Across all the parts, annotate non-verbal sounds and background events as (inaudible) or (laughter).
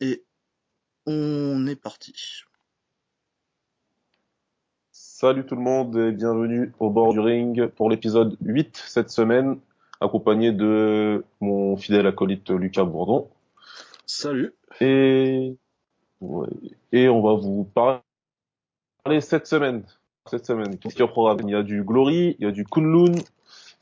Et on est parti. Salut tout le monde et bienvenue au bord du ring pour l'épisode 8 cette semaine, accompagné de mon fidèle acolyte Lucas Bourdon. Salut. Et, ouais, et on va vous parler cette semaine. Cette semaine, qu'est-ce qu'il y a au programme? Il y a du Glory, il y a du Kunlun,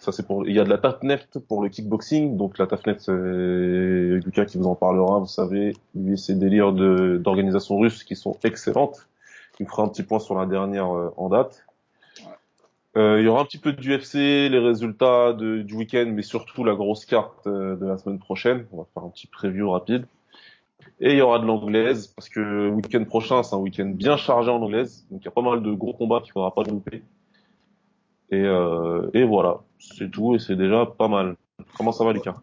ça c'est pour, il y a de la Tafnet pour le kickboxing. Donc la Tafnet, c'est Lucas qui vous en parlera. Vous savez, lui ses délires de, d'organisation russe qui sont excellentes. Il fera un petit point sur la dernière euh, en date. Euh, il y aura un petit peu du UFC, les résultats de, du week-end, mais surtout la grosse carte euh, de la semaine prochaine. On va faire un petit preview rapide. Et il y aura de l'anglaise, parce que le week-end prochain, c'est un week-end bien chargé en anglaise. Donc il y a pas mal de gros combats qu'il faudra pas louper. Et, euh, et voilà, c'est tout et c'est déjà pas mal. Comment ça va Lucas?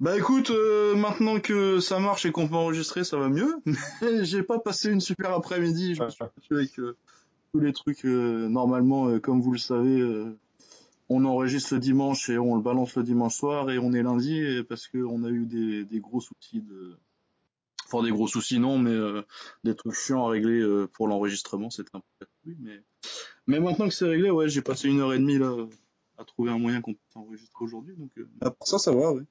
Bah écoute, euh, maintenant que ça marche et qu'on peut enregistrer, ça va mieux. (laughs) J'ai pas passé une super après-midi. Je me suis avec euh, tous les trucs. Normalement, comme vous le savez, on enregistre le dimanche et on le balance le dimanche soir et on est lundi parce que on a eu des, gros soucis. Enfin des gros soucis non, mais des trucs chiants à régler pour l'enregistrement. C'était un peu mais mais maintenant que c'est réglé, ouais, j'ai passé une heure et demie là à trouver un moyen qu'on puisse enregistrer aujourd'hui. Donc euh, ah, pour ça, ça va. Ouais.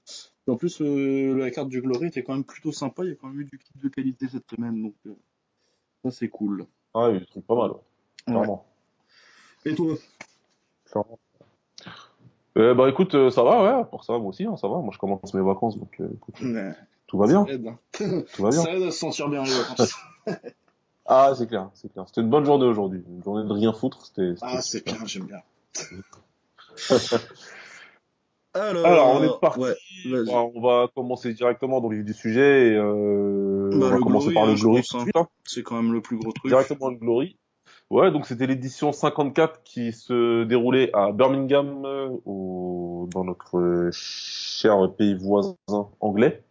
Et en plus, euh, la carte du Glory était quand même plutôt sympa. Il y a quand même eu du kit de qualité cette semaine, donc euh, ça c'est cool. Ah, il est pas mal. Clairement. Et toi? Clairement. Euh, bah écoute, euh, ça va, ouais, pour ça, moi aussi, hein, ça va. Moi, je commence mes vacances, donc euh, écoute, Ouais. tout va bien. Ça aide, hein. Tout va bien. Ça aide à se sentir bien les vacances. (laughs) Ah, c'est clair, c'est clair. C'était une bonne journée aujourd'hui. Une journée de rien foutre, c'était. ah, c'est bien, j'aime bien. (laughs) Alors, Alors, on est parti. Ouais. Bah, on va commencer directement dans le vif du sujet. Et, euh, Bah, on va commencer Glory, par hein, le je Glory hein. hein. C'est quand même le plus gros truc. Directement le Glory. Ouais, donc c'était l'édition 54 qui se déroulait à Birmingham, euh, au, dans notre euh, cher pays voisin anglais.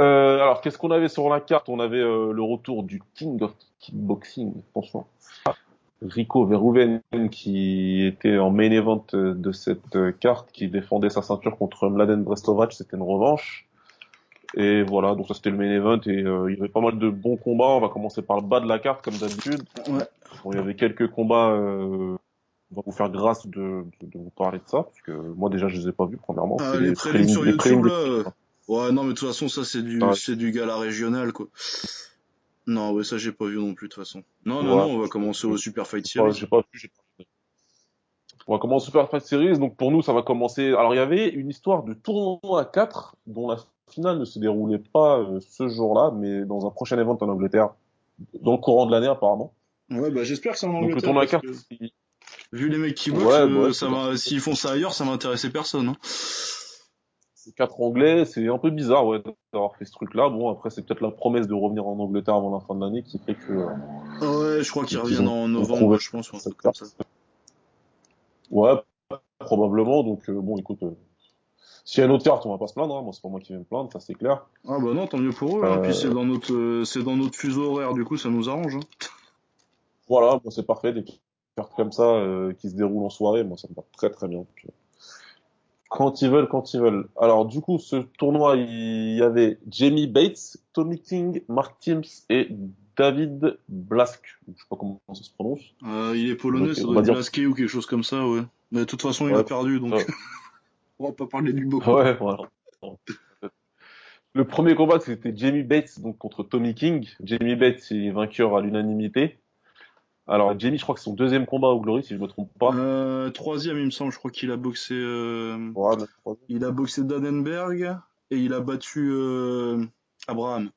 Euh, alors, qu'est-ce qu'on avait sur la carte? On avait euh, le retour du King of Kickboxing, attention. Rico Verhoeven qui était en main event euh, de cette euh, carte, qui défendait sa ceinture contre Mladen Brestovac, c'était une revanche. Et voilà, donc ça c'était le main event et euh, il y avait pas mal de bons combats. On va commencer par le bas de la carte comme d'habitude. Ouais. Bon, il y avait quelques combats. Euh, on va vous faire grâce de, de, de vous parler de ça, parce que moi déjà je les ai pas vus premièrement. Ah, C'est les prélims sur les YouTube, prélims là, Ouais, non, mais de toute façon, ça, c'est du, Ouais. c'est du gala régional, quoi. Non, ouais, ça, j'ai pas vu non plus, de toute façon. Non, non, Ouais. non, on va commencer au Super Fight Series. j'ai pas vu, j'ai pas vu. On va commencer Super Fight Series. Donc pour nous, ça va commencer. Alors il y avait une histoire de tournoi à 4 dont la finale ne se déroulait pas euh, ce jour-là, mais dans un prochain event en Angleterre, dans le courant de l'année apparemment. Ouais, bah, j'espère que c'est en Donc le Angleterre. tournoi à parce 4, que, il- Vu les mecs qui boxent, Ouais, euh, ouais, ça va, s'ils font ça ailleurs, ça va intéresser personne, hein. Quatre anglais, c'est un peu bizarre ouais, d'avoir fait ce truc-là. Bon après c'est peut-être la promesse de revenir en Angleterre avant la fin de l'année qui fait que euh, Ouais, je crois qu'ils Ils reviennent en novembre, je pense, ou un cette truc comme ça. ouais probablement. Donc euh, bon écoute, euh, s'il y a une autre carte, on va pas se plaindre. Hein. Moi c'est pas moi qui vais me plaindre, ça c'est clair. Ah, bah non, tant mieux pour eux, hein. Euh, Puis c'est dans notre, euh, c'est dans notre fuseau horaire, du coup, ça nous arrange, hein. Voilà, bon, c'est parfait, des cartes comme ça euh, qui se déroulent en soirée, moi ça me va très très bien. Donc, euh, quand ils veulent, quand ils veulent. Alors du coup, ce tournoi, il y avait Jamie Bates, Tommy King, Mark Timms et David Blask. Je sais pas comment ça se prononce. Euh, il est polonais, Ok, ça doit être dire- Blasqué ou quelque chose comme ça, ouais. Mais de toute façon, il a perdu, donc Ouais. (laughs) on va pas parler lui beaucoup. Ouais, voilà. Le premier combat, c'était Jamie Bates donc contre Tommy King. Jamie Bates est vainqueur à l'unanimité. Alors Jamie, je crois que c'est son deuxième combat au Glory, si je me trompe pas. Euh, troisième, il me semble, je crois qu'il a boxé, euh, Ouais, troisième. il a boxé Dadenberg et il a battu euh, Abraham,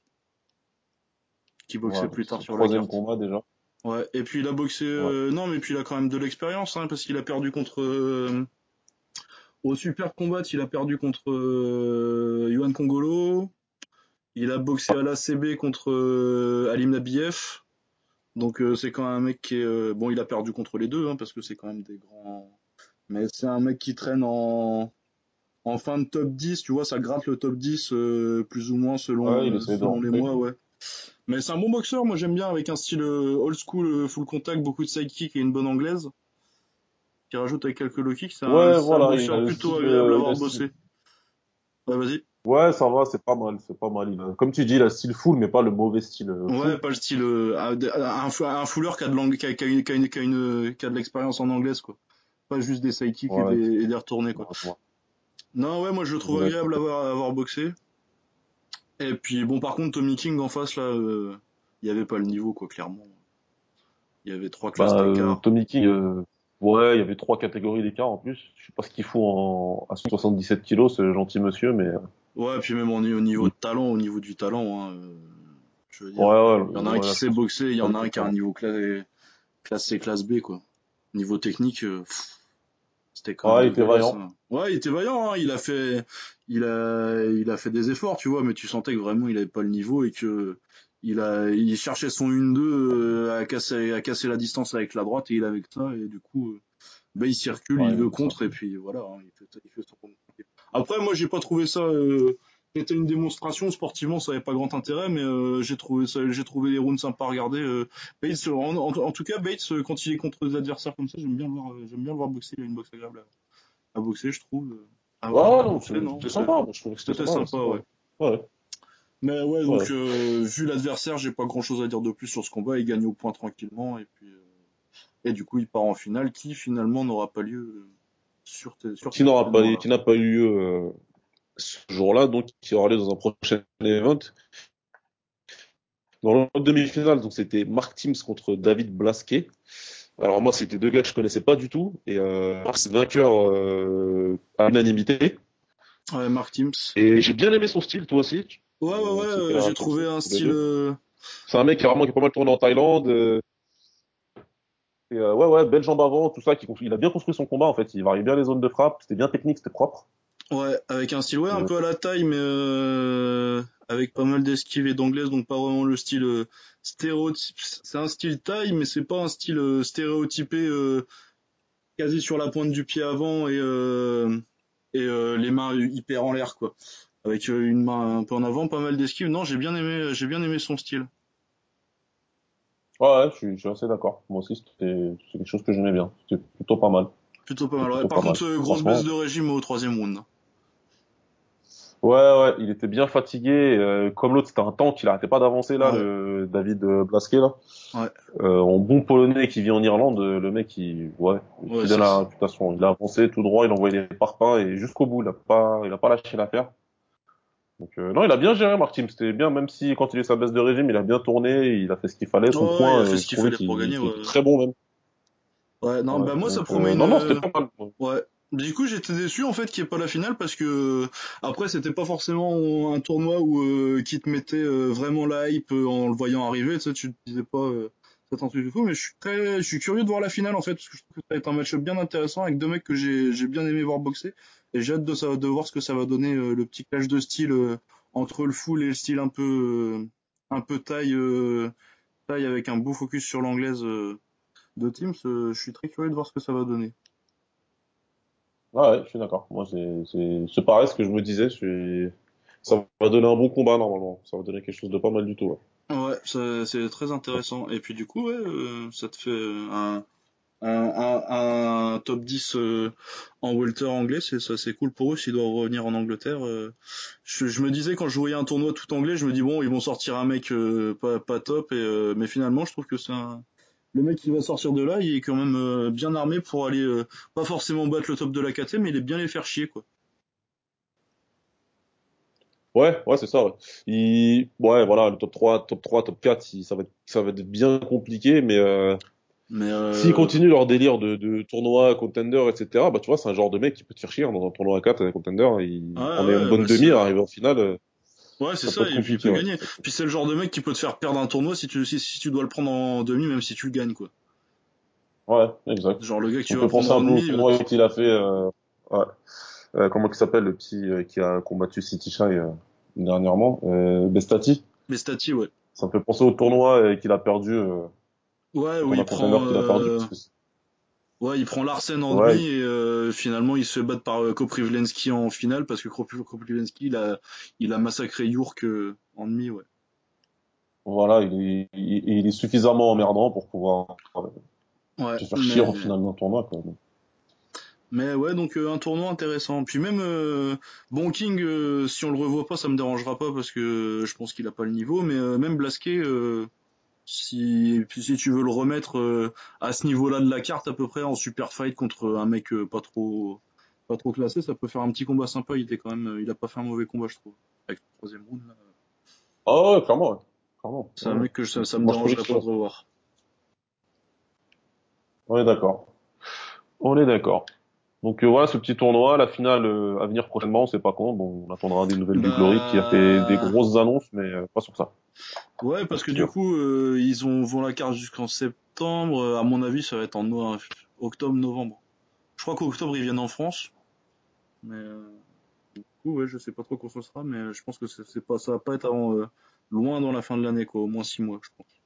qui boxait Ouais, plus tard sur la troisième carte. combat déjà. Ouais, et puis il a boxé, euh, non, mais puis il a quand même de l'expérience, hein, parce qu'il a perdu contre, euh, au Super Combat, il a perdu contre euh, Yuan Kongolo. Il a boxé à l'ACB contre euh, Alim Nabiev. Donc euh, c'est quand même un mec qui est, euh, bon, il a perdu contre les deux, hein, parce que c'est quand même des grands. Mais c'est un mec qui traîne en en fin de top 10, tu vois, ça gratte le top 10 euh, plus ou moins selon, Ouais, selon les mois, ouais. Mais c'est un bon boxeur, moi j'aime bien, avec un style old school, full contact, beaucoup de sidekick et une bonne anglaise. Qui rajoute avec quelques low kicks, c'est un, Ouais, un voilà, il a boxeur plutôt style, agréable à avoir bossé. Ouais, vas-y. Ouais, ça va, c'est pas mal, c'est pas mal. Comme tu dis, il a le style full, mais pas le mauvais style euh, Ouais, pas le style euh, un, un, fouleur qui a de l'expérience en anglaise quoi. Pas juste des sidekicks et des, et des retournés quoi. ouais. Non, ouais, moi je le trouve Ouais. agréable à avoir, à avoir boxé. Et puis bon, par contre, Tommy King en face là, euh, il y avait pas le niveau quoi, clairement. Il y avait trois classes Bah, euh, d'écart. Tommy King, euh, ouais, il y avait trois catégories d'écart en plus. Je sais pas ce qu'il fout en, à 77 kilos, ce gentil monsieur, mais Ouais, puis même au niveau, au niveau de talent, au niveau du talent, hein, euh, je veux dire, ouais, ouais. il y en a un ouais, qui sait boxer, il y en a un qui a un niveau classe, classe C, classe B quoi. Niveau technique, euh, pff, c'était quand Ouais, même il était vaillant. hein. Ouais, il était vaillant, hein, il a fait, il a, il a fait des efforts, tu vois, mais tu sentais que vraiment il avait pas le niveau et que il a, il cherchait son 1-2 euh, à casser, à casser la distance avec la droite et il avait que ça et du coup, ben il circule, Ouais, il le ça. contre et puis voilà, hein, il fait, il fait son Après, moi, j'ai pas trouvé ça. Euh, c'était une démonstration sportivement, ça avait pas grand intérêt, mais euh, j'ai trouvé ça, j'ai trouvé les rounds sympas à regarder. Euh, Bates, en, en, en tout cas, Bates, euh, quand il est contre des adversaires comme ça, j'aime bien le voir, euh, j'aime bien le voir boxer. Il a une boxe agréable à, à boxer, je trouve. euh, Ouais, à ouais, non, c'était sympa. Je trouvais que c'était sympa. sympa, ouais. Ouais. Mais ouais, donc Ouais. euh, vu l'adversaire, j'ai pas grand chose à dire de plus sur ce combat. Il gagne au point tranquillement et puis euh, et du coup il part en finale, qui finalement n'aura pas lieu euh, sur Qui n'aura pas, qui n'a pas eu lieu euh, ce jour-là, donc qui aura lieu dans un prochain event. Dans l'autre demi-finale, donc c'était Mark Teams contre David Blasquet. Alors moi, c'était deux gars que je connaissais pas du tout, et euh, Mark, c'est vainqueur euh, à l'unanimité. Ouais, Mark Teams. Et j'ai bien aimé son style, toi aussi. Ouais, ouais, ouais, euh, j'ai trouvé un style. euh, C'est un mec qui a vraiment qui a pas mal tourné en Thaïlande. Et euh, ouais, ouais, belle jambe avant, tout ça. Qui, il a bien construit son combat en fait. Il variait bien les zones de frappe. C'était bien technique, c'était propre. Ouais, avec un style ouais, un peu à la taille, mais euh, avec pas mal d'esquives et d'anglaises, donc pas vraiment le style euh, stéréotype. C'est un style taille, mais c'est pas un style euh, stéréotypé, euh, quasi sur la pointe du pied avant et euh, et euh, les mains hyper en l'air quoi. Avec une main un peu en avant, pas mal d'esquives. Non, j'ai bien aimé, j'ai bien aimé son style. Ouais, ouais, je suis, je suis assez d'accord. Moi aussi, c'était c'est quelque chose que j'aimais bien. C'était plutôt pas mal. Plutôt pas mal. Ouais, par pas contre, mal. euh, grosse baisse de régime au troisième round. Ouais, ouais, il était bien fatigué. euh, comme l'autre, c'était un tank. Il arrêtait pas d'avancer là, Ouais. le David euh, Blasquet là. Ouais. Euh, en bon polonais qui vit en Irlande, euh, le mec, il, ouais, il Ouais, la ça. réputation. Il a avancé tout droit, il a envoyé des parpaings et jusqu'au bout, il a pas, il a pas lâché l'affaire. Donc euh, non, il a bien géré Martin. C'était bien, même si quand il est sa baisse de régime, il a bien tourné, il a fait ce qu'il fallait. Son ouais, point, il a euh, fait ce qu'il fallait pour gagner. Ouais. très bon même. Ouais, non, Ouais. bah moi ça promet euh, une. non, non, c'était pas mal. Ouais. Du coup, j'étais déçu en fait qu'il n'y ait pas la finale parce que après c'était pas forcément un tournoi où euh, qui te mettait euh, vraiment la hype euh, en le voyant arriver. Tu sais, tu te disais pas euh, fou, mais je suis très, je suis curieux de voir la finale en fait parce que je trouve que ça va être un match bien intéressant avec deux mecs que j'ai j'ai bien aimé voir boxer et j'ai hâte de ça, de voir ce que ça va donner euh, le petit clash de style euh, entre le full et le style un peu euh, un peu taille taille avec un beau focus sur l'anglaise de Teams. Je suis très curieux de voir ce que ça va donner. Ouais, ouais, je suis d'accord. Moi, c'est, pareil ce que je me disais. Ça va donner un bon combat normalement. Ça va donner quelque chose de pas mal du tout. Ouais, c'est très intéressant. Et puis du coup, ouais, euh, ça te fait un, un, un, un top 10 euh, en welter anglais, c'est ça, c'est cool pour eux s'ils doivent revenir en Angleterre. euh. je, je me disais quand je voyais un tournoi tout anglais, je me dis bon, ils vont sortir un mec euh, pas, pas top, et, euh, mais finalement, je trouve que c'est un... le mec qui va sortir de là, il est quand même euh, bien armé pour aller pas forcément battre le top de la KT, mais il est bien les faire chier quoi. Ouais, ouais, c'est ça. Ouais. Il... ouais, voilà, le top 3, top 3, top 4, il- ça va être, ça va être bien compliqué, mais euh, Mais euh, s'ils continuent leur délire de, de tournoi, contender, etc., bah tu vois, c'est un genre de mec qui peut te faire chier hein, dans un tournoi à 4 avec contender. Il... Ouais, on est une bonne bah, demi, arriver en finale, euh, Ouais, c'est ça ça, et puis il compliqué. peut Ouais. gagner. Puis c'est le genre de mec qui peut te faire perdre un tournoi si tu, si, si tu dois le prendre en demi, même si tu le gagnes, quoi. ouais, exact. Genre le gars que tu On vas peut penser prendre en un peu au demi. tournoi euh, qu'il a fait. Euh, ouais. Euh, comment il s'appelle le petit euh, qui a combattu City Shy dernièrement, euh, Bestati. Mais Stati, ouais. Ça me fait penser au tournoi euh, qu'il a perdu, euh, Ouais, tournoi il prend, perdu. c'est- ouais, il prend Larsen en ouais, demi et finalement il se battre par Koprivlensky en finale parce que Kopri- Koprivlensky il a, il a massacré euh, en demi, ouais. voilà, il est, il, il est suffisamment emmerdant pour pouvoir Ouais, te faire chier en finale d'un tournoi. Quoi. Mais ouais, donc euh, un tournoi intéressant. Puis même euh, Bon King, euh, si on le revoit pas, ça me dérangera pas parce que je pense qu'il a pas le niveau. Mais même Blasquet, si si tu veux le remettre à ce niveau-là de la carte à peu près en super fight contre un mec pas trop pas trop classé, ça peut faire un petit combat sympa. Il était quand même, il a pas fait un mauvais combat, je trouve, avec le troisième round. Là. Oh ouais, clairement, clairement. C'est un mec que ça, ça me dérangerait pas de revoir. On est d'accord. On est d'accord. Donc euh, voilà ce petit tournoi, la finale euh, à venir prochainement, on sait pas quand. Bon, on attendra des nouvelles du Glory qui a fait des bah. grosses annonces, mais euh, pas sur ça. Ouais, parce que du coup, ils ont vont la carte jusqu'en septembre. À mon avis, ça va être en octobre-novembre. Je crois qu'octobre ils viennent en France, mais du coup, ouais, je sais pas trop quand ce sera, mais je pense que c'est pas, ça va pas être avant loin dans la fin de l'année, quoi, au moins 6 mois, je pense.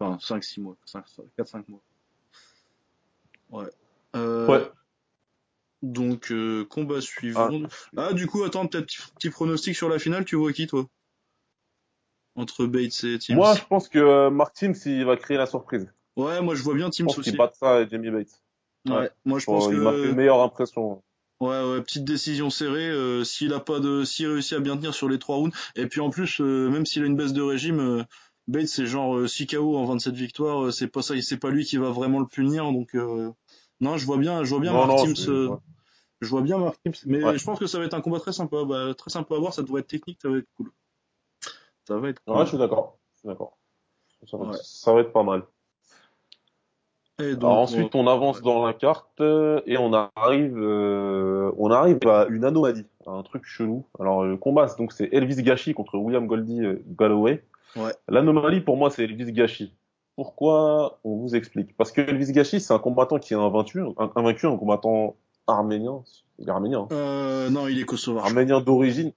Enfin, 5-6 mois, 4-5 mois. Ouais. ouais. Donc euh, combat suivant. Ah. ah. du coup attends peut-être petit, pronostic sur la finale. Tu vois qui toi? Entre Bates et Teams. Moi je pense que euh, Mark Teams il va créer la surprise. Ouais moi je vois bien Teams je pense aussi. Qu'il bat ça et Jamie Bates. Ouais, moi je pense que. Il m'a fait une meilleure impression. Ouais, ouais, petite décision serrée. Euh, s'il a pas de, s'il réussit à bien tenir sur les trois rounds, et puis en plus, même s'il a une baisse de régime, Bates c'est genre 6 KO en 27 victoires, c'est pas ça, c'est pas lui qui va vraiment le punir, donc non, je vois bien, je vois bien Mark Teams. Je vois bien Mark mais je pense que ça va être un combat très sympa, bah, très sympa à voir, ça devrait être technique, ça va être cool. Ça va être cool. Ouais, je suis d'accord. d'accord. Ça, va être pas mal. Alors ensuite, on avance dans la carte euh, et on arrive, euh, on arrive à une anomalie, à un truc chelou. Alors le combat, donc c'est Elvis Gachi contre William Goldie euh, Galloway. Ouais. L'anomalie pour moi, c'est Elvis Gachi. Pourquoi On vous explique? Parce que Elvis Gachi, c'est un combattant qui est invaincu, invaincu, un combattant arménien. Il est arménien. Hein. Euh, non, il est kosovar. Arménien d'origine.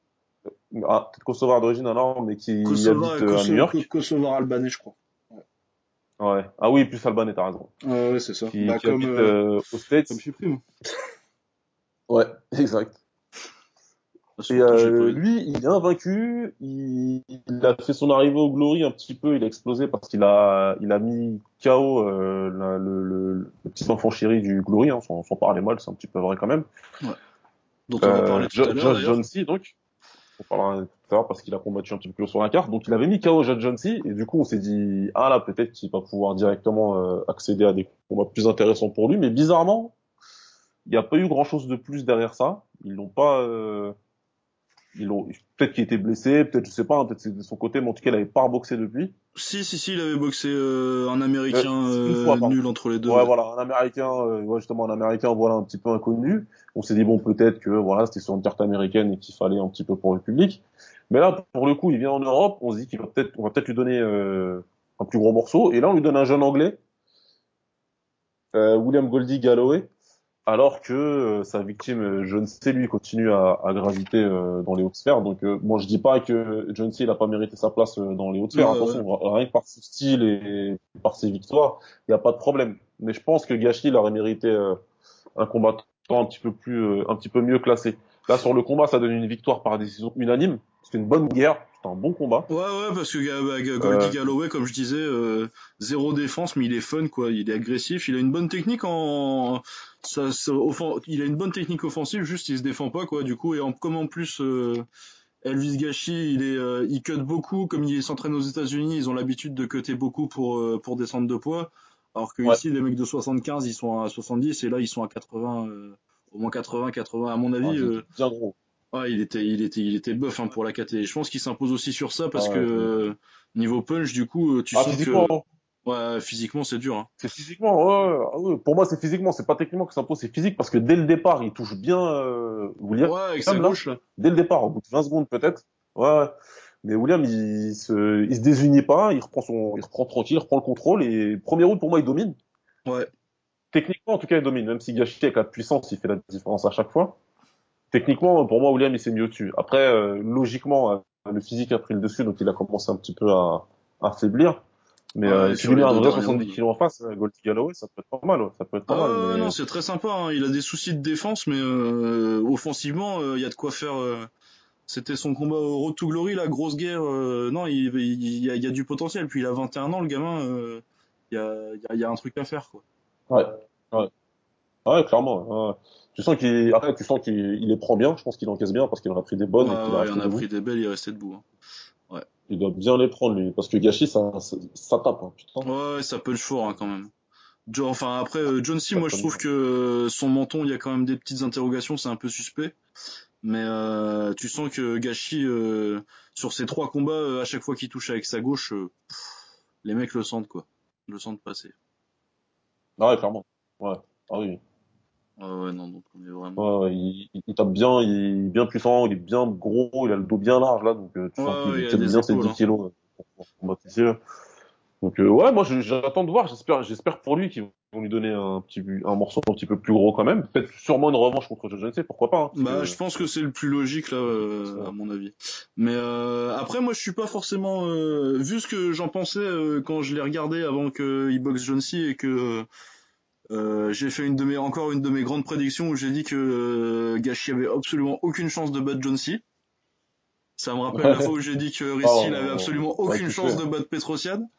Ah, peut-être kosovar d'origine alors, mais qui habite euh, à New York. Kosovar albanais, je crois. Ouais. Ah oui, plus albanais, t'as raison. Ouais, ouais c'est ça. Qui, bah, qui comme, habite euh, aux States. Comme. Ouais, (laughs) exact. Et euh, lui, il est invaincu. Il, il, a fait son arrivée au Glory un petit peu. Il a explosé parce qu'il a, il a mis KO euh, le, le, le, petit enfant chéri du Glory. Hein, sans, sans parler mal, c'est un petit peu vrai quand même. Ouais. Donc on va euh, parler tout à. John C. Donc, on parlera tout à l'heure parce qu'il a combattu un petit peu plus sur la carte. Donc il avait mis KO John John C. Et du coup, on s'est dit ah là peut-être qu'il va pouvoir directement euh, accéder à des combats plus intéressants pour lui. Mais bizarrement, il n'y a pas eu grand chose de plus derrière ça. Ils l'ont pas euh, ils ont peut-être qu'il était blessé, peut-être je sais pas, hein, peut-être c'est de son côté, mais en tout cas il avait pas boxé depuis. Si si si, il avait boxé euh, un américain euh, nul entre les deux. Ouais, voilà, un américain, euh, ouais, justement un américain voilà un petit peu inconnu. On s'est dit bon peut-être que voilà c'était sur une carte américaine et qu'il fallait un petit peu pour le public. Mais là pour le coup il vient en Europe, on se dit qu'il va peut-être on va peut-être lui donner un plus gros morceau et là on lui donne un jeune anglais, William Goldie Galloway alors que euh, sa victime, euh, John C, lui, continue à, à graviter euh, dans les hautes sphères. Donc, moi, je dis pas que John C, il a pas mérité sa place dans les hautes sphères. Attention, rien que par son style et par ses victoires, il n'y a pas de problème. Mais je pense que Gachi, il aurait mérité un combattant un petit peu plus, un petit peu mieux classé. Là, sur le combat, ça donne une victoire par décision unanime. C'est une bonne guerre un bon combat. Ouais, ouais, parce que bah, Goldie euh. Galloway, comme je disais, euh, zéro défense, mais il est fun, quoi. Il est agressif, il a une bonne technique en, ça, il a une bonne technique offensive, juste il se défend pas, quoi. Du coup, et en... comme en plus euh, Elvis Gachi, il est, il cut beaucoup, comme il s'entraîne aux États-Unis, ils ont l'habitude de cutter beaucoup pour pour descendre de poids. Alors que ici, les mecs de 75, ils sont à 70 et là, ils sont à 80, au moins 80, 80 à mon avis. Ah, bien gros il était, il était, il était buff hein, pour la KT. Je pense qu'il s'impose aussi sur ça parce ah que euh, niveau punch, du coup, euh, tu ah, sens physiquement. que ouais, physiquement, c'est dur. Hein. C'est physiquement, ah ouais, Pour moi, c'est physiquement. C'est pas techniquement que s'impose, c'est physique parce que dès le départ, il touche bien. Euh, William. Ouais, avec sa gauche là. Dès le départ, au bout de 20 secondes peut-être. Ouais. ouais. Mais William, il se, il se désunit pas, il reprend son, il reprend tranquille, il reprend le contrôle et premier round pour moi, il domine. Ouais. Techniquement, en tout cas, il domine. Même si Gachi avec la puissance, il fait la différence à chaque fois techniquement, pour moi, William, il s'est mieux dessus. Après, euh, logiquement, euh, le physique a pris le dessus, donc il a commencé un petit peu à, à affaiblir. Mais euh, si lui met un 70 kg en face, euh, Goldie Galloway, ça peut être pas mal. Ça peut être pas ah, mal Non, c'est très sympa. Hein. Il a des soucis de défense, mais euh, offensivement, il y a de quoi faire. C'était son combat au Road to Glory, la grosse guerre. non, il, il, y a, il, y a, du potentiel. Puis il a 21 ans, le gamin. Il y a, il, y a, un truc à faire, quoi. Ouais, ouais, ouais, clairement. Ouais. Tu sens qu'il, après, tu sens qu'il il les prend bien. Je pense qu'il encaisse bien parce qu'il en a pris des bonnes. et Ouais, qu'il a ouais, il en a debout. pris des belles, il est resté debout. hein. Il doit bien les prendre, lui. Parce que Gachi, ça, ça, ça tape, hein, putain. Ouais, ça punch fort hein, quand même. Jo- enfin après euh, John C, moi je trouve que euh, son menton, il y a quand même des petites interrogations, c'est un peu suspect. Mais euh, tu sens que Gachi, euh, sur ces trois combats, à chaque fois qu'il touche avec sa gauche, pff, les mecs le sentent quoi, le sentent passer. Ah ouais, clairement. Ouais. Ah oui. Ouais, ouais, non, donc on est vraiment. Ouais, il, il- il tape bien, il est bien puissant, il est bien gros, il a le dos bien large, là, donc euh, tu ouais, qu'il des bien ses épaules, 10 hein. kilos pour. Donc euh, ouais, moi j'attends de voir, j'espère j'espère pour lui qu'ils vont lui donner un petit un morceau un petit peu plus gros quand même. Peut-être sûrement une revanche contre Joe Jones, pourquoi pas. hein, Bah, que- je pense que c'est le plus logique là, euh, à mon avis. Mais euh, après, moi, je suis pas forcément euh, vu ce que j'en pensais euh, quand je l'ai regardé avant qu'il boxe John C et que euh, j'ai fait une de mes encore une de mes grandes prédictions où j'ai dit que euh, Gachi avait absolument aucune chance de battre John C. Ça me rappelle la (laughs) fois où j'ai dit que Rissi Oh, avait absolument ouais, aucune chance de battre Petrosian.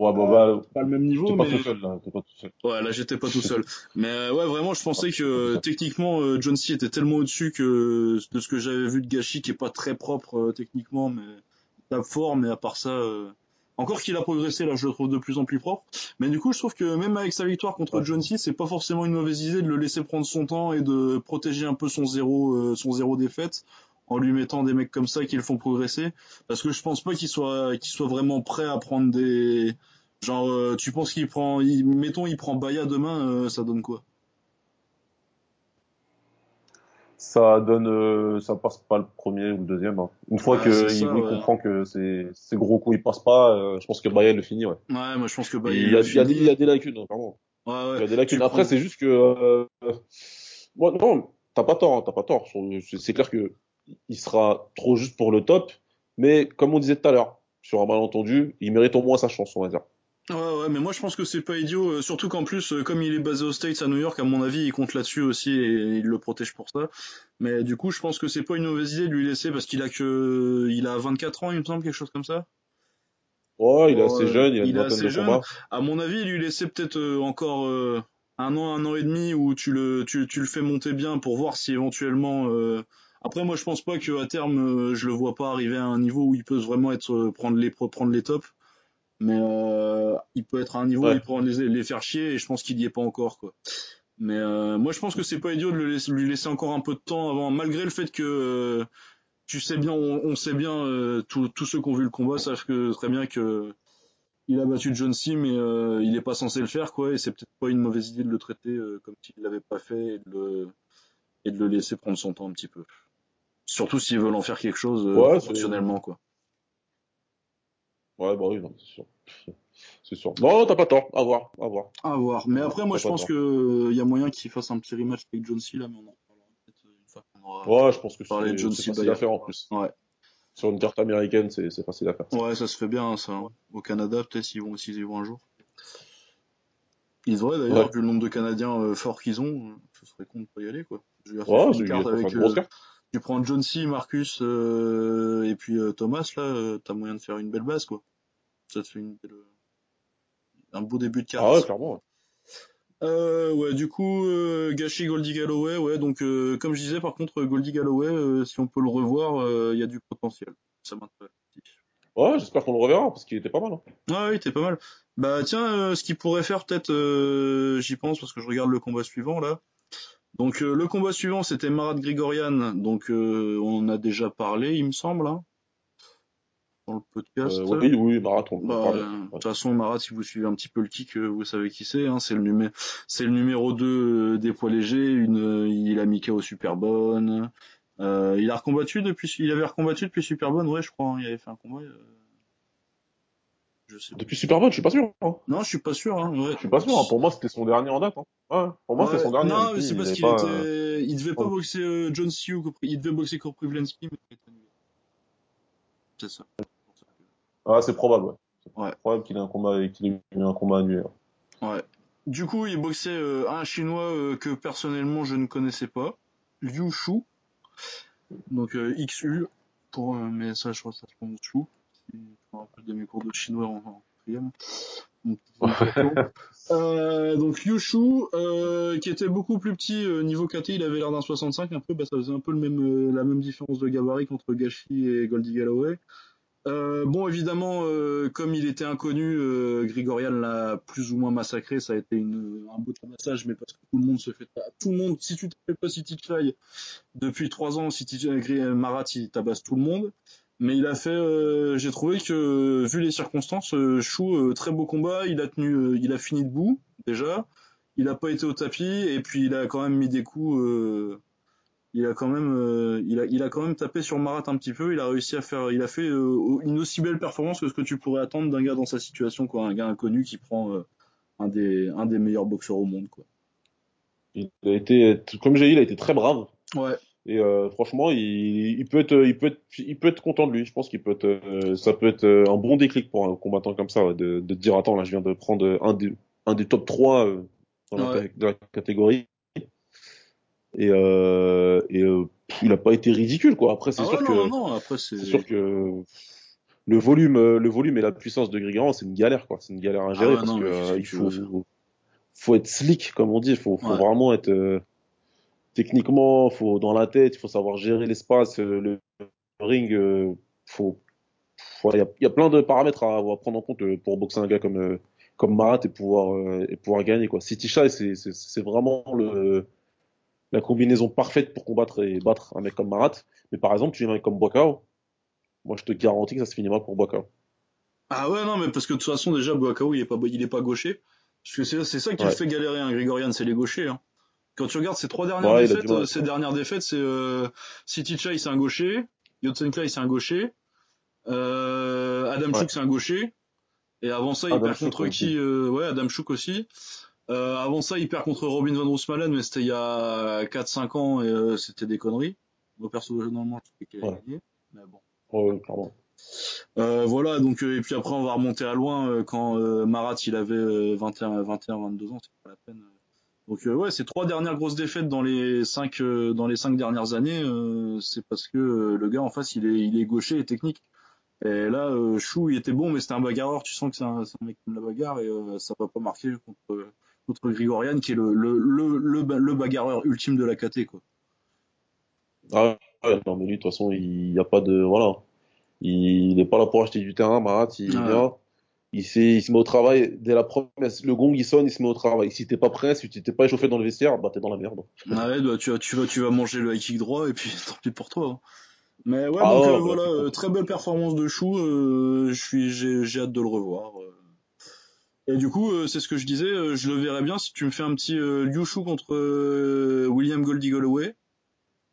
Ouais, bon bah, Pas le même niveau, t'es pas mais tout seul là, t'es pas tout seul. Ouais, là j'étais pas tout seul. Mais euh, ouais, vraiment, je pensais que euh, techniquement euh, John C était tellement au-dessus que de ce que j'avais vu de Gachi, qui est pas très propre euh, techniquement, mais tape fort. Mais à part ça, euh, encore qu'il a progressé, là je le trouve de plus en plus propre. Mais du coup, je trouve que même avec sa victoire contre Ouais. John C, c'est pas forcément une mauvaise idée de le laisser prendre son temps et de protéger un peu son zéro, euh, son zéro défaite en lui mettant des mecs comme ça qui le font progresser. Parce que je pense pas qu'il soit, qu'il soit vraiment prêt à prendre des Genre, euh, tu penses qu'il prend, il, mettons, il prend Baya demain, euh, ça donne quoi? Ça donne, euh, ça passe pas le premier ou le deuxième. hein. Une fois Ah, que il, ouais. comprend que ces, ces gros coups ils passent pas, euh, je pense que Bayern le finit. Ouais. Ouais, moi je pense que Baya il, y a, l'a il, y a, fini. il y a des lacunes, pardon. Ouais, Il y ouais. a des lacunes. Tu Après, c'est juste que, euh, moi, non, t'as pas tort, hein, t'as pas tort. C'est c'est clair que il sera trop juste pour le top, mais comme on disait tout à l'heure, sur un malentendu, il mérite au moins sa chance, on va dire. Ouais, ouais, mais moi je pense que c'est pas idiot, euh, surtout qu'en plus, euh, comme il est basé aux States à New York, à mon avis, il compte là-dessus aussi et il le protège pour ça. Mais du coup, je pense que c'est pas une mauvaise idée de lui laisser parce qu'il a que, il a 24 ans, il me semble, quelque chose comme ça. Ouais, il est assez jeune, il a une est vingtaine assez de jeune. combats. À mon avis, lui laisser peut-être euh, encore un an, un an et demi où tu le, tu, tu le fais monter bien pour voir si éventuellement. Après, moi, je pense pas que à terme, je le vois pas arriver à un niveau où il peut vraiment être prendre les prendre les tops, mais euh, il peut être à un niveau où il peut les, les faire chier et je pense qu'il y est pas encore quoi. Mais euh, moi, je pense que c'est pas idiot de le laisser, lui laisser encore un peu de temps avant, malgré le fait que euh, tu sais bien, on, on sait bien, euh, tous ceux qui ont vu le combat savent que très bien que il a battu John C, mais euh, il est pas censé le faire, quoi, et c'est peut-être pas une mauvaise idée de le traiter euh, comme s'il l'avait pas fait et de, le, et de le laisser prendre son temps un petit peu. Surtout s'ils veulent en faire quelque chose euh, Ouais, proportionnellement, quoi. Ouais, bah oui, c'est sûr. (laughs) C'est sûr. Non, t'as pas tort. À voir, à voir. À voir. Mais après, moi, je pense tort. que il y a moyen qu'il fasse un petit rematch avec John C, là, mais on en reparlera peut-être une fois qu'on aura Ouais, je pense que c'est facile à faire en plus. Ouais. Sur une carte américaine, c'est facile à faire. Ouais, ça se fait bien, ça. hein. Au Canada, peut-être s'ils vont, s'ils y vont un jour. Ils devraient d'ailleurs, Ouais. vu le nombre de Canadiens euh, forts qu'ils ont, euh, ce serait con de pas y aller, quoi. Je tu Ouais, une carte avec, une euh, carte. tu prends John C, Marcus euh, et puis euh, Thomas, là, euh, t'as moyen de faire une belle base, quoi. Ça te fait une belle, euh, un beau début de carte. Ah ouais, clairement. ouais. Euh, ouais, du coup, euh, Gachi Goldie Galloway, ouais, donc euh, comme je disais, par contre, Goldie Galloway, euh, si on peut le revoir, il y a du potentiel. Ça m'intéresse. Ouais, j'espère qu'on le reverra parce qu'il était pas mal. Hein. Ah oui, t'es pas mal. Bah tiens, euh, ce qu'il pourrait faire peut-être, euh, j'y pense parce que je regarde le combat suivant là. Donc euh, le combat suivant c'était Marat Grigorian, donc euh, on en a déjà parlé, il me semble, hein, dans le podcast. Euh, oui, oui, marathon, on Bah, euh, de Ouais. toute façon, Marat, si vous suivez un petit peu le kick, euh, vous savez qui c'est. Hein, c'est le numéro, c'est le numéro 2 des poids légers. Une, euh, il a mis KO Superbonne. Euh, il a recombattu depuis, il avait recombattu depuis Superbonne, ouais, je crois. hein, il avait fait un combat. euh, je sais pas. Depuis Superbone, je suis pas sûr. Hein. Non, je suis pas sûr. Hein, ouais. Je suis pas sûr. Hein. Pour moi, c'était son dernier en date. Hein. Ouais, pour moi, Ouais, c'était son dernier. Non, mais c'est parce qu'il pas, était, euh, il devait pas Oh. boxer euh, John Sioux, il devait boxer mais été annulé. C'est ça. Ah, c'est probable. Ouais. C'est Ouais. probable qu'il ait un combat qu'il ait eu un combat annulé. Ouais. Du coup, il boxait euh, un chinois euh, que personnellement je ne connaissais pas, Liu Shu. Donc euh, XU pour mais ça je crois que ça se prononce Shu. Je me rappelle de mes cours de chinois en, quatrième. (laughs) Euh, donc Yushu, euh, qui était beaucoup plus petit niveau KT, il avait l'air d'un 65 un peu, bah, ça faisait un peu le même, la même différence de gabarit contre Gashi et Goldie Galloway. Bon, évidemment, comme il était inconnu, Grigorian l'a plus ou moins massacré. Ça a été une, un beau massage, mais parce que tout le monde se fait. Tout le monde, si tu t'appelles pas City Chai depuis trois ans, City Marat, il tabasse tout le monde. Mais il a fait, euh, j'ai trouvé que vu les circonstances, euh, Chou euh, très beau combat, il a tenu, il a fini debout déjà, il a pas été au tapis et puis il a quand même mis des coups, il a quand même, il a, il a quand même tapé sur Marat un petit peu, il a réussi à faire, il a fait une aussi belle performance que ce que tu pourrais attendre d'un gars dans sa situation quoi, un gars inconnu qui prend un des, un des meilleurs boxeurs au monde quoi. Il a été, comme j'ai dit, il a été très brave. Ouais. Et euh, franchement, il, peut être, il peut être, il peut être content de lui. Je pense qu'il peut être, euh, ça peut être euh, un bon déclic pour un combattant comme ça, de, de dire attends là, je viens de prendre un des, un des top 3 dans la, catégorie. Et, et il a pas été ridicule quoi. Après c'est ah sûr que, non, non, après c'est sûr que le volume, le volume et la puissance de Grigoran, c'est une galère quoi. C'est une galère à gérer ah parce que il faut, faut être slick comme on dit. Il faut, faut vraiment être techniquement, faut dans la tête, il faut savoir gérer l'espace, euh, le, ring. Euh, faut, il y, a, plein de paramètres à, prendre en compte euh, pour boxer un gars comme comme Marat et pouvoir et pouvoir gagner quoi. City Shy, c'est c'est vraiment le la combinaison parfaite pour combattre et battre un mec comme Marat. Mais par exemple, tu viens un mec comme Boakao, moi je te garantis que ça se finit mal pour Boakao. Ah ouais non mais parce que de toute façon déjà Boakao il est pas il est pas gaucher. Parce que c'est ça qui fait galérer un Grigorian, c'est les gauchers. Hein. Quand tu regardes ces trois dernières défaites, euh, ces dernières défaites, c'est euh, City Chai, c'est un gaucher, Yotsen Clay, c'est un gaucher, euh, Adam Chouk, c'est un gaucher, et avant ça, il perd contre qui euh, Ouais, Adam Chouk aussi. Euh, avant ça, il perd contre Robin Van Roosmalen, mais c'était il y a 4-5 ans et euh, c'était des conneries. Moi, perso, normalement, je sais qu'il a gagné, mais bon. Ouais, pardon. Euh, voilà, donc et puis après on va remonter à loin quand Marat il avait 21, 21, 22 ans, c'est pas la peine. Donc euh, ouais, ces trois dernières grosses défaites dans les cinq euh, dans les cinq dernières années, euh, c'est parce que le gars en face il est il est gaucher et technique. Et là, Chou il était bon, mais c'était un bagarreur. Tu sens que c'est un, un, mec qui aime la bagarre et ça va pas marquer contre contre Grigorian qui est le le, le le, bagarreur ultime de la KT quoi. Ah ouais, non mais lui de toute façon il y a pas de voilà, il n'est pas là pour acheter du terrain, Marat, il vient il, il se met au travail dès la première, le gong il sonne, il se met au travail. Si t'es pas prêt, si tu t'es pas échauffé dans le vestiaire, bah t'es dans la merde. Ouais, bah, tu, vas, tu vas, tu vas manger le high kick droit et puis (laughs) tant pis pour toi. Hein. Mais ouais, ah donc euh, voilà, euh, très belle performance de Chou. Euh, j'ai hâte de le revoir. Et du coup, c'est ce que je disais, je le verrais bien si tu me fais un petit Liu Chou contre William Goldie Galloway.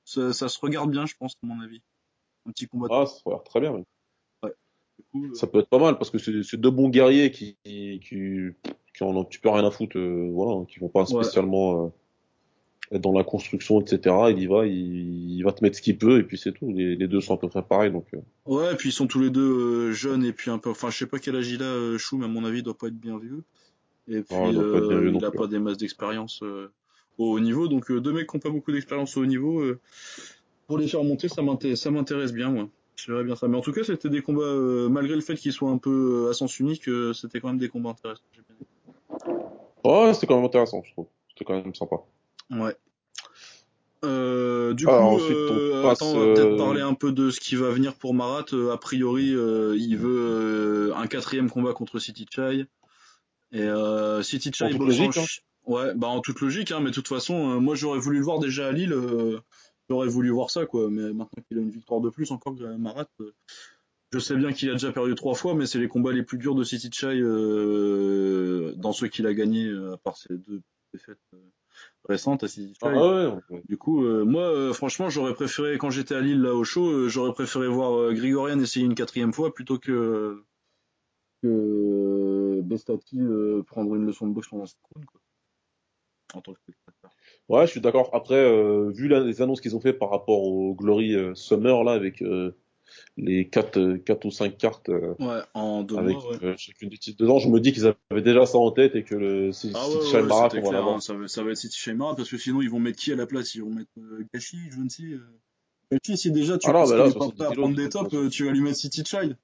Ça, ça, se regarde bien, je pense, à mon avis. Un petit combat. Ah, ça regarde très bien. Oui. Ça peut être pas mal parce que c'est deux bons guerriers qui, qui, qui en ont tu peux rien à foutre, euh, voilà, qui vont pas spécialement euh, être dans la construction, etc. Il y va, il, va te mettre ce qu'il peut et puis c'est tout. Les, les, deux sont à peu près pareils donc. Euh. Ouais, et puis ils sont tous les deux jeunes et puis un peu, enfin je sais pas quel âge il a, Chou, mais à mon avis il doit pas être bien vieux. Et puis il, a pas des masses d'expérience au haut niveau, donc deux mecs qui ont pas beaucoup d'expérience au haut niveau. pour les faire monter, ça m'intéresse bien, moi. Je verrais bien ça. Mais en tout cas, c'était des combats, euh, malgré le fait qu'ils soient un peu euh, à sens unique, euh, c'était quand même des combats intéressants. Ouais, c'était quand même intéressant, je trouve. C'était quand même sympa. Ouais. du coup, on attends, on va peut-être parler un peu de ce qui va venir pour Marat. a priori, il veut un quatrième combat contre City Chai. Et City Chai, en logique, hein. ouais, bah en toute logique, hein, mais de toute façon, moi j'aurais voulu le voir déjà à Lille j'aurais voulu voir ça, quoi. Mais maintenant qu'il a une victoire de plus, encore que Marat, euh, je sais bien qu'il a déjà perdu trois fois, mais c'est les combats les plus durs de City Chai euh, dans ceux qu'il a gagnés, euh, à part ces deux défaites City Chai. Ah du coup, moi, franchement, j'aurais préféré, quand j'étais à Lille, là, au show, j'aurais préféré voir Grigorian essayer une quatrième fois plutôt que, que Bestati prendre une leçon de boxe pendant cette quoi. En tant que Ouais, je suis d'accord. Après, euh, vu les annonces qu'ils ont fait par rapport au Glory euh, Summer là, avec euh, les 4 quatre ou 5 cartes ouais, en deux avec mois, chacune des titres dedans, je me dis qu'ils avaient déjà ça en tête et que le City ah ouais, Marat, on va. Hein, ça, va, ça va être City Marat parce que sinon ils vont mettre qui à la place? Ils vont mettre Gashi, je ne sais. Gashi, si déjà tu ah penses qu'il est pas prêt à prendre des tops, tu vas lui mettre City Child.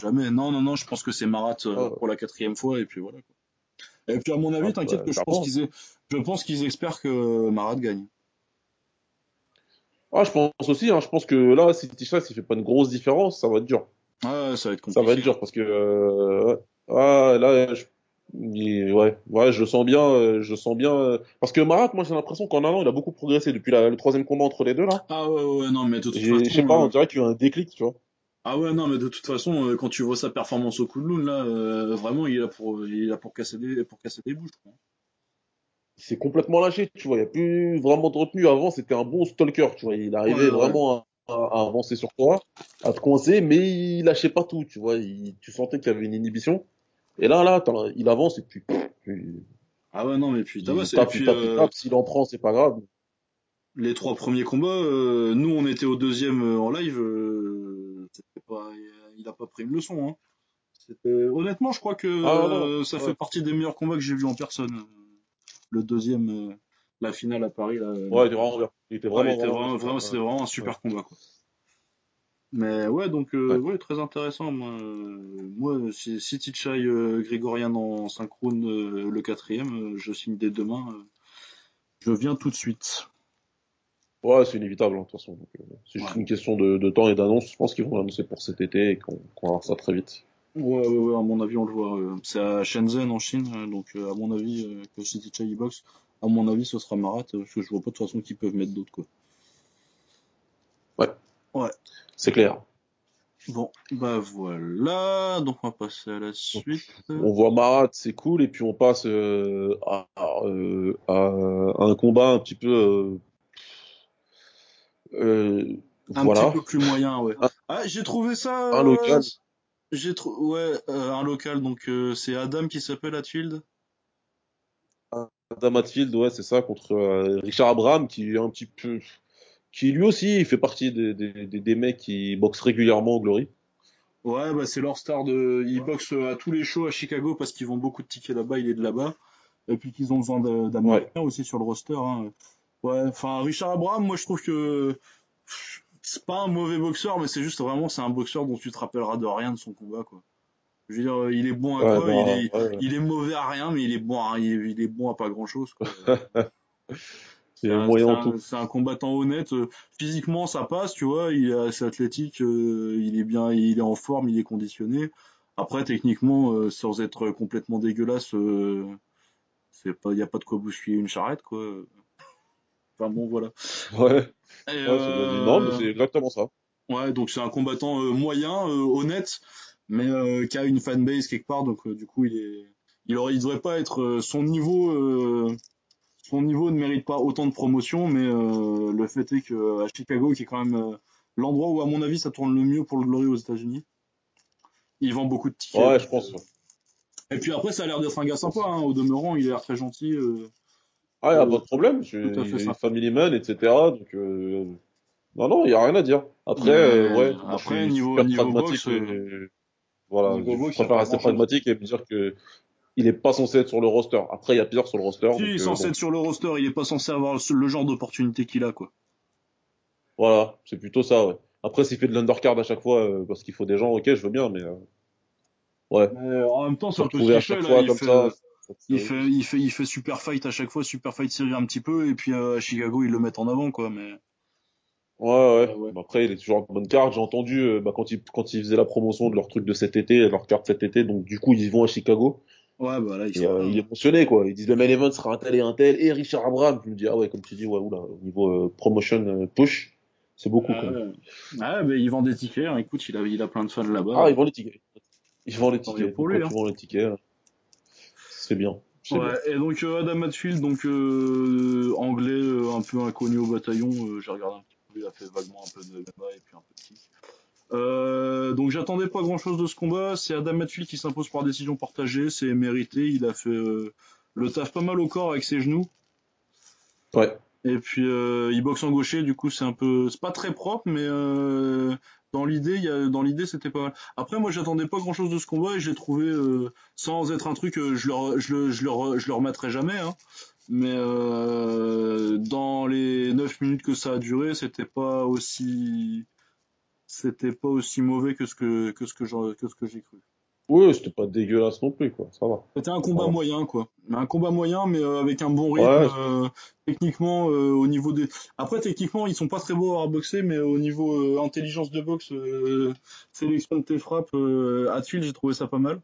Jamais. Non, non, non, je pense que c'est Marat euh, Ah. pour la quatrième fois, et puis voilà. quoi. Et puis à mon avis, Ah, t'inquiète bah, que je clairement. pense qu'ils je pense qu'ils espèrent que Marat gagne. Ah, je pense aussi, hein, je pense que là, si Tisha, s'il fait pas une grosse différence, ça va être dur. Ouais, ça va être Ça compliqué. va être dur parce que euh, ah, là, je, il- ouais, ouais, je le sens bien, euh, je le sens bien. euh, parce que Marat, moi, j'ai l'impression qu'en un an, il a beaucoup progressé depuis la- le troisième combat entre les deux là. Ah ouais, ouais, non, mais de toute façon. Je sais pas, on dirait qu'il y a eu un déclic, tu vois. Ah ouais, non, mais de toute façon, quand tu vois sa performance au coup de loon, là, vraiment, il est là pour, il là pour casser des, pour casser des bouches, quoi. Il s'est complètement lâché, tu vois. Il n'y a plus vraiment de retenue. Avant, c'était un bon stalker, tu vois. Il arrivait Ouais, vraiment à, à- à avancer sur toi, à te coincer, mais il lâchait pas tout, tu vois. Il- tu sentais qu'il y avait une inhibition. Et là, là, il avance et puis, puis Ah ouais, non, mais puis, tape, euh. S'il en prend, c'est pas grave. les trois premiers combats, euh, nous, on était au deuxième euh, en live, euh, pas, il a pas pris une leçon, hein. Honnêtement, je crois que Ah, ça ouais. fait partie des meilleurs combats que j'ai vus en personne. Le deuxième, euh, la finale à Paris, là. Ouais, il était vraiment bien. Il était Ouais, vraiment, il était vraiment, vraiment, bien. vraiment, c'était vraiment un super combat, quoi. Mais ouais, donc, euh, ouais. très intéressant. Moi, euh, moi si, si Tichai euh, Grégorian en synchrone euh, le quatrième, euh, je signe dès demain. euh, je viens tout de suite. Ouais, c'est inévitable, hein, de toute façon. Euh, c'est juste Ouais. une question de, de temps et d'annonce. Je pense qu'ils vont l'annoncer pour cet été et qu'on qu'on va voir ça très vite. Ouais, ouais, ouais, à mon avis, on le voit. euh, c'est à Shenzhen, en Chine, euh, donc euh, à mon avis, euh, que si Tichai y boxe, à mon avis, ce sera Marat, euh, parce que je vois pas de toute façon qu'ils peuvent mettre d'autres, quoi. Ouais. Ouais. C'est clair. Bon, bah voilà, donc on va passer à la suite. On voit Marat, c'est cool, et puis on passe euh, à, euh, à un combat un petit peu. Euh, euh, Un voilà. petit peu plus moyen, ouais. Ah, j'ai trouvé ça. Un euh, local. J'ai trouvé, ouais, euh, un local. Donc euh, c'est Adam qui s'appelle Hatfield. Adam Hatfield, ouais, c'est ça, contre euh, Richard Abraham, qui est un petit peu. qui lui aussi, il fait partie des, des, des, des mecs qui boxent régulièrement au Glory. Ouais, bah c'est leur star de. Ils boxent à tous les shows à Chicago parce qu'ils vendent beaucoup de tickets là-bas. Il est de là-bas. Et puis qu'ils ont besoin d'Américains aussi sur le roster. Hein. Ouais, enfin Richard Abraham, moi je trouve que c'est pas un mauvais boxeur, mais c'est juste vraiment c'est un boxeur dont tu te rappelleras de rien de son combat quoi. Je veux dire, il est bon à Ouais, quoi il, est, ouais, il est mauvais à rien, mais il est bon à, il est, il est bon à pas grand chose. Quoi. (laughs) il C'est est un, combattant honnête. euh, Physiquement, ça passe, tu vois. Il est assez athlétique, euh, il est bien, il est en forme, il est conditionné. Après, techniquement, euh, sans être complètement dégueulasse, euh, c'est pas, y a pas de quoi bousculer une charrette, quoi. Enfin bon, voilà. Ouais, Et, ouais c'est bien dit. Non, mais euh, c'est exactement ça. ouais, donc c'est un combattant euh, moyen, euh, honnête, mais euh, qui a une fanbase quelque part. Donc euh, du coup, il est, il aurait, il devrait pas être euh, son niveau. euh, son niveau ne mérite pas autant de promotion, mais euh, le fait est que à Chicago, qui est quand même euh, l'endroit où, à mon avis, ça tourne le mieux pour le Glory aux États-Unis, il vend beaucoup de tickets. Ouais, je pense. euh, Et puis après, ça a l'air d'être un gars sympa. Hein. Au demeurant, il a l'air très gentil. euh, Ah, y a euh, pas de problème. Il family man, etc. Donc, euh, non, non, il y a rien à dire. Après, euh, ouais, après, niveau- super niveau pragmatique. boxe, euh, et, voilà, niveau je préfère rester pragmatique et me dire que il est pas censé être sur le roster. Après, il y a pire sur le roster. Si, il est censé bon. être sur le roster, il est pas censé avoir le le genre d'opportunité qu'il a, quoi. Voilà, c'est plutôt ça, ouais. Après, s'il fait de l'undercard à chaque fois, euh, parce qu'il faut des gens, ok, je veux bien, mais euh, ouais, Mais en même temps, retrouver qu'il à chaque là. fois Il comme fait, ça. Il fait, il fait, il fait super fight à chaque fois, super fight série un petit peu, et puis euh, à Chicago, ils le mettent en avant, quoi. Mais Ouais, ouais. Ouais. Bah, après, il est toujours en bonne carte. J'ai entendu euh, bah, quand ils quand ils faisaient la promotion de leur truc de cet été, leur carte cet été, donc du coup ils vont à Chicago. ouais, bah là, il Et euh, il est mentionné quoi. Ils disent le main event sera un tel et un tel et Richard Abraham. Je me dis ah ouais comme tu dis ouais oula au niveau euh, promotion euh, push c'est beaucoup Ah quand même. ouais, Ah, mais il vend des tickets. hein. Écoute, il a, il a plein de fans là-bas. Ah ils vendent les tickets. Ils vendent les tickets. pour lui, hein. tu vends les tickets, c'est bien. Ouais, et donc euh, Adam Hatfield, donc euh, anglais euh, un peu inconnu au bataillon, j'ai regardé un petit peu, il a fait vaguement un peu de MMA et puis un peu de kick. Euh, donc j'attendais pas grand chose de ce combat, c'est Adam Hatfield qui s'impose par décision partagée, c'est mérité, il a fait euh, le taf pas mal au corps avec ses genoux. Ouais. Et puis euh, il boxe en gaucher, du coup c'est un peu, c'est pas très propre, mais euh, dans l'idée, il dans l'idée c'était pas mal. Après moi j'attendais pas grand chose de ce combat et j'ai trouvé, euh, sans être un truc, euh, je le, je le, je le, je le remettrai jamais, hein, mais dans les 9 minutes que ça a duré, c'était pas aussi, c'était pas aussi mauvais que ce que que ce que j'ai cru. Oui, c'était pas dégueulasse non plus, quoi. Ça va. C'était un combat moyen, quoi. Un combat moyen, mais euh, avec un bon rythme. Ouais. euh, techniquement, euh, au niveau des. Après, techniquement, ils sont pas très beaux à avoir boxé, mais au niveau euh, intelligence de boxe, euh, sélection de tes frappes, euh, Hatfield, j'ai trouvé ça pas mal.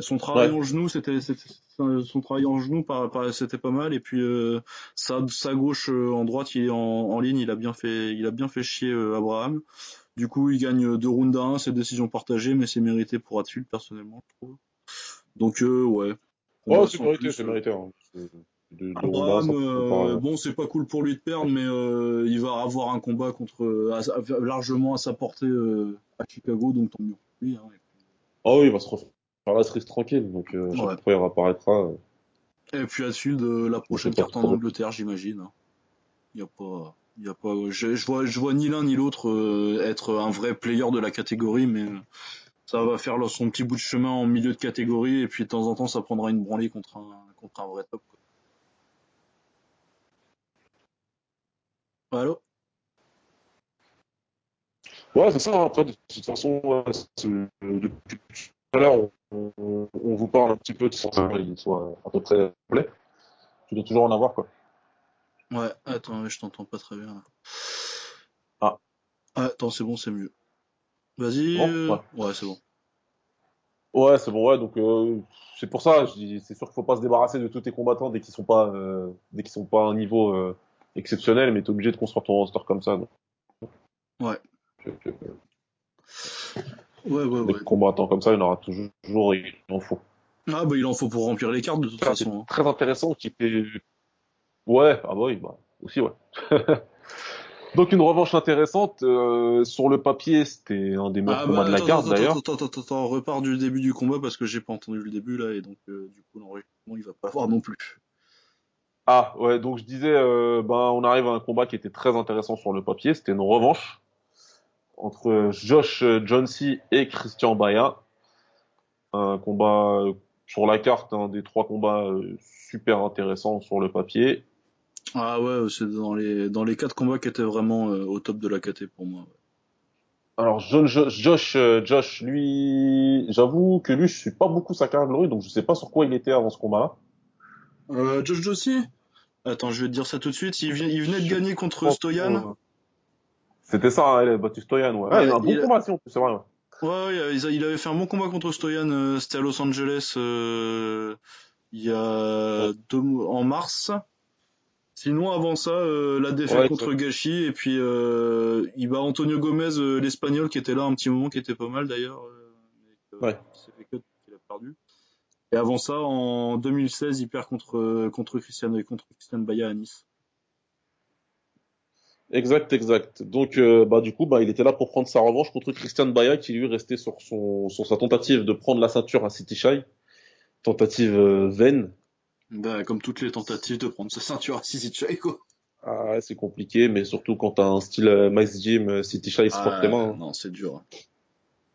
Son travail Ouais. en genou, c'était son travail en genou, c'était pas mal. Et puis euh, sa, sa gauche euh, en droite, il est en, en ligne, il a bien fait, il a bien fait chier euh, Abraham. Du coup, il gagne deux rounds à un, c'est décision partagée, mais c'est mérité pour Hatfield personnellement, je trouve. Donc euh, ouais. Ouais, Combat c'est mérité, c'est euh, mérité. Hein. C'est- De, de Abraham, Ronda, euh, pas- bon, c'est pas cool pour lui de perdre, mais euh, il va avoir un combat contre euh, à- à- largement à sa portée euh, à Chicago, donc tant mieux pour lui. Hein. Ah oui, il va se refaire la cerise tranquille, donc euh, chaque Ouais. fois il réapparaîtra. euh. Et puis Hatfield, euh, la prochaine carte en. Angleterre, j'imagine. hein. Il y a pas, il y a pas, je, je vois, je vois ni l'un ni l'autre euh, être un vrai player de la catégorie, mais euh, ça va faire leur- son petit bout de chemin en milieu de catégorie, et puis de temps en temps, ça prendra une branlée contre un, contre un vrai top. Quoi. Allô? Ouais, c'est ça. hein. Après, de toute façon, depuis à l'heure, on, on- on vous parle un petit peu de son il soit à peu près complet. Tu dois toujours en avoir, quoi. Ouais, attends, je t'entends pas très bien. là. Ah. Ah, attends, c'est bon, c'est mieux. Vas-y. Bon, euh, ouais. ouais, c'est bon. Ouais, c'est bon, ouais. Donc, euh, c'est pour ça, c'est sûr qu'il faut pas se débarrasser de tous tes combattants dès qu'ils sont pas, euh, dès qu'ils sont pas à un niveau euh, exceptionnel, mais t'es obligé de construire ton roster comme ça. donc. Ouais. Ouais, ouais, Des ouais. combattants comme ça, il en aura toujours, il en faut. Ah, bah, il en faut pour remplir les cartes, de toute c'est façon. hein. très intéressant, qui était... Ouais, ah bah oui, bah, aussi, ouais. (laughs) Donc une revanche intéressante, euh, sur le papier, c'était un des meilleurs Ah, combats bah, de la attends, carte d'ailleurs. attends, attends, attends, attends, repars du début du combat parce que j'ai pas entendu le début là, et donc, euh, du coup, l'enregistrement, il va pas avoir non plus. Ah ouais, donc je disais, euh, ben on arrive à un combat qui était très intéressant sur le papier, c'était une revanche entre Josh Johnsey et Christian Baya. Un combat euh, sur la carte, un des trois combats euh, super intéressants sur le papier. Ah, ouais, c'est dans les, dans les quatre combats qui étaient vraiment euh, au top de la KT pour moi. Alors Josh, euh, Josh, lui, j'avoue que lui, je suis pas beaucoup sa glory, donc je sais pas sur quoi il était avant ce combat-là. Euh, Josh Joshi Attends, je vais te dire ça tout de suite. Il, vient, il venait de gagner contre Stoyan. C'était ça, hein, il a battu Stoyan, ouais. Ouais, Ouais, il a un bon il combat, si, c'est vrai. ouais. Il avait fait un bon combat contre Stoyan. euh, C'était à Los Angeles euh, il y a deux en mars. Sinon, avant ça, euh, la défaite Ouais, contre Gachi et puis euh, il bat Antonio Gomez, euh, l'espagnol, qui était là un petit moment, qui était pas mal d'ailleurs. euh, mais Ouais. qu'il a perdu. Et avant ça, en 2016, il perd contre contre Christian contre Christian Baya à Nice. Exact, exact. Donc, euh, bah, du coup, bah, il était là pour prendre sa revanche contre Christian Baya, qui lui restait sur son, sur sa tentative de prendre la ceinture à City Shy. Tentative euh, vaine. Bah, comme toutes les tentatives de prendre sa ceinture à Sisi quoi. Ah, ouais, c'est compliqué, mais surtout quand t'as un style euh, Max Gym, euh, City Shy se frotte les mains. hein. non, c'est dur. Il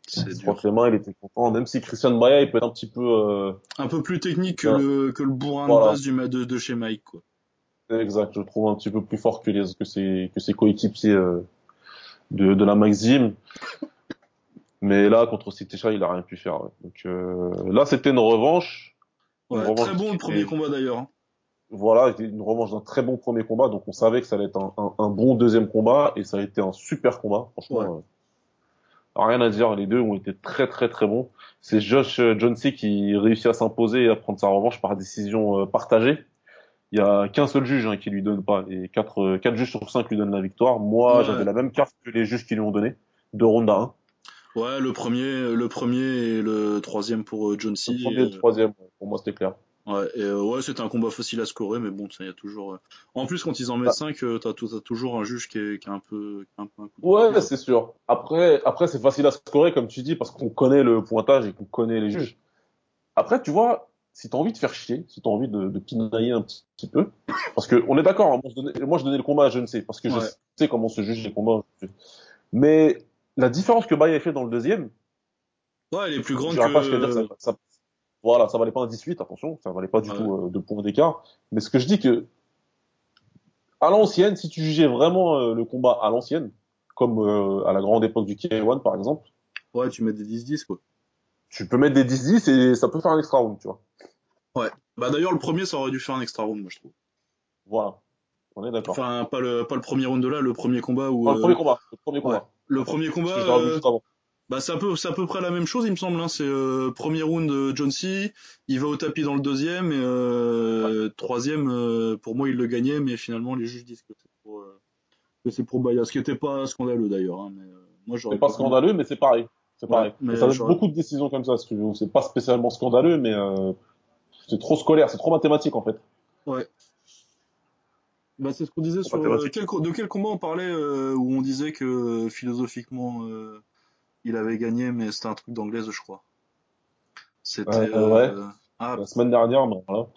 C'est se dur. frotte les mains, il était content. Même si Christian Baya, il peut être un petit peu, euh, Un peu plus technique que le que le bourrin Voilà. de base du ma- de, de chez Mike, quoi. Exact, je le trouve un petit peu plus fort que les, que ses, que ses coéquipiers, euh, de, de la Max Gym. Mais là, contre City Shy, il a rien pu faire. ouais. Donc, euh, là, c'était une revanche. Une Ouais, revanche très bon le premier combat d'ailleurs. hein. voilà, une revanche d'un très bon premier combat, donc on savait que ça allait être un, un- un bon deuxième combat, et ça a été un super combat, franchement. euh, rien à dire, les deux ont été très très très bons. C'est Josh Johnsey qui réussit à s'imposer et à prendre sa revanche par décision partagée. Il y a qu'un seul juge hein, qui lui donne pas, et quatre, euh, quatre juges sur cinq lui donnent la victoire. Moi, Ouais. j'avais la même carte que les juges qui lui ont donné, rounds à un. Ouais, le premier, le premier et le troisième pour euh, John C. Le premier et le euh, troisième, pour moi c'était clair. Ouais, et euh, ouais, c'était un combat facile à scorer, mais bon, ça y a toujours. euh, En plus, quand ils en mettent Ah. 5, t'as, tout- t'as toujours un juge qui est, qui est un peu, qui est un peu un coup de Ouais, c'est sûr. Après, après c'est facile à scorer, comme tu dis, parce qu'on connaît le pointage et qu'on connaît les juges. Après, tu vois, si t'as envie de faire chier, si t'as envie de, de pinailler un petit, petit peu, parce que on est d'accord, hein, moi, je donnais, je le combat à je ne sais, parce que je sais comment se juge les combats. Mais la différence que Baye a fait dans le deuxième, Ouais, elle est plus grande je dirais pas jusqu'à dire que. que ça, ça- voilà, ça valait pas un 18, attention, ça valait pas du Ouais. tout euh, deux points d'écart. Mais ce que je dis que, à l'ancienne, si tu jugeais vraiment euh, le combat à l'ancienne, comme euh, à la grande époque du K1 par exemple. Ouais, tu mets des 10-10 quoi. Tu peux mettre des 10-10 et ça peut faire un extra round, tu vois. Ouais. Bah d'ailleurs le premier ça aurait dû faire un extra round, moi je trouve. Voilà. On est d'accord. Enfin pas le pas le premier round de là, le premier combat où. Le premier euh, combat. Le premier combat. ouais. Le premier combat. Euh. Bah c'est un peu c'est à peu près la même chose il me semble hein. c'est euh, premier round de John C, il va au tapis dans le deuxième et euh, troisième euh, pour moi il le gagnait mais finalement les juges disent que c'est pour euh, que c'est pour Baya ce qui était pas scandaleux d'ailleurs hein, mais moi j'aurais C'est pas scandaleux, mais c'est pareil. C'est Ouais, pareil. mais Et ça donne j'aurais- beaucoup de décisions comme ça, veux. C'est pas spécialement scandaleux, mais euh, c'est trop scolaire, c'est trop mathématique en fait. Ouais. Bah c'est ce qu'on disait sur euh, quel de quel combat on parlait euh, où on disait que philosophiquement il avait gagné mais c'était un truc d'anglaise je crois. C'était ouais. ah La semaine dernière, bon, voilà.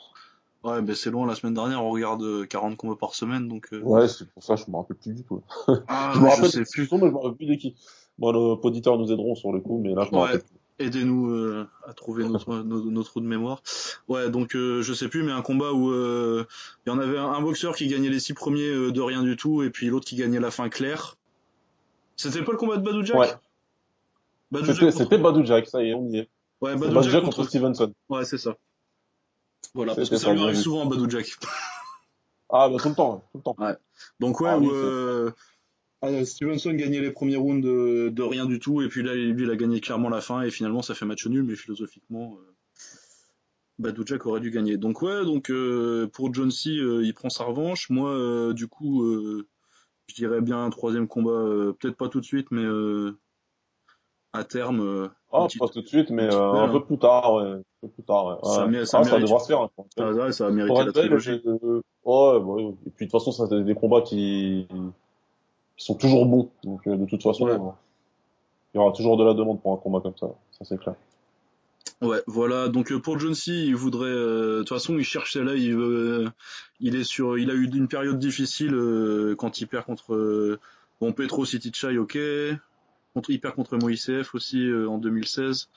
ouais mais c'est loin la semaine dernière on regarde euh, 40 combats par semaine donc Ouais, c'est pour ça, je me rappelle plus du tout. ah, (laughs) je me rappelle sais plus. mais je me rappelle plus de qui. Bon, nos auditeurs nous aideront sur le coup, mais là, je Ouais. Aidez-nous euh, à trouver (laughs) notre, nos, nos trous de mémoire. Ouais, donc euh, je sais plus, mais un combat où euh, il y en avait un, un boxeur qui gagnait les six premiers euh, de rien du tout, et puis l'autre qui gagnait la fin claire. C'était pas le combat de Badou Jack Ouais. C'était, contre- c'était Badou Jack, ça y est, on y est. Ouais, Badou Badou Jack Jack contre... contre Stevenson. Ouais, c'est ça. Voilà, parce que ça lui arrive souvent à Badou Jack. Ah, bah, tout le temps, tout le temps. Donc ouais, Ah où oui, euh, ah, Stevenson gagnait les premiers rounds de, de rien du tout, et puis là, lui, il a gagné clairement la fin, et finalement, ça fait match nul, mais philosophiquement, euh, Badou Jack aurait dû gagner. Donc ouais, donc euh, pour John C, euh, il prend sa revanche. Moi, euh, du coup, je dirais bien un troisième combat, peut-être pas tout de suite, mais à terme, Ah, petite- pas tout de suite, mais belle, un hein. peu plus tard, ouais. Un peu plus tard, ouais. Ça Ouais. ça ah, ça mérite. devra se faire. hein, pour ça, être ouais, ça a mérité la belle, trilogie. ouais. Et puis de toute façon, c'est des combats qui, qui sont toujours bons. Donc euh, de toute façon, Ouais. euh, il y aura toujours de la demande pour un combat comme ça. Ça c'est clair. Ouais, voilà. Donc euh, pour John C, il voudrait, euh, de toute façon, il cherche là, il veut, il est sur, il a eu une période difficile euh, quand il perd contre, euh, bon Petro Chai, ok, contre, il perd contre Moïsef aussi euh, en 2016,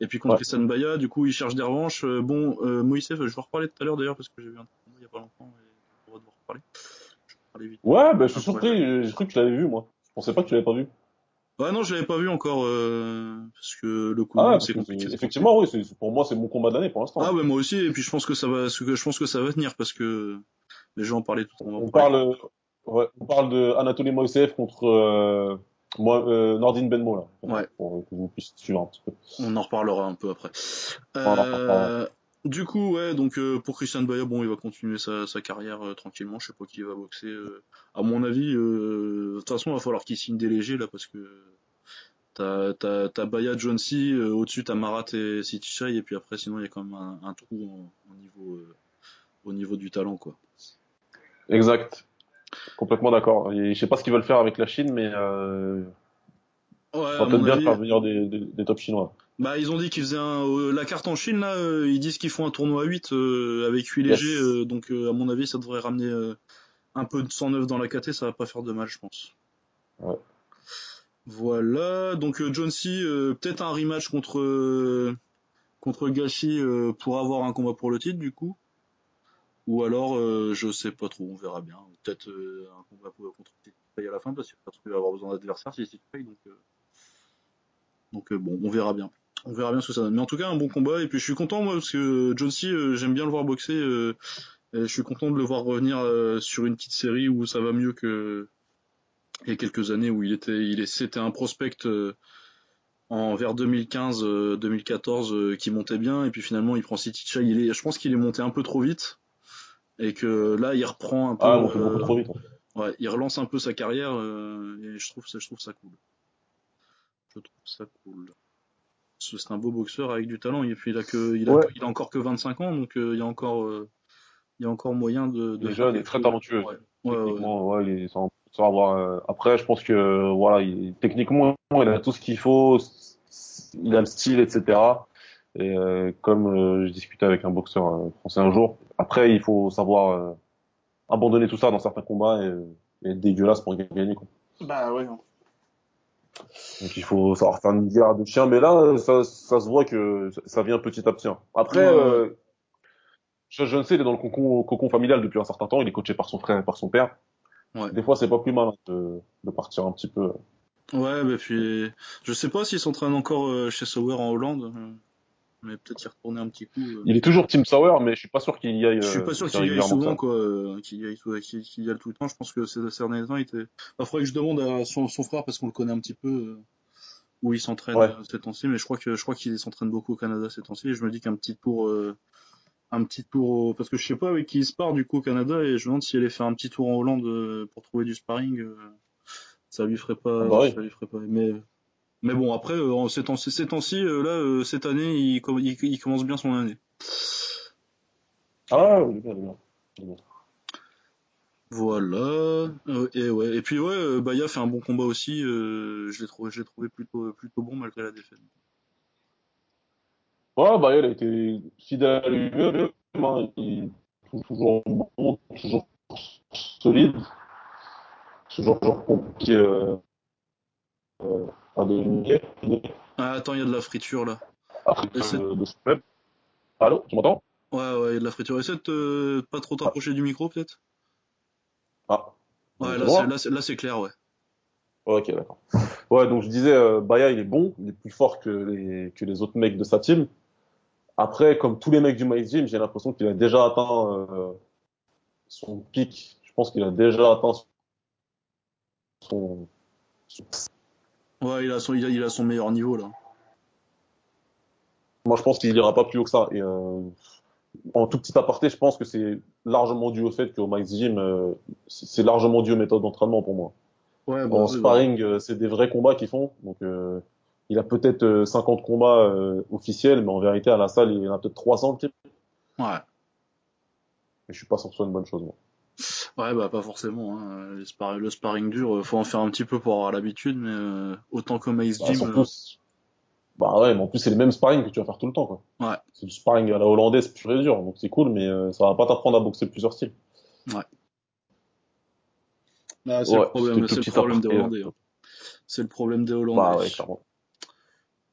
et puis contre Ouais. Christian Baya. Du coup, il cherche des revanches. Euh, bon, euh, Moïsef, je vais en reparler tout à l'heure d'ailleurs parce que j'ai vu un il y a pas longtemps et on va devoir reparler. Je vais parler vite. Ouais, bah, je suis Ah, surpris. J'ai j'ai cru que tu l'avais vu, moi. Je pensais pas que tu l'avais pas vu. Ouais, non, je l'avais pas vu encore euh, parce que le coup, Ah, c'est compliqué. effectivement, oui. Pour moi, c'est mon combat de l'année pour l'instant. Ah ouais moi aussi et puis je pense que ça va je pense que ça va tenir parce que les gens en parlaient tout le temps. on parle, ouais, on parle de Anatoly Moïsev contre euh, moi, euh, Nordine Benmo là. Ouais. Pour que vous puissiez suivre un petit peu. On en reparlera un peu après. Euh, du coup ouais donc euh, pour Christian Baya bon il va continuer sa, carrière euh, tranquillement je sais pas qui va boxer euh, à mon avis euh, de toute façon il va falloir qu'il signe des légers là parce que t'as t'as t'as Baya John C au-dessus t'as Marat et Sitichai et puis après sinon il y a quand même un, trou au niveau au niveau du talent quoi. Exact. Complètement d'accord. Je sais pas ce qu'ils veulent faire avec la Chine, mais Ouais, ça bien avis, faire venir des, des, des top chinois. Bah, ils ont dit qu'ils faisaient un, euh, la carte en Chine, là, euh, ils disent qu'ils font un tournoi à 8 euh, avec 8 Yes. légers, donc à mon avis, ça devrait ramener un peu de 109 dans la KT, ça va pas faire de mal, je pense. Ouais. Voilà, donc John C, peut-être un rematch contre contre Gachi pour avoir un combat pour le titre, du coup. Ou alors, je sais pas trop, on verra bien. Peut-être un combat pour- contre Titipai à la fin, parce qu'il va avoir besoin d'adversaires si Titipai, donc... Euh... Donc euh, bon, on verra bien. On verra bien ce que ça donne. Mais en tout cas, un bon combat. Et puis je suis content, moi, parce que John C, euh, j'aime bien le voir boxer. euh, et je suis content de le voir revenir euh, sur une petite série où ça va mieux que il y a quelques années où il était, il est, c'était un prospect euh, en vers 2015, euh, 2014 euh, qui montait bien. Et puis finalement, il prend City Chai. Il est, je pense qu'il est monté un peu trop vite. Et que là, il reprend un peu. Ah, on fait euh, beaucoup trop vite. Ouais, il relance un peu sa carrière euh, et je trouve ça, je trouve ça cool. Je trouve ça cool. Ce- C'est un beau boxeur avec du talent et puis il a que, il a, Ouais. il a encore que 25 ans donc euh, il y a encore, euh, il y a encore moyen de. de Il est très talentueux. Ouais, ouais, il avoir, après, je pense que, voilà, il, techniquement, il a tout ce qu'il faut, il a le style, etc. Et euh, comme euh, je discutais avec un boxeur euh, français un jour, après, il faut savoir euh, abandonner tout ça dans certains combats et, et être dégueulasse pour gagner. Quoi. Bah ouais. Donc il faut savoir faire une guerre de chien, mais là, ça, ça se voit que ça- vient petit à petit. hein. Après, euh, je, je ne sais, il est dans le cocon, cocon familial depuis un certain temps, il est coaché par son frère et par son père. Ouais. Des fois, c'est pas plus mal hein, de, de partir un petit peu. Ouais, bah puis je sais pas s'il s'entraîne encore euh, chez Sauer en Hollande, euh, mais peut-être y retourner un petit coup. euh. Il est toujours Team Sauer, mais je suis pas sûr qu'il y aille. Je suis pas sûr qu'il y aille souvent, quoi, qu'il y aille, qu'il y aille tout le temps. Je pense que ces derniers temps, il était. Il faudrait que je demande à son, son frère parce qu'on le connaît un petit peu euh, où il s'entraîne Ouais. euh, ces temps-ci, mais je crois que je crois qu'il s'entraîne beaucoup au Canada ces temps-ci. Et je me dis qu'un petit tour, euh, un petit tour, au- parce que je sais pas avec qui il se part du coup au Canada et je me demande s'il allait faire un petit tour en Hollande euh, pour trouver du sparring. euh, ça lui ferait pas, Ah bah oui. ça lui ferait pas. Mais mais bon après euh, ces temps-ci, euh, là euh, cette année il, com- il, il commence bien son année. Ah, oui, bien, bien. bien. Voilà. Et ouais. Et puis ouais, Baya fait un bon combat aussi. je l'ai trouvé, je l'ai trouvé plutôt, plutôt bon malgré la défaite. Ouais, bah, il a été fidèle à lui-même, hein. il est toujours bon, toujours solide, toujours, toujours compliqué euh, euh, à dominer. Ah, attends, il y a de la friture là. Et c'est- de, de. Allô, tu m'entends? Ouais, ouais, il y a de la friture. Essaie de te- pas trop t'approcher du micro peut-être? Ah, Ouais, là c'est, là clair, ouais. Ok, d'accord. Ouais, donc je disais, euh, Baya, il est bon, il est plus fort que les, que les autres mecs de sa team. Après, comme tous les mecs du Mike Gym, j'ai l'impression qu'il a déjà atteint euh, son pic. Je pense qu'il a déjà atteint son, son- Ouais, il a son, il a, il a son meilleur niveau là. Moi, je pense qu'il ira pas plus haut que ça. Et euh, en tout petit aparté, je pense que c'est largement dû au fait qu'au Mike Gym, euh, c'est largement dû aux méthodes d'entraînement pour moi. Ouais, bah, En sparring, euh, c'est des vrais combats qu'ils font. Donc, euh, il a peut-être euh, 50 combats euh, officiels, mais en vérité, à la salle, il en a peut-être 300 le type. bah, ouais. Et je suis pas sûr que ce soit une bonne chose. Moi. Ouais, bah pas forcément. Hein. Le sparring dur, euh, faut en faire un petit peu pour avoir l'habitude, mais euh, autant qu'au Mace Bah, Gym. euh, c'est- bah ouais, mais en plus, c'est les mêmes sparring que tu vas faire tout le temps. Quoi. Ouais. C'est du sparring à la hollandaise pur et dur. Donc, c'est cool, mais euh, ça va pas t'apprendre à boxer plusieurs styles. Ah, c'est Ouais, le problème, c'était c'est tout le problème des aparté, Hollandais. hein. C'est le problème des Hollandais. Bah ouais, clairement.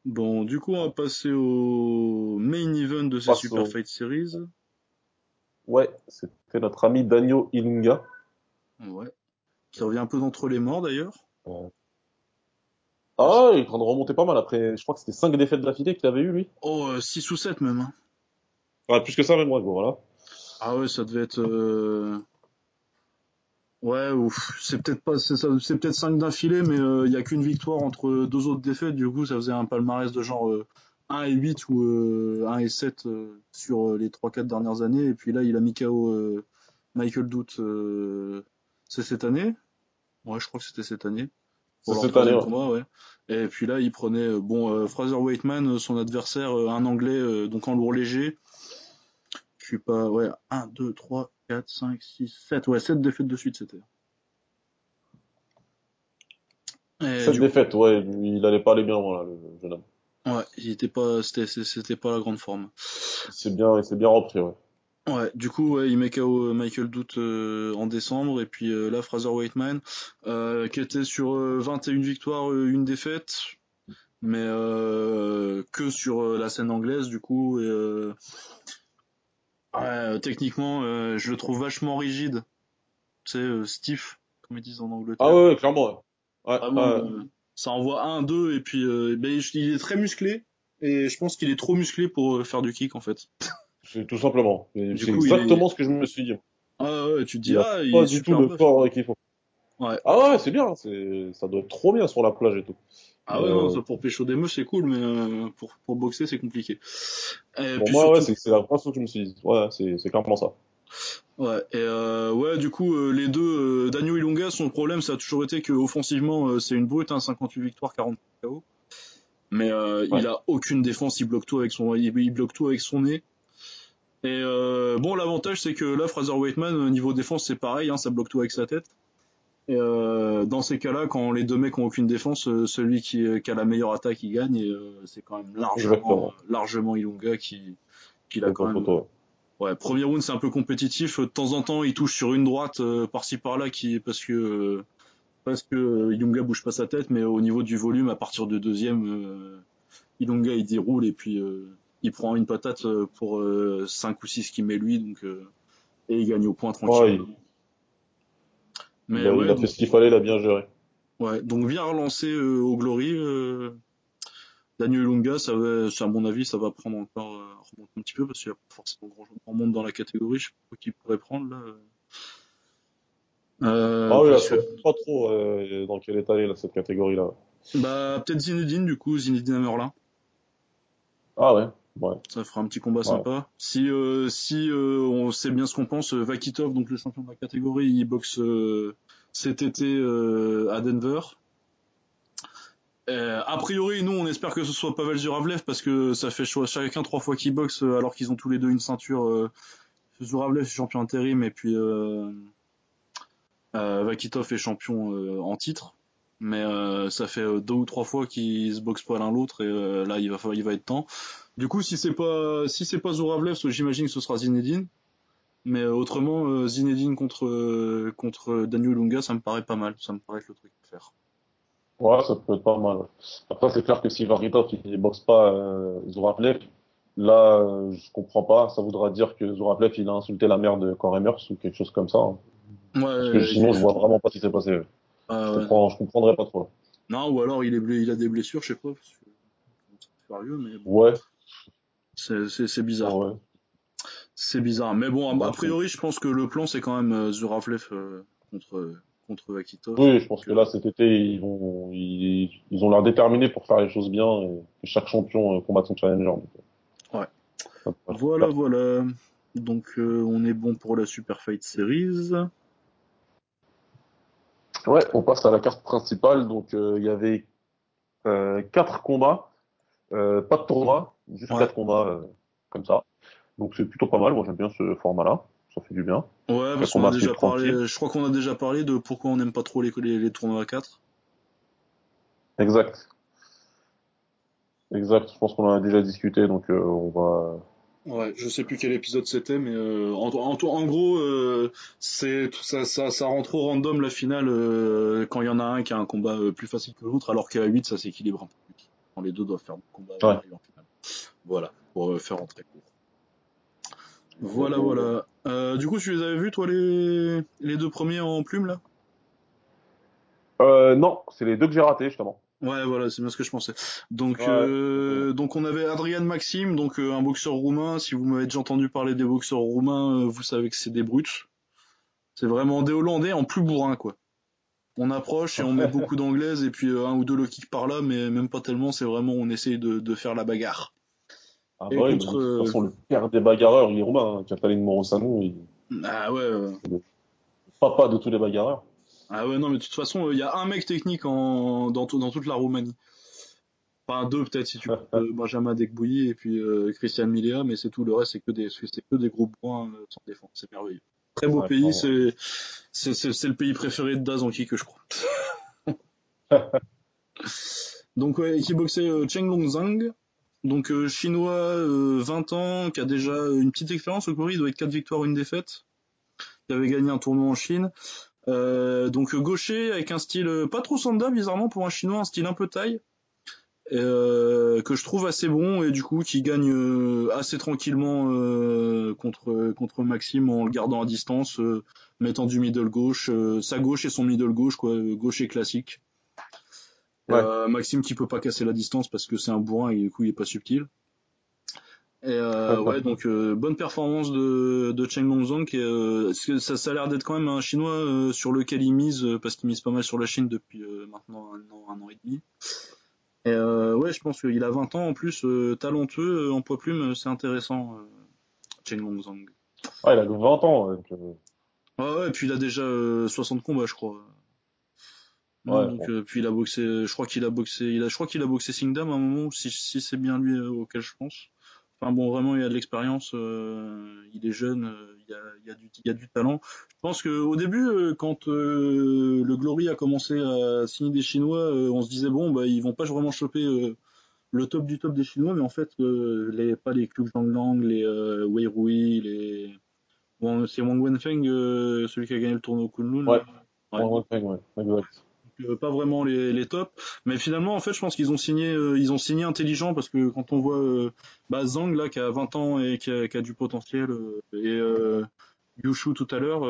Bon, du coup, on va passer au main event de ces Super au- Fight Series. Ouais, c'était notre ami Danio Ilunga. Ouais. Qui revient un peu d'entre les morts d'ailleurs. Ah, il est en train de remonter pas mal après. Je crois que c'était 5 défaites d'affilée qu'il avait eu, lui. Oh, 6 ou 7 même. hein. Ouais, plus que ça, même, ouais, bon, voilà. Ah ouais, ça devait être. euh, Ouais, ouf. C'est peut-être pas, c'est peut-être 5 d'affilée, mais euh, il y a qu'une victoire entre deux autres défaites. Du coup, ça faisait un palmarès de genre euh, 1 et 8 ou euh, 1 et 7 euh, sur euh, les 3-4 dernières années. Et puis là, il a mis KO euh, Michael Doute. euh, C'est cette année Ouais, je crois que c'était cette année. C'est cette année, ouais. combat, ouais. Et puis là, il prenait euh, bon euh, Fraser Waitman, son adversaire, un Anglais, euh, donc en lourd léger. Je suis pas, ouais, 1, 2, 3, 4, 5, 6, 7, ouais, 7 défaites de suite, c'était. Et Cette défaite, ouais, il allait pas aller bien, voilà, le jeune homme. Ouais, il était pas, c'était, c'était pas la grande forme. Il s'est bien, il s'est bien repris, ouais. Ouais, du coup, ouais, il met KO euh, Michael Doute euh, en décembre, et puis euh, là, Fraser Waitman, euh, qui était sur euh, 21 victoires, une défaite, mais que sur la scène anglaise, du coup, et, ouais, techniquement, je le trouve vachement rigide, tu sais, stiff, comme ils disent en Angleterre. Ah ouais, clairement, ouais. Ouais, Vraiment, ouais. Ça envoie 1, 2, et puis euh, ben, il est très musclé, et je pense qu'il est trop musclé pour euh, faire du kick, en fait. (laughs) C'est tout simplement. C'est exactement est- ce que je me suis dit. Ah ouais, tu te dis, Il ah, il pas est du tout le buff. corps qu'il faut. Ouais. Ah ouais, c'est bien, ça doit être trop bien sur la plage et tout. Ah ouais, non, euh, ça, pour pécho des meufs, c'est cool, mais euh, pour, pour boxer, c'est compliqué. Et Pour moi, ouais, surtout- c'est, c'est la première chose que je me suis dit. Ouais, c'est, c'est clairement ça. Ouais, et euh, ouais, du coup, euh, les deux, euh, Daniel Ilunga, son problème, ça a toujours été que offensivement, euh, c'est une brute, hein, 58 victoires, 40 KO. Mais euh, Ouais. il a aucune défense, il bloque tout avec son, il, il bloque tout avec son nez. Et euh, bon, l'avantage, c'est que là, Fraser Waitman, au niveau défense, c'est pareil, hein, ça bloque tout avec sa tête. Et euh, dans ces cas-là, quand les deux mecs ont aucune défense, celui qui, qui a la meilleure attaque, il gagne. Et euh, c'est quand même largement, Exactement. largement Ilunga qui, qui l'a quand même. photo. Ouais, premier round, c'est un peu compétitif. De temps en temps, il touche sur une droite euh, par-ci par-là, qui parce que euh, parce que euh, Ilunga bouge pas sa tête, mais au niveau du volume, à partir du deuxième, euh, Ilunga il déroule et puis euh, il prend une patate euh, pour euh, 5 ou 6 qu'il met lui, donc euh, et il gagne au point tranquille. Ouais, Mais il a, ouais, il a donc, fait ce qu'il fallait, il a bien géré. ouais, donc bien relancé euh, au Glory. Daniel Lunga, ça va, ça, à mon avis, ça va prendre encore euh, remonter un petit peu parce qu'il n'y a pas forcément grand, grand monde dans la catégorie. Je sais pas qui pourrait prendre là. Euh, Ah oui, là, je que- sais pas trop euh, dans quel état elle est là, cette catégorie-là. bah peut-être Zinedine du coup, Zinedine Merlin. Ah ouais, ouais. Ça fera un petit combat Ouais. sympa. Si euh, si on sait bien ce qu'on pense, Vakitov, donc le champion de la catégorie, il boxe cet été à Denver. Euh, a priori, nous, on espère que ce soit Pavel Zuravlev parce que ça fait chacun trois fois qu'ils boxent euh, alors qu'ils ont tous les deux une ceinture. Euh, Zuravlev est champion intérim et puis euh, Vakitov est champion en titre. Mais ça fait deux ou trois fois qu'ils se boxent pas l'un l'autre et là il va il va être temps. Du coup, si c'est pas si c'est pas Zuravlev, j'imagine que ce sera Zinedine. Mais autrement, Zinedine contre contre Daniel Lunga, ça me paraît pas mal. Ça me paraît être le truc à faire. Ouais, ça peut être pas mal. Après, c'est clair que si Varitov il boxe pas euh, Zoravlev, là, euh, je comprends pas. Ça voudra dire que Zoravlev il a insulté la mère de Koremers ou quelque chose comme ça. hein. Ouais. Parce que sinon, je vois vraiment pas ce qui s'est passé. Ah, Je ouais. comprends, je comprendrais pas trop. Non, ou alors il est il a des blessures, je sais pas. C'est sérieux, mais bon, Ouais, c'est bizarre. ouais. C'est bizarre. Mais bon, a, priori, je pense que le plan c'est quand même euh, Zuravlev euh, contre contre Vakitov. Oui, je pense que là, cet été, ils vont, ils, ils ont l'air déterminés pour faire les choses bien et que chaque champion euh, combatte son challenger. donc, euh, Ouais. ça Voilà, voilà. Donc euh, on est bon pour la Super Fight Series. Ouais, on passe à la carte principale. Donc, euh, il y avait euh, quatre combats, euh, pas de tournoi, juste Ouais. quatre combats comme ça. Donc, c'est plutôt pas mal. Moi, j'aime bien ce format-là. Ça fait du bien. Ouais, parce qu'on combat a déjà tranquille. parlé. Je crois qu'on a déjà parlé de pourquoi on n'aime pas trop les, les, les tournois à 4. Exact. Exact. Je pense qu'on en a déjà discuté. Donc, euh, on va. Ouais, je sais plus quel épisode c'était, mais euh, en, en, en gros, euh, c'est ça, ça, ça rend trop random la finale quand il y en a un qui a un combat plus facile que l'autre, alors qu'à 8 ça s'équilibre un peu plus. Quand les deux doivent faire des combats Ouais. en finale. Voilà, pour faire rentrer court. Voilà, voilà. Euh, du coup, tu les avais vus, toi, les, les deux premiers en plume, là? Euh, non, c'est les deux que j'ai ratés justement. Ouais, voilà, c'est bien ce que je pensais. Donc, Ouais. euh, donc on avait Adrian Maxime, donc un boxeur roumain. Si vous m'avez déjà entendu parler des boxeurs roumains, vous savez que c'est des brutes. C'est vraiment des Hollandais en plus bourrin, quoi. On approche et on met (laughs) beaucoup d'anglaises et puis un ou deux low kicks par là, mais même pas tellement. C'est vraiment on essaye de, de faire la bagarre. Ah Et bah oui, contre, de euh, toute façon, le père des bagarreurs, il est roumain. Hein. Katalin Morosanou, il Ah ouais. euh, papa de tous les bagarreurs. Ah ouais, non, mais de toute façon, il y a un mec technique en, dans, tout- dans toute la Roumanie. Enfin, deux peut-être si tu (laughs) euh, Benjamin Dekbouilly et puis euh, Christian Milea, mais c'est tout. Le reste, c'est que des, c'est que des gros points euh, sans défense. C'est merveilleux. Très beau Ouais, pays, c'est, c'est, c'est, c'est le pays préféré de Daz en kick, je crois. (laughs) Donc, ouais, qui boxait euh, Cheng Long Zhang. Donc, euh, chinois, euh, 20 ans, qui a déjà une petite expérience au Corée, il doit être 4 victoires, une défaite. Qui avait gagné un tournoi en Chine. Euh, donc euh, gaucher avec un style euh, pas trop sanda bizarrement pour un chinois, un style un peu taille euh, que je trouve assez bon et du coup qui gagne assez tranquillement contre contre Maxime en le gardant à distance, mettant du middle gauche, sa gauche et son middle gauche quoi, gaucher classique. Ouais. Euh, Maxime qui peut pas casser la distance parce que c'est un bourrin et du coup il est pas subtil. Et euh, ouais, donc euh, bonne performance de, de Cheng Longzhang. qui euh, ça, ça a l'air d'être quand même un chinois euh, sur lequel il mise, euh, parce qu'il mise pas mal sur la Chine depuis euh, maintenant un an, un an et demi. Et euh, ouais, je pense qu'il a 20 ans en plus, euh, talentueux, euh, en poids plume, c'est intéressant, euh, Cheng Longzhang. Ah, il a que 20 ans. donc, Ouais, ouais, et puis il a déjà euh, 60 combats, je crois. Non, Ouais, donc bon. euh, puis il a boxé, je crois qu'il a boxé, il a, je crois qu'il a boxé Singdam à un moment, si, si c'est bien lui euh, auquel je pense. Enfin bon, vraiment il a de l'expérience, euh, il est jeune, euh, il, a, il, a du, il a du talent. Je pense que au début, euh, quand le Glory a commencé à signer des Chinois, on se disait bon bah ils vont pas vraiment choper le top du top des Chinois, mais en fait les pas les Klug Lang, les Wei Rui, les bon, c'est Wang Wenfeng, celui qui a gagné le tournoi au Kunlun. Ouais. Ouais. Ouais, ouais, ouais, exact. Euh, pas vraiment les, les tops, mais finalement en fait je pense qu'ils ont signé euh, ils ont signé intelligent parce que quand on voit euh, bah, Zhang là qui a 20 ans et qui a, qui a du potentiel euh, et Yushu tout à l'heure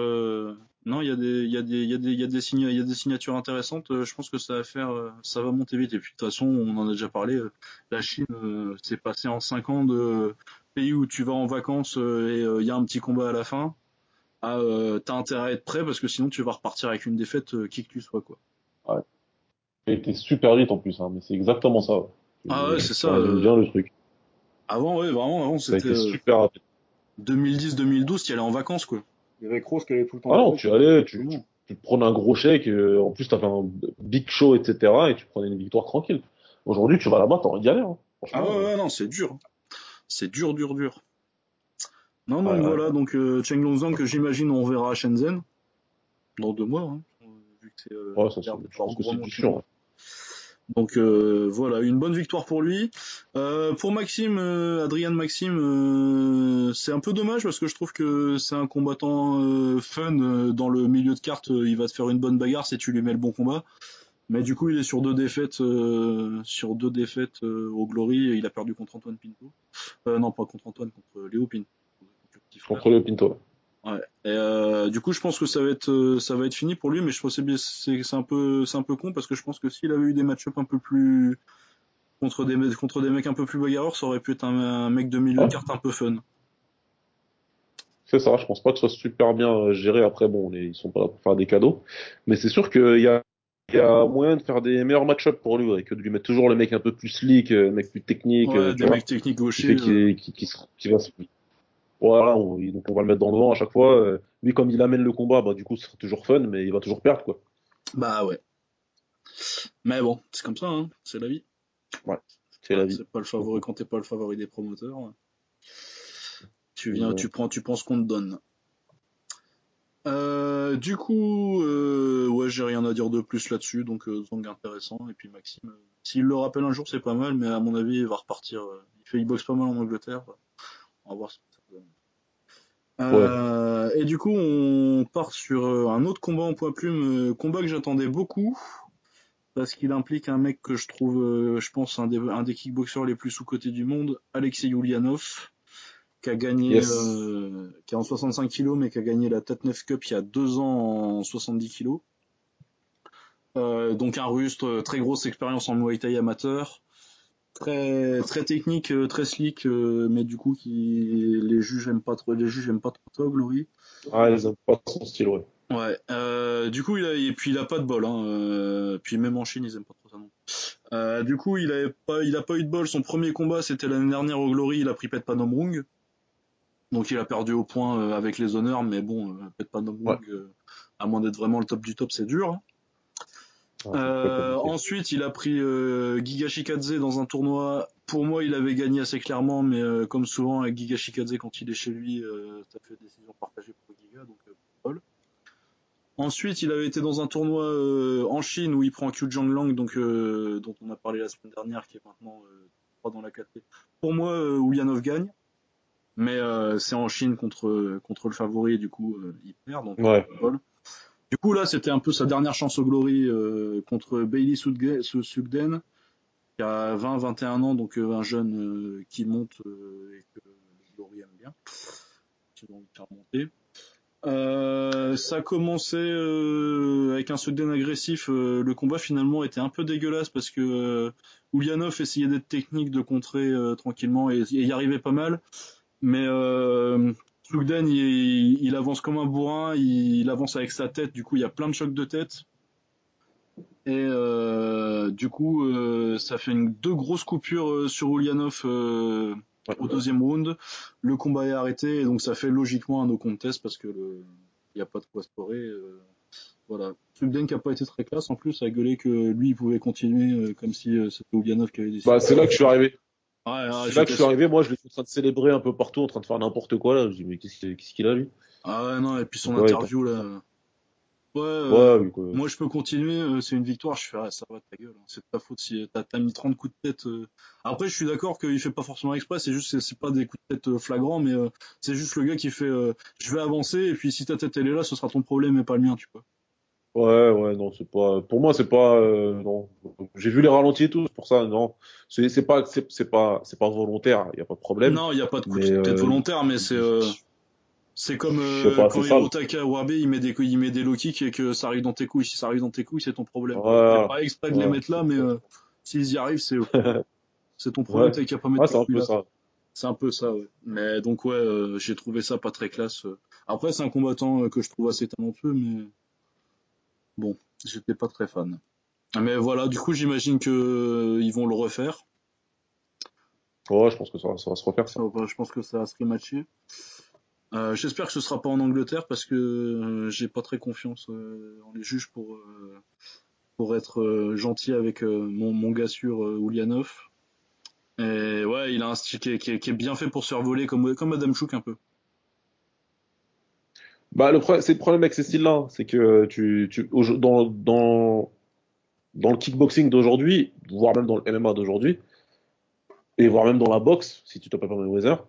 Non, il y a des, il y a des, il y a des, il y a des signa- il y a des signatures intéressantes. Je pense que ça va faire, ça va monter vite. Et puis de toute façon, on en a déjà parlé. La Chine, euh, c'est passé en 5 ans de pays où tu vas en vacances et il y a un petit combat à la fin. Ah, euh, t'as intérêt à être prêt parce que sinon tu vas repartir avec une défaite qui que tu sois quoi. Et était super vite en plus, hein, mais c'est exactement ça. ouais. Ah ouais, c'est ça, J'aime euh, bien le truc. Avant, ouais, vraiment, avant c'était euh, super rapide. 2010-2012, tu y allais en vacances quoi. Il y avait Kroos qui allait tout le temps. Ah non, tu allais, tu, te prenais un gros chèque, euh, en plus t'avais un big show, etc. et tu prenais une victoire tranquille. Aujourd'hui, tu vas là-bas, t'as envie d'y aller. Hein. Ah ouais, ouais, non, c'est dur. C'est dur, dur, dur. Non, Ouais, ouais. voilà, donc euh, Cheng Longzhang que j'imagine on verra à Shenzhen dans deux mois, hein, c'est euh, ouais, ça, je pense que c'est sûr. monte. Donc euh, voilà, une bonne victoire pour lui. Euh, pour Maxime, Adrien Maxime, c'est un peu dommage parce que je trouve que c'est un combattant fun dans le milieu de carte. il va te faire une bonne bagarre si tu lui mets le bon combat. Mais du coup, il est sur deux défaites, euh, sur deux défaites euh, au Glory. Et il a perdu contre Antoine Pinto. Euh, non, pas contre Antoine, contre Léo Pinto. Contre le Pinto. Ouais. Et euh, du coup, je pense que ça va être euh, ça va être fini pour lui, mais je pense que c'est un peu c'est un peu con parce que je pense que s'il avait eu des match-up un peu plus contre des contre des mecs un peu plus bagarreurs, ça aurait pu être un, un mec de milieu de carte un peu fun. C'est ça, je pense pas que ce soit super bien euh, géré. Après, bon, les- ils sont pas là pour faire des cadeaux. Mais c'est sûr qu'il y a, il y a moyen de faire des meilleurs match-up pour lui, que de lui mettre toujours le mec un peu plus slick, le mec plus technique, Ouais, des vois, mecs techniques gauchers. qui, qui va se... Voilà, on, donc on va le mettre dans le vent à chaque fois. euh, lui, comme il amène le combat, bah, du coup, ce sera toujours fun, mais il va toujours perdre, quoi. Bah ouais. Mais bon, c'est comme ça, hein, c'est la vie. C'est la vie. C'est pas le favori quand t'es pas le favori des promoteurs. Tu viens, Ouais. tu prends, tu penses qu'on te donne. Euh, du coup, euh, ouais, j'ai rien à dire de plus là-dessus, donc euh, Zang intéressant. Et puis Maxime, euh, s'il le rappelle un jour, c'est pas mal, mais à mon avis, il va repartir. euh, il fait, il boxe pas mal en Angleterre. On va voir Euh, Et du coup, on part sur euh, un autre combat en poids plume, euh, combat que j'attendais beaucoup, parce qu'il implique un mec que je trouve, je pense, un des, un des kickboxers les plus sous-cotés du monde, Alexei Yulianov, qui a gagné, Yes. euh, qui est en 65 kilos, mais qui a gagné la Tatnef Cup il y a deux ans en 70 kilos. Euh, donc un russe, très grosse expérience en Muay Thai amateur, très très technique, euh, très slick, euh, mais du coup qui les juges aiment pas trop, les juges aiment pas trop ça, Glory. Ah, ils aiment pas son style, ouais. Ouais. Euh, du coup, il a et puis il a pas de bol. Hein. Euh, puis même en Chine, ils aiment pas trop ça non. Euh, du coup, il avait pas, il a pas eu de bol. Son premier combat, c'était l'année dernière au Glory. Il a pris Pet Panomrung. Donc il a perdu au point avec les honneurs, mais bon, Pet Panomrung, Ouais. à moins d'être vraiment le top du top, c'est dur. Euh, ensuite, il a pris euh, Giga Shikadze dans un tournoi. Pour moi, il avait gagné assez clairement, mais euh, comme souvent avec Giga Shikadze, quand il est chez lui, euh, ça fait décision partagée pour Giga, donc euh, Paul. Ensuite, il avait été dans un tournoi euh, en Chine où il prend Qiu Lang, donc euh, dont on a parlé la semaine dernière, qui est maintenant euh, dans la 4 Pour moi, euh, Ulyanov gagne, mais euh, c'est en Chine contre contre le favori, et du coup, euh, il perd. Donc, Ouais. Paul. Du coup, là, c'était un peu sa dernière chance au Glory euh, contre Bailey Sugden, qui a 20-21 ans, donc euh, un jeune euh, qui monte et que Glory aime bien, qui a envie de faire monter. Ça commençait avec un Sugden agressif. le combat finalement était un peu dégueulasse parce que Ulyanov essayait d'être technique, de contrer tranquillement et, et y arrivait pas mal. Mais Sugden, il, avance comme un bourrin, il, avance avec sa tête, du coup il y a plein de chocs de tête. Et euh, du coup, euh, ça fait deux grosses coupures euh, sur Ulyanov au deuxième round. Le combat est arrêté et donc ça fait logiquement un no contest parce que n'y a pas de quoi scorer. Euh, voilà. Sugden qui a pas été très classe en plus a gueulé que lui il pouvait continuer comme si c'était Ulyanov qui avait décidé. Bah, c'est là que je suis arrivé. C'est là que je suis arrivé. Moi, je l'ai en train de célébrer un peu partout, en train de faire n'importe quoi, là. Je dis, mais qu'est-ce qu'il a, lui? Ah ouais, non, et puis son Ouais, interview là. Ouais, euh, Ouais, oui, quoi. moi je peux continuer, euh, c'est une victoire, je fais, ah, ça va ta gueule, hein. c'est de ta faute si t'as t'as mis 30 coups de tête. euh. Après, je suis d'accord qu'il fait pas forcément exprès, c'est juste, c'est- pas des coups de tête euh, flagrants, mais euh, c'est juste le gars qui fait, euh, je vais avancer, et puis si ta tête elle est là, ce sera ton problème et pas le mien, tu vois. Ouais, ouais, non, c'est pas, pour moi, c'est pas, euh, non. J'ai vu les ralentis et tout, c'est pour ça, non. C'est, c'est pas, c'est, c'est pas, c'est pas volontaire, y a pas de problème. Non, il y a pas de coup de tête euh, volontaire, mais c'est, euh, C'est comme euh, pas, quand c'est ça. Hirotaka Wabe il met des il met des low kicks et que ça arrive dans tes couilles. Si ça arrive dans tes couilles, c'est ton problème. Ouais. T'es pas exprès de les Ouais. mettre là, mais euh, s'ils y arrivent, c'est (laughs) c'est ton problème. T'as qu'à pas mettre Ouais, tes c'est un peu ça. C'est un peu ça, ouais. Mais donc ouais, euh, j'ai trouvé ça pas très classe. Après, c'est un combattant que je trouve assez talentueux, mais bon, j'étais pas très fan. Mais voilà, du coup, j'imagine que euh, ils vont le refaire. Ouais, je pense que ça, va- ça va se refaire, ça. Je pense que ça va se rematcher. Euh, J'espère que ce sera pas en Angleterre parce que euh, j'ai pas très confiance euh, en les juges pour pour être gentil avec mon, mon gars euh, Ulyanov. Et ouais, il a un style qui est, qui est- qui est bien fait pour se faire voler comme comme Adam Chouk un peu. Bah, le problème, c'est le problème avec ces styles-là, c'est que tu, tu, au- dans, dans, dans le kickboxing d'aujourd'hui, voire même dans le MMA d'aujourd'hui, et voire même dans la boxe, si tu t'appelles pas Mayweather,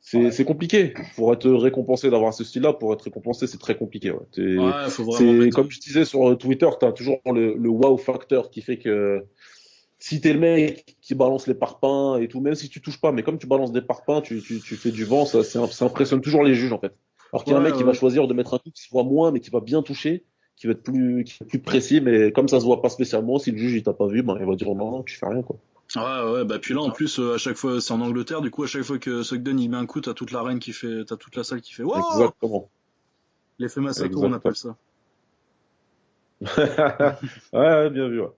c'est, c'est compliqué. Pour être récompensé d'avoir ce style-là, pour être récompensé, c'est très compliqué, ouais. Ouais, faut vraiment comme je disais sur Twitter, t'as toujours le, le wow factor qui fait que si t'es le mec qui balance les parpaings et tout, même si tu touches pas, mais comme tu balances des parpaings, tu, tu, tu fais du vent, ça, ça impressionne toujours les juges, en fait. Alors qu'il y a un Ouais, mec qui va choisir de mettre un coup qui se voit moins, mais qui va bien toucher, qui va être plus, qui va être plus précis, mais comme ça se voit pas spécialement, si le juge il t'a pas vu, ben, il va dire non, non, tu fais rien, quoi. Ouais, ouais, bah puis là en plus euh, à chaque fois c'est en Angleterre, du coup à chaque fois que Sugden il met un coup, t'as toute l'arène qui fait, t'as toute la salle qui fait wow Exactement. L'effet Masato on appelle ça? (laughs) ouais, ouais, bien vu, ouais.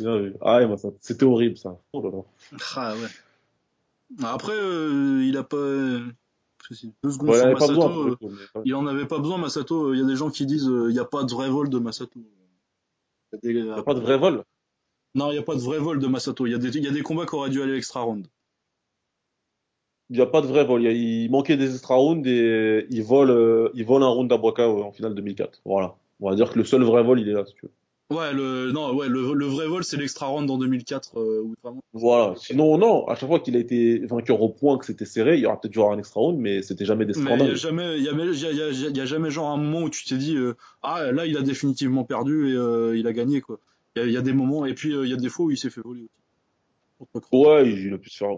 Bien vu. Ah, ouais, c'était horrible, ça. Oh là là. Ah ouais. Après euh, il a pas parce que c'est deux secondes Ouais, il Masato, besoin, euh, mais- en avait pas besoin Masato. Il y a des gens qui disent euh, il y a pas de vrai vol de Masato. Il y a des- pas de vrai vol? Non, il y a pas de vrai vol de Masato. Il y a des, il y a des combats qui auraient dû aller extra round. Il y a pas de vrai vol. Il, y a- il manquait des extra rounds et il vole, euh, il vole un round d'Abraka en finale 2004. Voilà. On va dire que le seul vrai vol, il est là, si tu veux. Ouais, le non, ouais, le, le vrai vol c'est l'extra round en 2004 euh, où vraiment. Voilà. Sinon, non, à chaque fois qu'il a été vainqueur au point, que c'était serré, il y aura peut-être dû avoir un extra round, mais c'était jamais des Mais il scandales. jamais, il y a, y y y jamais genre un moment où tu t'es dit euh, ah là il a définitivement perdu et euh, il a gagné quoi. Il y a, des moments et puis euh, il y a des fois où il s'est fait voler aussi. Ouais, il a pu se faire.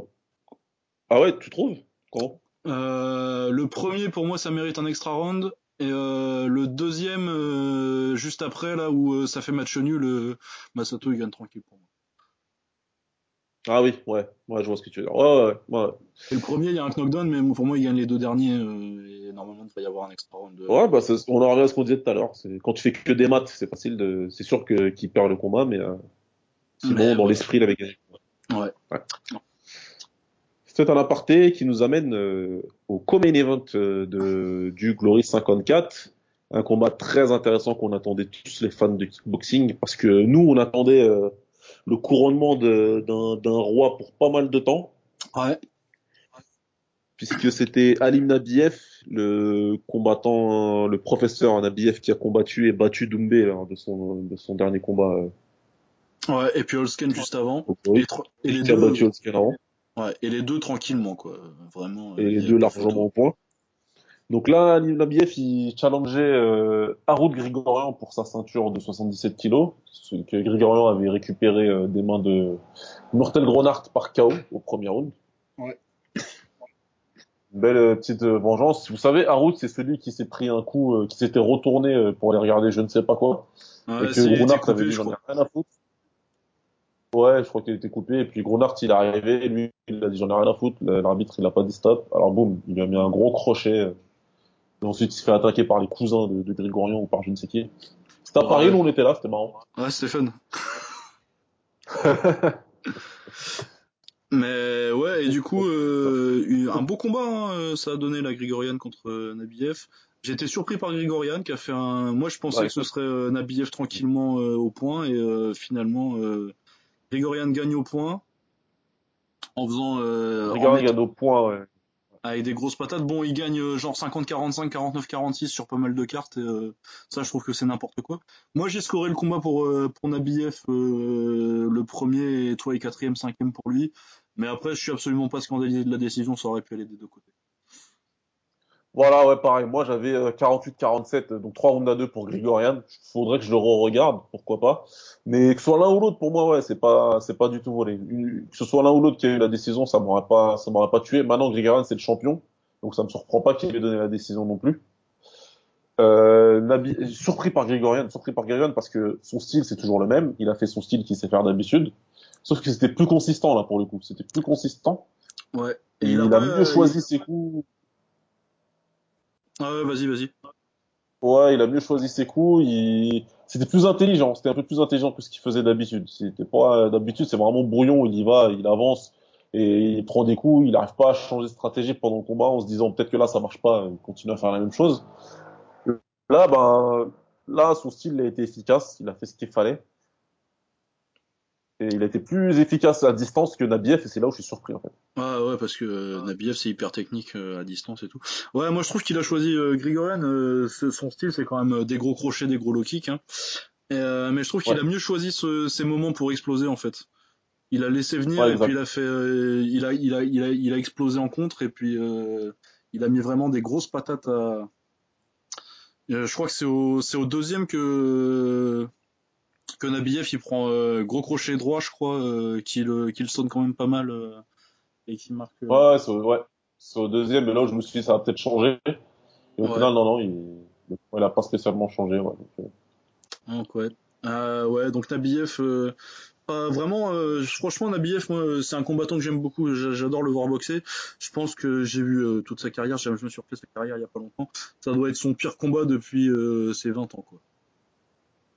Ah ouais, tu trouves? Comment? Euh, le premier pour moi ça mérite un extra round et euh, le deuxième euh, juste après là où euh, ça fait match nul, Masato il gagne tranquille pour moi. Ah oui, ouais, ouais, je vois ce que tu veux dire. Ouais, ouais, ouais. Et le premier il y a un knockdown mais pour moi il gagne les deux derniers et normalement il devrait y avoir un extra round. De... Ouais, bah, on en revient à ce qu'on disait tout à l'heure. Quand tu fais que des maths, c'est facile de, c'est sûr qu'il perd le combat, mais, sinon, Mais dans ouais. l'esprit, il avait gagné. Ouais. C'est un aparté qui nous amène euh, au co-main event euh, de, du Glory 54. Un combat très intéressant qu'on attendait tous les fans de kickboxing parce que nous, on attendait euh, le couronnement d'un roi pour pas mal de temps Ouais. puisque c'était Alim Nabiev, le combattant, le professeur Nabiev qui a combattu et battu Doumbé là, de son de son dernier combat euh, Ouais, et puis Holsken juste avant. Et, et les qui a deux, avant. Ouais, et les deux tranquillement quoi, vraiment. et les deux largement au point. Donc là, Nabiev, il challengeait euh, Haroud Grigorian pour sa ceinture de 77 kilos, ce que Grigorian avait récupéré euh, des mains de Mortel Gronart par KO au premier round. Ouais. Une belle euh, petite euh, vengeance. Vous savez, Haroud, c'est celui qui s'est pris un coup, euh, qui s'était retourné euh, pour aller regarder je ne sais pas quoi, Ouais, et que Gronart avait dit j'en ai rien à foutre. Ouais, je crois qu'il était coupé, et puis Gronart, il est arrivé, lui, il a dit j'en ai rien à foutre, l'arbitre, il a pas dit stop, alors boum, il lui a mis un gros crochet, et ensuite, il se fait attaquer par les cousins de, de Grigorian ou par je ne sais qui. C'était à Ouais. Paris, nous on était là, c'était marrant. Ouais, Stéphane. (laughs) Mais ouais, et du coup, euh, eu- un beau combat, hein, euh, ça a donné la Grigorian contre euh, Nabiev. J'étais surpris par Grigorian qui a fait un. Moi, je pensais Ouais. que ce serait euh, Nabiev tranquillement euh, au point et finalement, Grigorian gagne au point en faisant. Euh, gagne au point, ouais. avec des grosses patates. Bon, il gagne euh, genre 50-45, 49-46 sur pas mal de cartes. Et, euh, ça, je trouve que c'est n'importe quoi. Moi, j'ai scoré le combat pour, euh, pour Nabiev, euh, le premier, et toi, et quatrième, cinquième pour lui. Mais après, je suis absolument pas scandalisé de la décision. Ça aurait pu aller des deux côtés. Voilà, ouais, pareil. Moi, j'avais euh, 48-47, donc 3 rounds à 2 pour Grigorian. Faudrait que je le re-regarde, pourquoi pas. Mais que ce soit l'un ou l'autre, pour moi, ouais, c'est pas, c'est pas du tout volé. Que ce soit l'un ou l'autre qui a eu la décision, ça m'aurait pas, ça m'aurait pas tué. Maintenant, Grigorian, c'est le champion. Donc ça me surprend pas qu'il ait donné la décision non plus. Euh, Nabi, surpris par Grigorian, surpris par Grigorian parce que son style c'est toujours le même. Il a fait son style qu'il sait faire d'habitude, sauf que c'était plus consistant là pour le coup. C'était plus consistant. Ouais. Et il, a, mieux choisi ses coups. Ouais, vas-y, vas-y. Ouais, il a mieux choisi ses coups. Il... C'était plus intelligent. C'était un peu plus intelligent que ce qu'il faisait d'habitude. C'était pas d'habitude, c'est vraiment brouillon. Il y va, il avance et il prend des coups. Il n'arrive pas à changer de stratégie pendant le combat en se disant peut-être que là ça marche pas. Il continue à faire la même chose. Là, ben, là, son style a été efficace. Il a fait ce qu'il fallait. Et il a été plus efficace à distance que Nabiev, et c'est là où je suis surpris, en fait. Ah ouais, parce que euh, Nabiev, c'est hyper technique euh, à distance et tout. Ouais, moi, je trouve qu'il a choisi euh, Grigorian. Euh, son style, c'est quand même des gros crochets, des gros low kicks. Hein. mais je trouve qu'il a mieux choisi ce, ces moments pour exploser, en fait. Il a laissé venir, et puis il a fait... il, a, il, a, il, a, il a explosé en contre, et puis il a mis vraiment des grosses patates à euh, je crois que c'est au, c'est au deuxième que que Nabiev il prend euh, gros crochet droit, je crois, euh, qu'il qu'il sonne quand même pas mal euh, et qui marque. Euh, ouais, c'est ouais, c'est au deuxième, mais là où je me suis dit ça va peut-être changer. Et au final, non, non, il, il a pas spécialement changé. Ouais, donc, donc ouais. ouais, donc Nabiev, euh, vraiment, euh, franchement, Nabiev, moi, c'est un combattant que j'aime beaucoup. J'adore le voir boxer. Je pense que j'ai vu euh, toute sa carrière. Je me suis refait sa carrière il y a pas longtemps. Ça doit être son pire combat depuis ses 20 ans, quoi.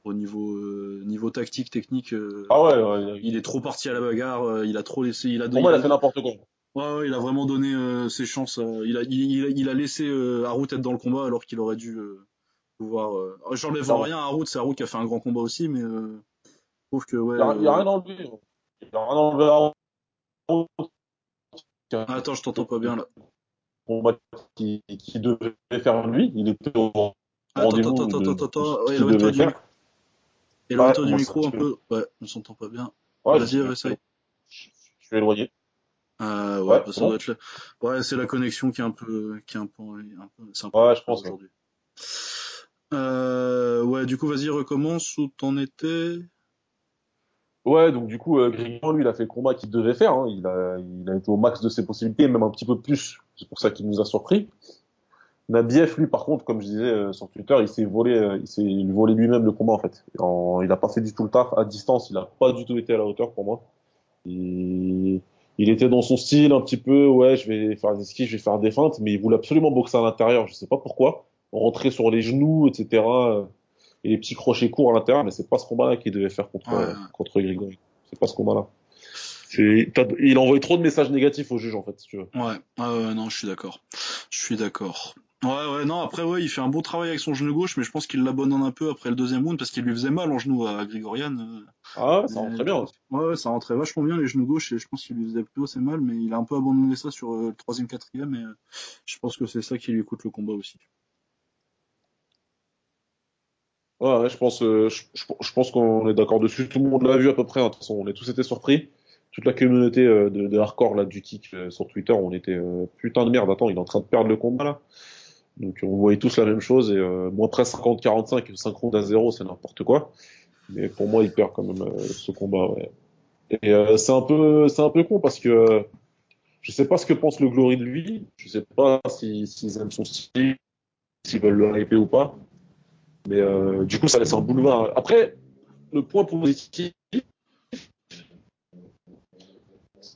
Au niveau niveau tactique, technique. ah ouais, ouais, Il est trop parti à la bagarre. il a trop laissé. Il a. Pour moi, il a fait n'importe quoi. Ouais, ouais, il a vraiment donné ses chances. il a il, il, a laissé Harout être dans le combat alors qu'il aurait dû pouvoir. J'enlève rien à Harout. C'est Harout qui a fait un grand combat aussi, mais trouve que ouais. Il n'y a, rien enlevé. Il y a rien enlevé à... Attends, je t'entends pas bien là. Combat qui, qui devait faire lui, il était au rendez-vous. Attends, attends, attends, attends, ouais, éloigne-toi du, éloigne ouais, du micro un peu. Ouais, on s'entend pas bien. Ouais, Vas-y, essaye. Je suis éloigné. Euh, ouais, ouais ça doit être là. Ouais, c'est la connexion qui est un peu, qui est un peu, un peu, c'est un peu ouais, je pense aujourd'hui. Euh, ouais, du coup, vas-y, recommence où t'en étais? Ouais, donc du coup, euh, lui, il a fait le combat qu'il devait faire. Hein. Il, a, il a été au max de ses possibilités, même un petit peu plus. C'est pour ça qu'il nous a surpris. Nabiev, lui, par contre, comme je disais euh, sur Twitter, il s'est volé, euh, il s'est volé lui-même le combat en fait. il a pas fait du tout le taf à distance. Il a pas du tout été à la hauteur pour moi. Il, il était dans son style un petit peu, ouais, je vais faire des skis, je vais faire des feintes, mais il voulait absolument boxer à l'intérieur. Je sais pas pourquoi. Rentrer sur les genoux, etc et les petits crochets courts à l'intérieur, mais c'est pas ce combat-là qu'il devait faire contre, ouais. contre Grigory. C'est pas ce combat-là. Il envoie trop de messages négatifs au juge, en fait, si tu veux. Ouais, ouais, non, je suis d'accord. Je suis d'accord. Ouais, ouais, non, après, ouais, il fait un beau travail avec son genou gauche, mais je pense qu'il l'abandonne un peu après le deuxième round parce qu'il lui faisait mal en genou à Grigorian. Ah ouais, ça rentrait bien aussi. Ouais, ouais, ça rentrait vachement bien les genoux gauches et je pense qu'il lui faisait plutôt assez mal, mais il a un peu abandonné ça sur euh, le troisième, quatrième et euh, je pense que c'est ça qui lui coûte le combat aussi. Ouais, je pense, euh, je, je, pense qu'on est d'accord dessus. Tout le monde l'a vu à peu près. Hein. De toute façon, on est tous été surpris. Toute la communauté euh, de, de, hardcore là du kick euh, sur Twitter, on était putain de merde. Attends, il est en train de perdre le combat là. Donc on voyait tous la même chose et moins près 50-45 5 rounds à 0, c'est n'importe quoi. Mais pour moi, il perd quand même ce combat. Et c'est un peu, c'est un peu con parce que je sais pas ce que pense le Glory de lui. Je sais pas s'ils si, aiment son style, s'ils veulent le hyper ou pas. Mais euh, du coup, ça laisse un boulevard. Après, le point positif,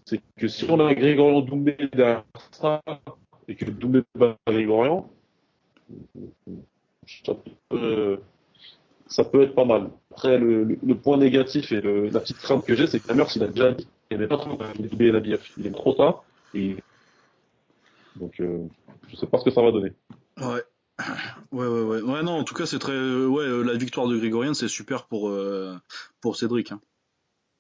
c'est que si on a Grégorian Doumbé derrière ça, et que Doumbé bat Grégorian, ça peut, ça peut être pas mal. Après, le, le, point négatif et le, la petite crainte que j'ai, c'est que Tamers, il a déjà dit qu'il n'y avait pas trop la BF. Il aime trop ça. Et... Donc, euh, je sais pas ce que ça va donner. Ouais. Ouais, ouais, ouais. Ouais, non, en tout cas, c'est très. Ouais, euh, la victoire de Grégorian, c'est super pour, euh, pour Cédric. Hein.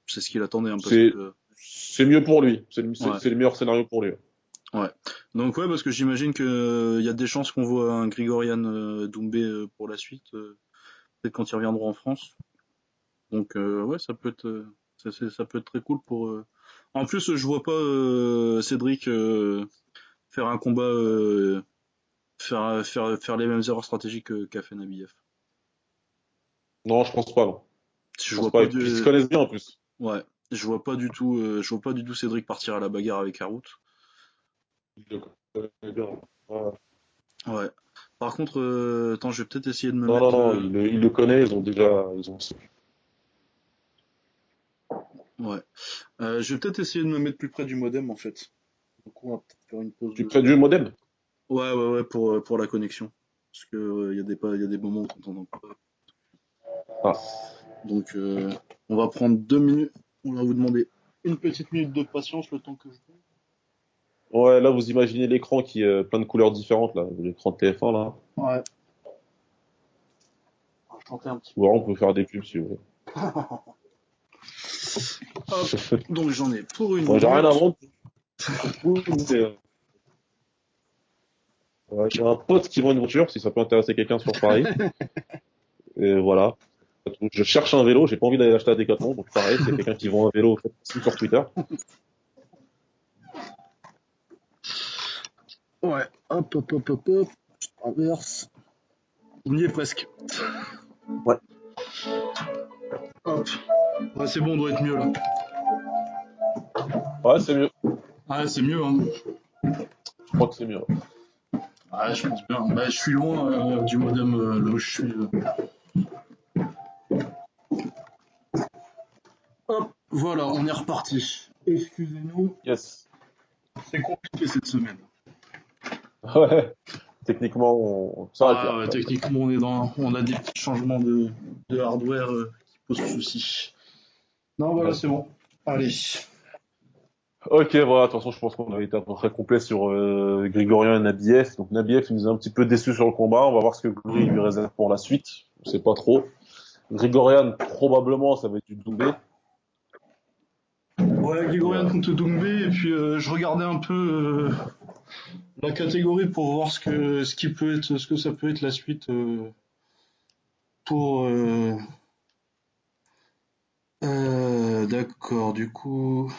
C'est ce qu'il attendait un peu. C'est mieux pour lui. C'est le, meilleur scénario pour lui. Ouais. Donc, ouais, parce que j'imagine qu'il il y a des chances qu'on voit un Grégorian Doumbé pour la suite. Peut-être quand ils reviendront en France. Donc, ouais, ça peut être. Ça, ça, peut être très cool pour. En plus, je vois pas Cédric faire un combat faire, faire, faire les mêmes erreurs stratégiques qu'a fait Nabiev. Non, je pense pas, non. Je, vois pas, Ils se connaissent bien en plus. Ouais, je vois pas du tout, euh, je vois pas du tout Cédric partir à la bagarre avec Harout. Ouais. Par contre, euh, attends, je vais peut-être essayer de me Non, mettre. non, non, euh, ils le, ils le connaissent, ils ont déjà, ils ont. Ouais. Euh, je vais peut-être essayer de me mettre plus près du modem en fait. Donc on va peut-être faire une pause. Tu de- près du modem? Ouais, ouais, ouais, pour, euh, pour la connexion. Parce que euh, il y a des pas, il y a des moments où on t'entend pas. Ah. Donc euh, on va prendre deux minutes. On va vous demander une petite minute de patience le temps que je. Ouais, là, vous imaginez l'écran qui est plein de couleurs différentes, là, l'écran de TF1, là. Ouais. On va chanter un petit Ou alors, on peut faire des pubs, si vous voulez. (laughs) Hop. Donc j'en ai pour une Moi, j'ai rien euh, ouais, j'ai un pote qui vend une voiture, si ça peut intéresser quelqu'un sur Paris. (laughs) Et voilà. Je cherche un vélo, j'ai pas envie d'aller l'acheter à Decathlon, donc pareil, c'est quelqu'un qui vend un vélo, sur Twitter. Ouais. Hop, hop, hop, hop, hop. Je traverse. On y est presque. Ouais. Hop. Ouais, c'est bon, on doit être mieux là. Ouais, c'est mieux. Ouais, c'est mieux, hein. Je crois que c'est mieux. Ouais, je pense bien. Bah, je suis loin euh, du modem euh, là où je suis. euh. Hop, voilà, on est reparti. Excusez-nous, Yes. c'est compliqué cette semaine. (laughs) Ouais. Techniquement, on... ça Ah, ouais, techniquement, on est dans, on a des petits changements de, de hardware euh, qui posent souci. Non, voilà, Ouais. c'est bon. Allez. Ok, voilà, de toute façon, je pense qu'on a été à peu près complet sur euh, Grigorian et Nabiev. Donc Nabiev, il nous a un petit peu déçus sur le combat. On va voir ce que Glory lui réserve pour la suite. On sait pas trop. Grigorian, probablement, ça va être du Doumbé. Ouais, Grigorian contre Doumbé, et puis euh, je regardais un peu euh, la catégorie pour voir ce que ce qui peut être, ce que ça peut être la suite euh, pour. Euh, euh, D'accord, du coup,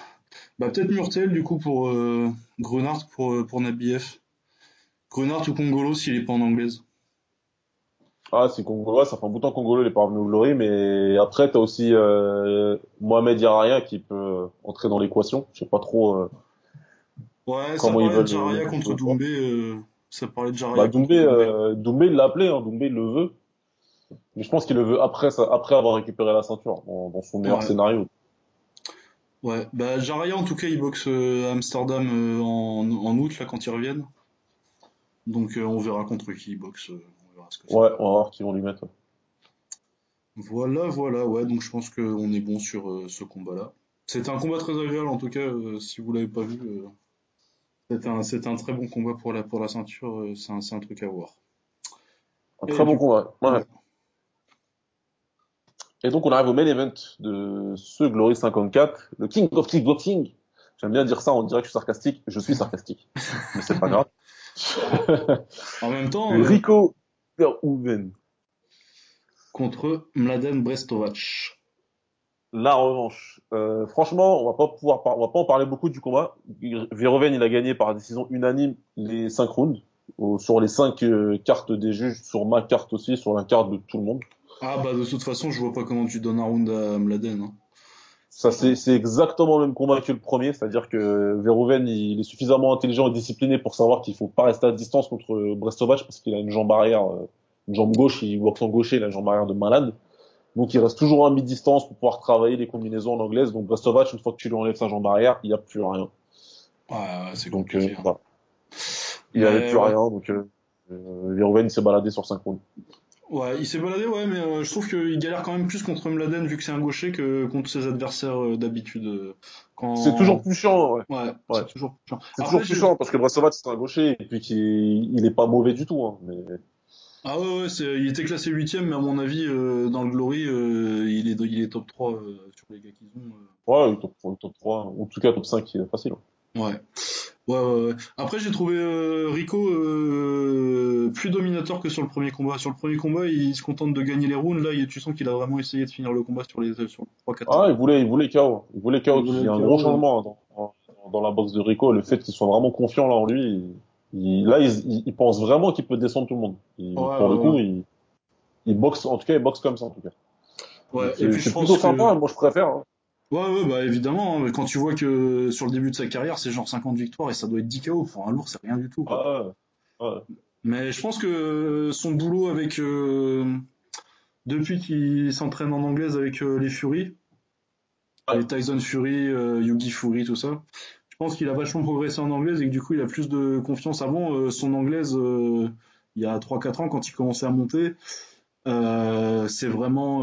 bah peut-être Murtel du coup pour Grenard pour pour Nabiev. Grenard ou Congolo s'il est pas en anglaise. Ah, c'est Congolo, ça fait un bout de temps Congolo il est pas revenu au Glory, mais après, t'as aussi Mohamed Yaraya qui peut entrer dans l'équation. Je sais pas trop. Ouais, ça Comment ils parlait de le- contre Doumbé. euh, ça parlait de Jaraya Bah, Doumbé, Doumbé. euh, Doumbé, il l'a appelé, hein. Doumbé, le veut. Mais je pense qu'il le veut après, ça, après avoir récupéré la ceinture, dans, dans son meilleur Ouais. scénario. Ouais, bah Jaraya en tout cas il boxe euh, à Amsterdam euh, en, en août là quand ils reviennent. Donc euh, on verra contre qui il boxe, on verra ce que c'est. Ouais, on va voir qui vont lui mettre. Voilà, voilà, ouais, donc je pense qu'on est bon sur ce combat-là. C'était un combat très agréable en tout cas, si vous l'avez pas vu. C'était un, c'était un très bon combat pour la, pour la ceinture, euh, c'est un, c'est un truc à voir. Un Et très bon combat. Ouais. ouais. Et donc, on arrive au main event de ce Glory 54, le King of Kickboxing. J'aime bien dire ça, on dirait que je suis sarcastique. Je suis sarcastique. Mais c'est pas grave. (laughs) En même temps, euh, Rico Verhoeven. contre Mladen Brestovac. La revanche. Euh, franchement, on va pas pouvoir, par- on va pas en parler beaucoup du combat. Verhoeven, il a gagné par décision unanime les 5 rounds. Au- sur les 5 cartes des juges, sur ma carte aussi, sur la carte de tout le monde. Ah bah de toute façon, je vois pas comment tu donnes un round à Mladen. Hein. Ça, c'est c'est exactement le même combat que le premier, c'est-à-dire que Verhoeven, il est suffisamment intelligent et discipliné pour savoir qu'il faut pas rester à distance contre Brestovac parce qu'il a une jambe arrière, euh, une jambe gauche, il boxe en gaucher, il a une jambe arrière de malade. Donc il reste toujours à mi-distance pour pouvoir travailler les combinaisons en anglaise. Donc Brestovac, une fois que tu lui enlèves sa jambe arrière, il n'y a plus rien. Ouais, ouais, c'est Donc euh, hein. voilà. il n'y avait plus ouais. rien. Donc euh, euh, Verhoeven s'est baladé sur 5 rounds. Ouais, il s'est baladé, ouais, mais euh, je trouve qu'il galère quand même plus contre Mladen vu que c'est un gaucher que contre ses adversaires euh, d'habitude. quand... C'est toujours plus chiant, ouais. Ouais, Ouais. c'est toujours plus chiant. C'est toujours plus chiant parce que Brestovac c'est un gaucher et puis qu'il il est pas mauvais du tout. Hein, mais Ah ouais, ouais, c'est- il était classé 8 mais à mon avis, euh, dans le Glory, euh, il, est, il est top 3 euh, sur les gars qu'ils ont. euh. ouais, le top, le top 3, ou en tout cas top 5, il est facile. hein. Ouais. Ouais, ouais, ouais. Après, j'ai trouvé euh, Rico euh, plus dominateur que sur le premier combat. Sur le premier combat, il se contente de gagner les rounds. Là, il- tu sens qu'il a vraiment essayé de finir le combat sur les sur 3-4 Ah, il voulait, il voulait KO. Il voulait KO. Il y a un gros changement hein, dans, dans la boxe de Rico. Le fait qu'il soit vraiment confiant là en lui, il- il- là, il, pense vraiment qu'il peut descendre tout le monde. Il- Ouais, pour le coup, ouais. il, il boxe, en tout cas, il boxe comme ça, en tout cas. Ouais, Donc, et c'est puis je pense plutôt que... sympa. Moi, je préfère. hein. Ouais, ouais, bah évidemment, hein, quand tu vois que sur le début de sa carrière, c'est genre 50 victoires et ça doit être 10 KO. Pour un lourd, c'est rien du tout. Quoi. Ouais. Mais je pense que son boulot avec. euh, depuis qu'il s'entraîne en anglaise avec euh, les Fury, les Tyson Fury, euh, Yugi Fury, tout ça, je pense qu'il a vachement progressé en anglaise et que du coup il a plus de confiance. Avant, euh, son anglaise, euh, il y a 3-4 ans, quand il commençait à monter, euh, c'est vraiment.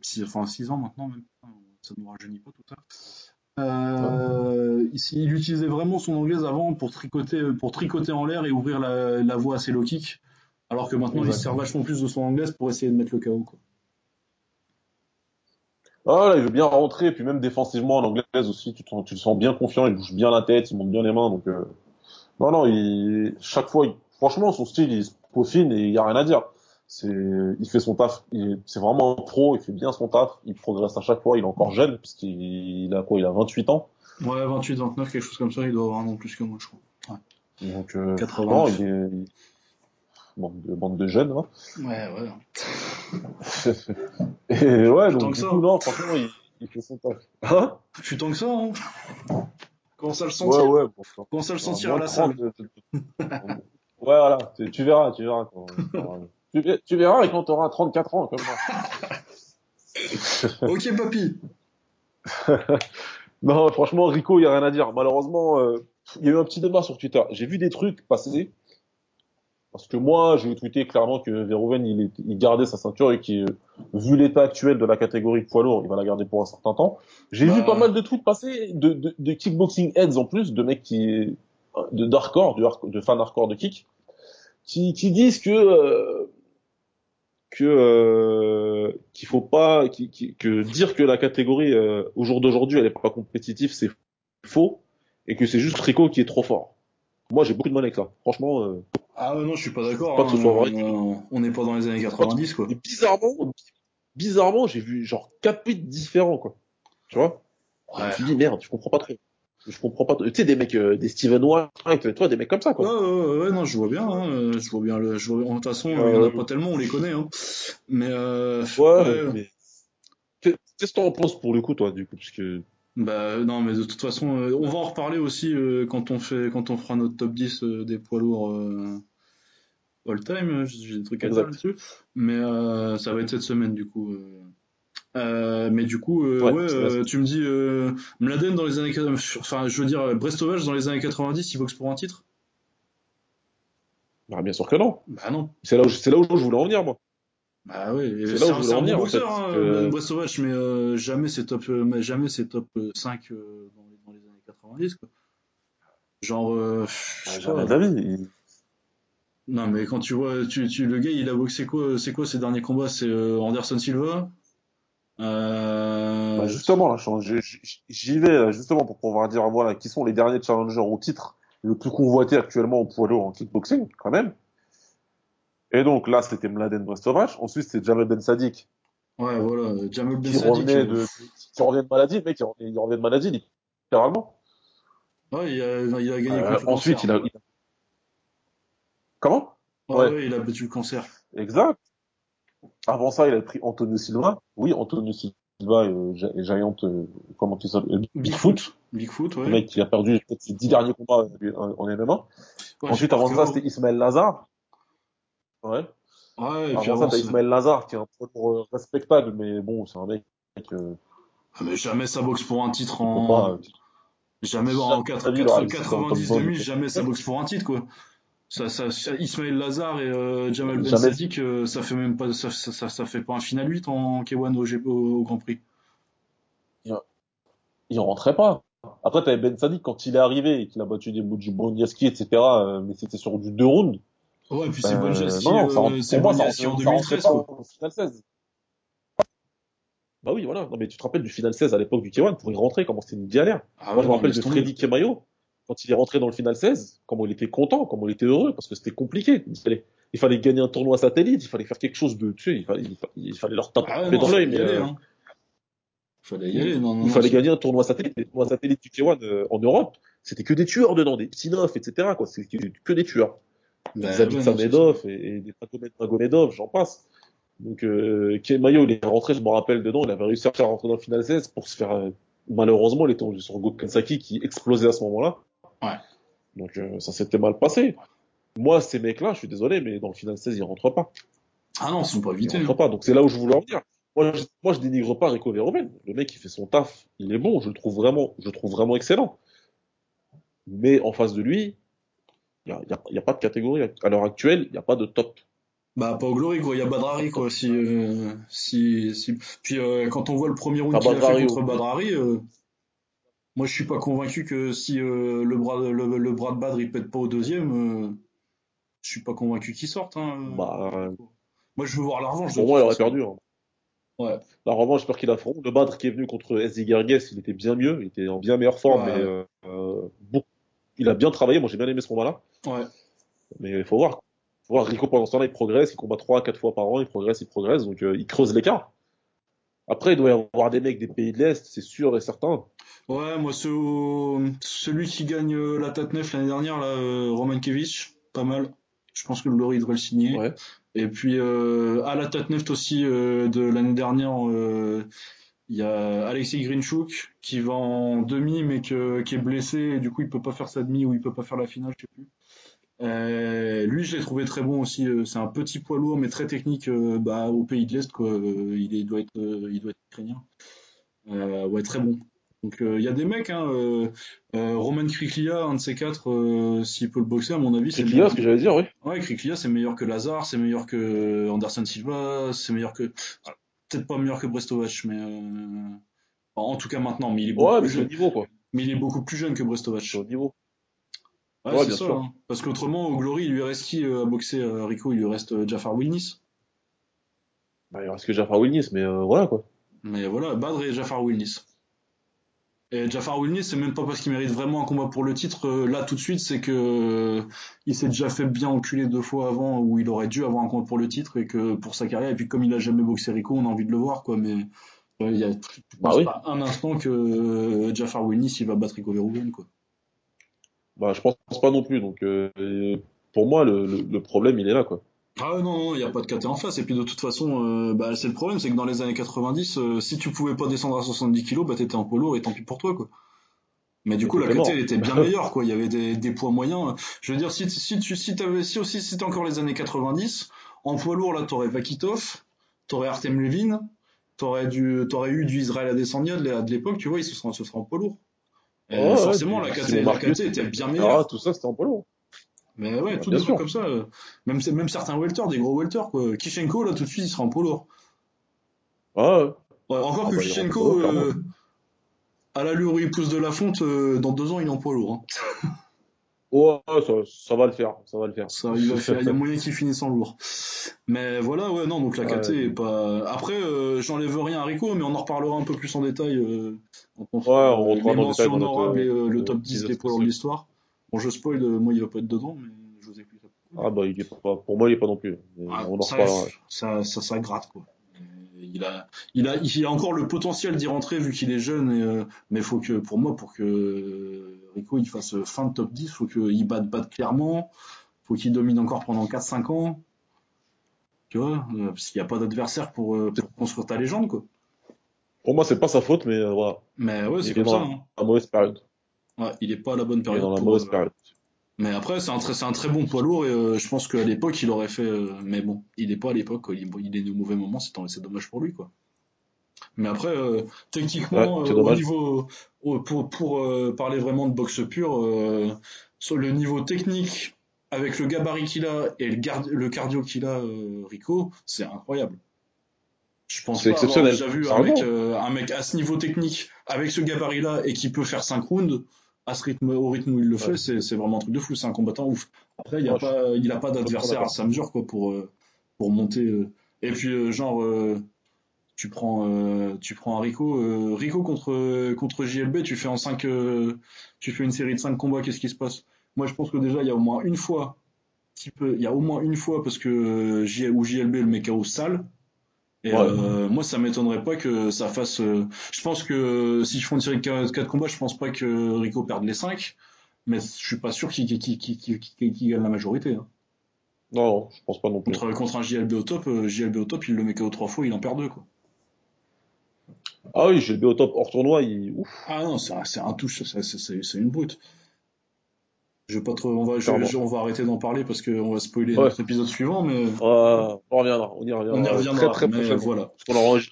Six- enfin, 6 ans maintenant, même. Ça ne nous rajeunit pas tout ça. Euh, il, il utilisait vraiment son anglaise avant pour tricoter, pour tricoter en l'air et ouvrir la, la voie à ses low kicks. Alors que maintenant, il sert vachement plus de son anglaise pour essayer de mettre le KO. Quoi. Ah, là, il veut bien rentrer, et puis même défensivement en anglaise aussi, tu, te- tu le sens bien confiant, il bouge bien la tête, il monte bien les mains, donc euh... non, non, il... chaque fois, il- franchement, son style, il se peaufine et il y a rien à dire. C'est, il fait son taf, il- c'est vraiment un pro, il fait bien son taf, il progresse à chaque fois, il est encore jeune, puisqu'il il a quoi, il a 28 ans, Ouais, 28, 29, quelque chose comme ça, il doit avoir un an plus que moi, je crois. donc euh, 80. non, il est, Bande, de, bande de jeunes, hein. Ouais, ouais. (laughs) Et ouais, donc du ça. coup, non, franchement, il, il fait son taf. Hein? Plus tant que ça, hein. Commence à le Ouais, sentir? ouais, bon, ça- Commence à le Ouais, sentir à la de salle? 30, euh, ouais, voilà, tu, tu verras, tu verras. Quand, quand- tu, (laughs) tu verras quand tu auras 34 ans, comme moi. ok, papy. (laughs) non, franchement, Rico, il n'y a rien à dire. Malheureusement, euh, il y a eu un petit débat sur Twitter. J'ai vu des trucs passer. Parce que moi, j'ai tweeté clairement que Verhoeven, il, est- il gardait sa ceinture et que, vu l'état actuel de la catégorie poids lourd, il va la garder pour un certain temps. J'ai Bah. vu pas mal de tweets passer de, de, de kickboxing heads en plus, de mecs qui, de d'hardcore, de, de fans hardcore de kick, qui, qui disent que, euh, que, euh, qu'il faut pas, qui, qui- que dire que la catégorie, euh, au jour d'aujourd'hui, elle est pas compétitive, c'est faux, et que c'est juste Rico qui est trop fort. Moi, j'ai beaucoup de mal avec ça. Franchement, euh, Ah ouais, non, je suis pas d'accord. Vrai. Euh, on n'est pas dans les années 90, quoi. Et bizarrement, bizarrement, j'ai vu genre quatre tweets différents, quoi. Tu vois? Je me Ouais. suis dit, merde, je comprends pas trop. Je comprends pas. Tu sais, des mecs, euh, des Steven White, toi, des mecs comme ça, Ouais, quoi. ouais, ouais, ouais, non, je vois bien, hein, euh, je vois bien le, je vois, de toute façon, il y en Euh, a pas tellement, on les connaît, hein. Mais, euh, Ouais, mais... Qu'est- Qu'est-ce que t'en penses pour le coup, toi, du coup? Parce que... Bah non, mais de toute façon, euh, on va en reparler aussi euh, quand on fait, quand on fera notre top 10 euh, des poids lourds euh, all time. euh, J'ai des trucs à dire là-dessus, mais euh, ça va être cette semaine du coup. euh. Euh, mais du coup, euh, Ouais, euh, tu me dis euh, Mladen dans les années, enfin, je veux dire Brestovage dans les années 90, il boxe pour un titre? Bah, bien sûr que non. Bah non. C'est là où, c'est là où je voulais en venir, moi. Bah et C'est là où un, je voulais en venir, en fait, hein, que- Mladen Brestovac, mais euh, jamais c'est top, euh, mais jamais c'est top euh, 5 euh, dans, les, dans les années 90. Quoi. Genre, euh, je sais Jamais pas. Il- Non, mais quand tu vois, tu, tu, le gars, il a boxé quoi, c'est quoi ses derniers combats? C'est euh, Anderson Silva euh, Bah, justement, là, je- je- j'y vais, là, justement, pour pouvoir dire, voilà, qui sont les derniers challengers au titre le plus convoité actuellement au poids lourd en kickboxing, quand même. Et donc, là, c'était Mladen Brestovac. Ensuite, c'était Jamel Ben Sadik, Ouais, voilà, Jamel Ben Sadik. revenait euh, de, qui revenait de maladie, le mec, il revenait, il revenait de maladie, littéralement. Ouais, il a, il a gagné Euh, ensuite, cancer. il a, il a- Comment? Ouais, ouais. ouais, il a battu le cancer. Exact. Avant ça, il a pris Antonio Silva. Oui, Antonio Silva, euh, Gi- Giant, euh, comment tu s'appelles? euh, Bigfoot. Bigfoot, ouais. Le mec qui a perdu peut-être ses dix derniers combats euh, en, MMA. Ouais, Ensuite, avant ça, c'était Ismaël Lazare. Ouais. Ouais, et puis Avant ça, t'as Ismaël Lazare, qui est un euh, respectable, mais bon, c'est un mec, euh, Ah, mais jamais ça boxe pour un titre en. pas, euh, Jamais en Jamais 4, il aura réussi dans le top 90 20, 2000, quoi. jamais ça boxe pour un titre quoi. Ça, ça, Ismaël Lazare et euh, Jamal Ben. Sadik, euh, ça fait même pas, ça, ça, ça, ça fait pas un final 8 en K1 au, G- au, au Grand Prix. il rentrait pas. Après, t'avais Ben Sadik quand il est arrivé et qu'il a battu des Bondiaski, etc., euh, mais c'était sur du deux rounds. Ouais, puis c'est non, non, ça euh, c'est ça Bonjaski en rentre- ça rentrait 2013 pas quoi. final 16. Bah oui, voilà. Non, mais tu te rappelles du final 16 à l'époque du K1 pour y rentrer, comment c'était une galère. Ah Moi, ouais, je me rappelle de. Freddy Kemayo, quand il est rentré dans le final 16, comment il était content, comment il était heureux, parce que c'était compliqué. Il fallait, il fallait gagner un tournoi satellite, il fallait faire quelque chose de, tu sais, il fallait, il fallait, il fallait leur taper Ah dans l'œil, fallait y mais aller, euh, hein. Fallait y aller, non, non, il fallait gagner un tournoi satellite. Les tournois satellites du K1 euh, en Europe, c'était que des tueurs dedans, des Psinov, etc., quoi. C'était que des tueurs. Bah, Zabit ouais, et, et des Dragomed Dragomedov, j'en passe. Donc, euh, il est rentré, je me rappelle dedans, il avait réussi à faire rentrer dans le final 16 pour se faire, euh, malheureusement, il était tombé sur Go qui explosait à ce moment-là. Ouais. Donc, euh, ça s'était mal passé. Moi, ces mecs-là, je suis désolé, mais dans le final 16, ils rentrent pas. Ah non, ils sont pas évités. Ils rentrent pas. Donc, c'est là où je voulais en venir. Moi, je, moi, je dénigre pas Rico Verhoeven. Le mec, il fait son taf. Il est bon. Je le trouve vraiment, je le trouve vraiment excellent. Mais en face de lui, il y a, a, a, pas de catégorie. À l'heure actuelle, il n'y a pas de top. Bah pas au Glory quoi, il y a Badrari quoi. Si euh, si si. Puis euh, quand on voit le premier round qu'il a fait contre Badrari, euh, moi je suis pas convaincu que si le bras le, le, bras de Badr il pète pas au deuxième, je suis pas convaincu qu'il sorte. Hein. Bah, moi je veux voir la revanche. Pour moi il aurait perdu. Hein. Ouais. La revanche, j'espère qu'il affronte. Le Badr qui est venu contre SD Gerges, il était bien mieux, il était en bien meilleure forme, ouais. mais euh, bon, il a bien travaillé. Moi j'ai bien aimé ce combat-là. Ouais. Mais il faut voir faut voir Rico pendant ce temps-là, il progresse, il combat 3 à 4 fois par an, il progresse, il progresse, donc euh, il creuse l'écart. Après, il doit y avoir des mecs des pays de l'Est, c'est sûr et certain. Ouais, moi, ce, celui qui gagne euh, la Tatnef l'année dernière, là, euh, Romankevich, pas mal. Je pense que le Lori devrait le signer. Ouais. Et puis, euh, à la Tatneft aussi de l'année dernière, il y a Alexei Grinchuk qui va en demi, mais que, qui est blessé, et du coup, il peut pas faire sa demi ou il peut pas faire la finale, je sais plus. Euh, lui, je l'ai trouvé très bon aussi. Euh, c'est un petit poids lourd, mais très technique euh, bah, au pays de l'Est. Quoi. Il, est, doit être, il doit être ukrainien. ouais, très bon. Donc il y a des mecs, hein, Roman Kriklia, un de ces quatre, s'il peut le boxer, à mon avis, c'est Kriklia, ce que j'allais dire, oui. Ouais, Kriklia, c'est meilleur que Lazare, c'est meilleur que Anderson Silva, c'est meilleur que, peut-être pas meilleur que Brestovac, mais en tout cas maintenant, mais il est beaucoup ouais, plus jeune. Niveau, quoi. Mais il est beaucoup plus jeune que Brestovac. Au niveau. Ouais, ouais c'est ça. Hein. Parce qu'autrement, au Glory, il lui reste qui euh, à boxer euh, Rico? Il lui reste euh, Jafar Wilnis. Bah, il reste que Jafar Wilnis, mais euh, voilà quoi. Mais voilà, Badr et Jafar Wilnis. Et Jafar Wilnis, c'est même pas parce qu'il mérite vraiment un combat pour le titre, là tout de suite, c'est que il s'est déjà fait bien enculer deux fois avant où il aurait dû avoir un combat pour le titre et que pour sa carrière, et puis comme il a jamais boxé Rico, on a envie de le voir quoi, mais il y a bah, oui. pas un instant que Jafar Wilnis il va battre Rico Verhoeven quoi. Bah, je pense pas non plus. Donc, euh, pour moi, le, le, le, problème, il est là, quoi. Ah non, il n'y a pas de KT en face. Et puis de toute façon, euh, bah, c'est le problème, c'est que dans les années 90, euh, si tu pouvais pas descendre à 70 kilos, bah t'étais en poids lourd et tant pis pour toi, quoi. Mais du coup, la KT elle était bien meilleure, quoi. Il y avait des, des poids moyens. Je veux dire, si, si tu, si t'avais, si aussi c'était encore les années 90, en poids lourd, là, t'aurais Vakitov, t'aurais Artem Levin, t'aurais du, t'aurais eu du Israël Adesanya de l'époque, tu vois, il se sera, ce sera en poids lourd. Oh, forcément, ouais, la KT, la KT était bien meilleure. Ah, tout ça, c'était en poids lourd. Mais ouais, tout des trucs comme ça. Même, même certains welters, des gros welters, quoi. Kishenko, là, tout de suite, il sera en poids lourd. Ah ouais. ouais encore ah, que bah, Kishenko, euh, à l'allure où il pousse de la fonte, euh, dans deux ans, il est en poids lourd. Hein. (laughs) Ouais, ça, ça, va le faire, ça va le faire. Ça, il va faire, il y a (laughs) moyen qu'il finisse en lourd. Mais voilà, ouais, non, donc la KT ouais. est pas. Après, euh, j'enlève rien à Rico, mais on en reparlera un peu plus en détail. Euh, on ouais, on détail dans et euh, le top 10 des poids lourds de l'histoire. Bon, je spoil, moi, il va pas être dedans, mais je vous explique. Ah bah, il est pas, pour moi, il est pas non plus. Ah, on en ça, reparlera. Ça, ça, ça gratte, quoi il a, il a, il a encore le potentiel d'y rentrer vu qu'il est jeune. Et, euh, mais faut que, pour moi, pour que Rico il fasse fin de top 10, faut qu'il batte, batte clairement. Faut qu'il domine encore pendant 4-5 ans. Tu vois, euh, parce qu'il n'y a pas d'adversaire pour, euh, pour, construire ta légende, quoi. Pour moi, c'est pas sa faute, mais euh, voilà. Mais ouais, c'est comme ça. Hein. la mauvaise période. Ouais, il est pas à la bonne période. Il est dans la pour, mauvaise période. Mais après, c'est un, très, c'est un très bon poids lourd et euh, je pense qu'à l'époque, il aurait fait. Euh, mais bon, il n'est pas à l'époque, il, il, est au mauvais moment, c'est, dommage pour lui, quoi. Mais après, euh, techniquement, ouais, au niveau, au, pour, pour parler vraiment de boxe pure, sur le niveau technique, avec le gabarit qu'il a et le, cardio qu'il a, Rico, c'est incroyable. Je pense c'est pas avoir déjà vu mec, un mec à ce niveau technique, avec ce gabarit-là, et qui peut faire 5 rounds à ce rythme, au rythme où il le fait, c'est, c'est vraiment un truc de fou. C'est un combattant ouf. Après, il y a ouais, pas, il a pas d'adversaire à sa mesure, quoi, pour, euh, pour monter. Euh. Et puis, euh, genre, euh, tu prends, euh, tu prends un Rico, Rico contre, contre JLB, tu fais en 5, tu fais une série de 5 combats, qu'est-ce qui se passe? Moi, je pense que déjà, il y a au moins une fois, il y a au moins une fois parce que J, où JLB le met KO sale. Et ouais. euh, moi, ça m'étonnerait pas que ça fasse. Euh, je pense que si je fais une série de 4 combats, je pense pas que Rico perde les 5, mais je suis pas sûr qu'il qu qu qu gagne la majorité. Hein. Non, je pense pas non plus. Contre, contre un JLB au top, euh, JLB au top, il le met KO trois fois, il en perd deux, quoi. Ah oui, JLB au top hors tournoi, il. Ouf. Ah non, c'est un, un touche, c'est une brute. Je vais pas trop, on va, je, on va arrêter d'en parler parce qu'on va spoiler ouais. notre épisode suivant, mais. on reviendra, on y reviendra. On y reviendra très, très prochainement. Voilà.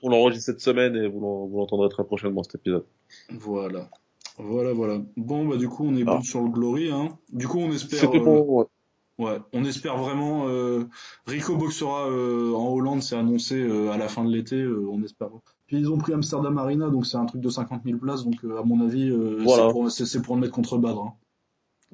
On l'enregistre cette semaine et vous l'entendrez très prochainement cet épisode. Voilà. Voilà, voilà. Bon, bah, du coup, on est ah. bon sur le Glory, hein. Du coup, on espère. Bon, ouais. Ouais, on espère vraiment. Euh, Rico boxera euh, en Hollande, c'est annoncé euh, à la fin de l'été, euh, on espère. Puis ils ont pris Amsterdam Arena, donc c'est un truc de 50 000 places, donc euh, à mon avis, voilà. c'est pour, pour, le mettre contre Badr. Hein.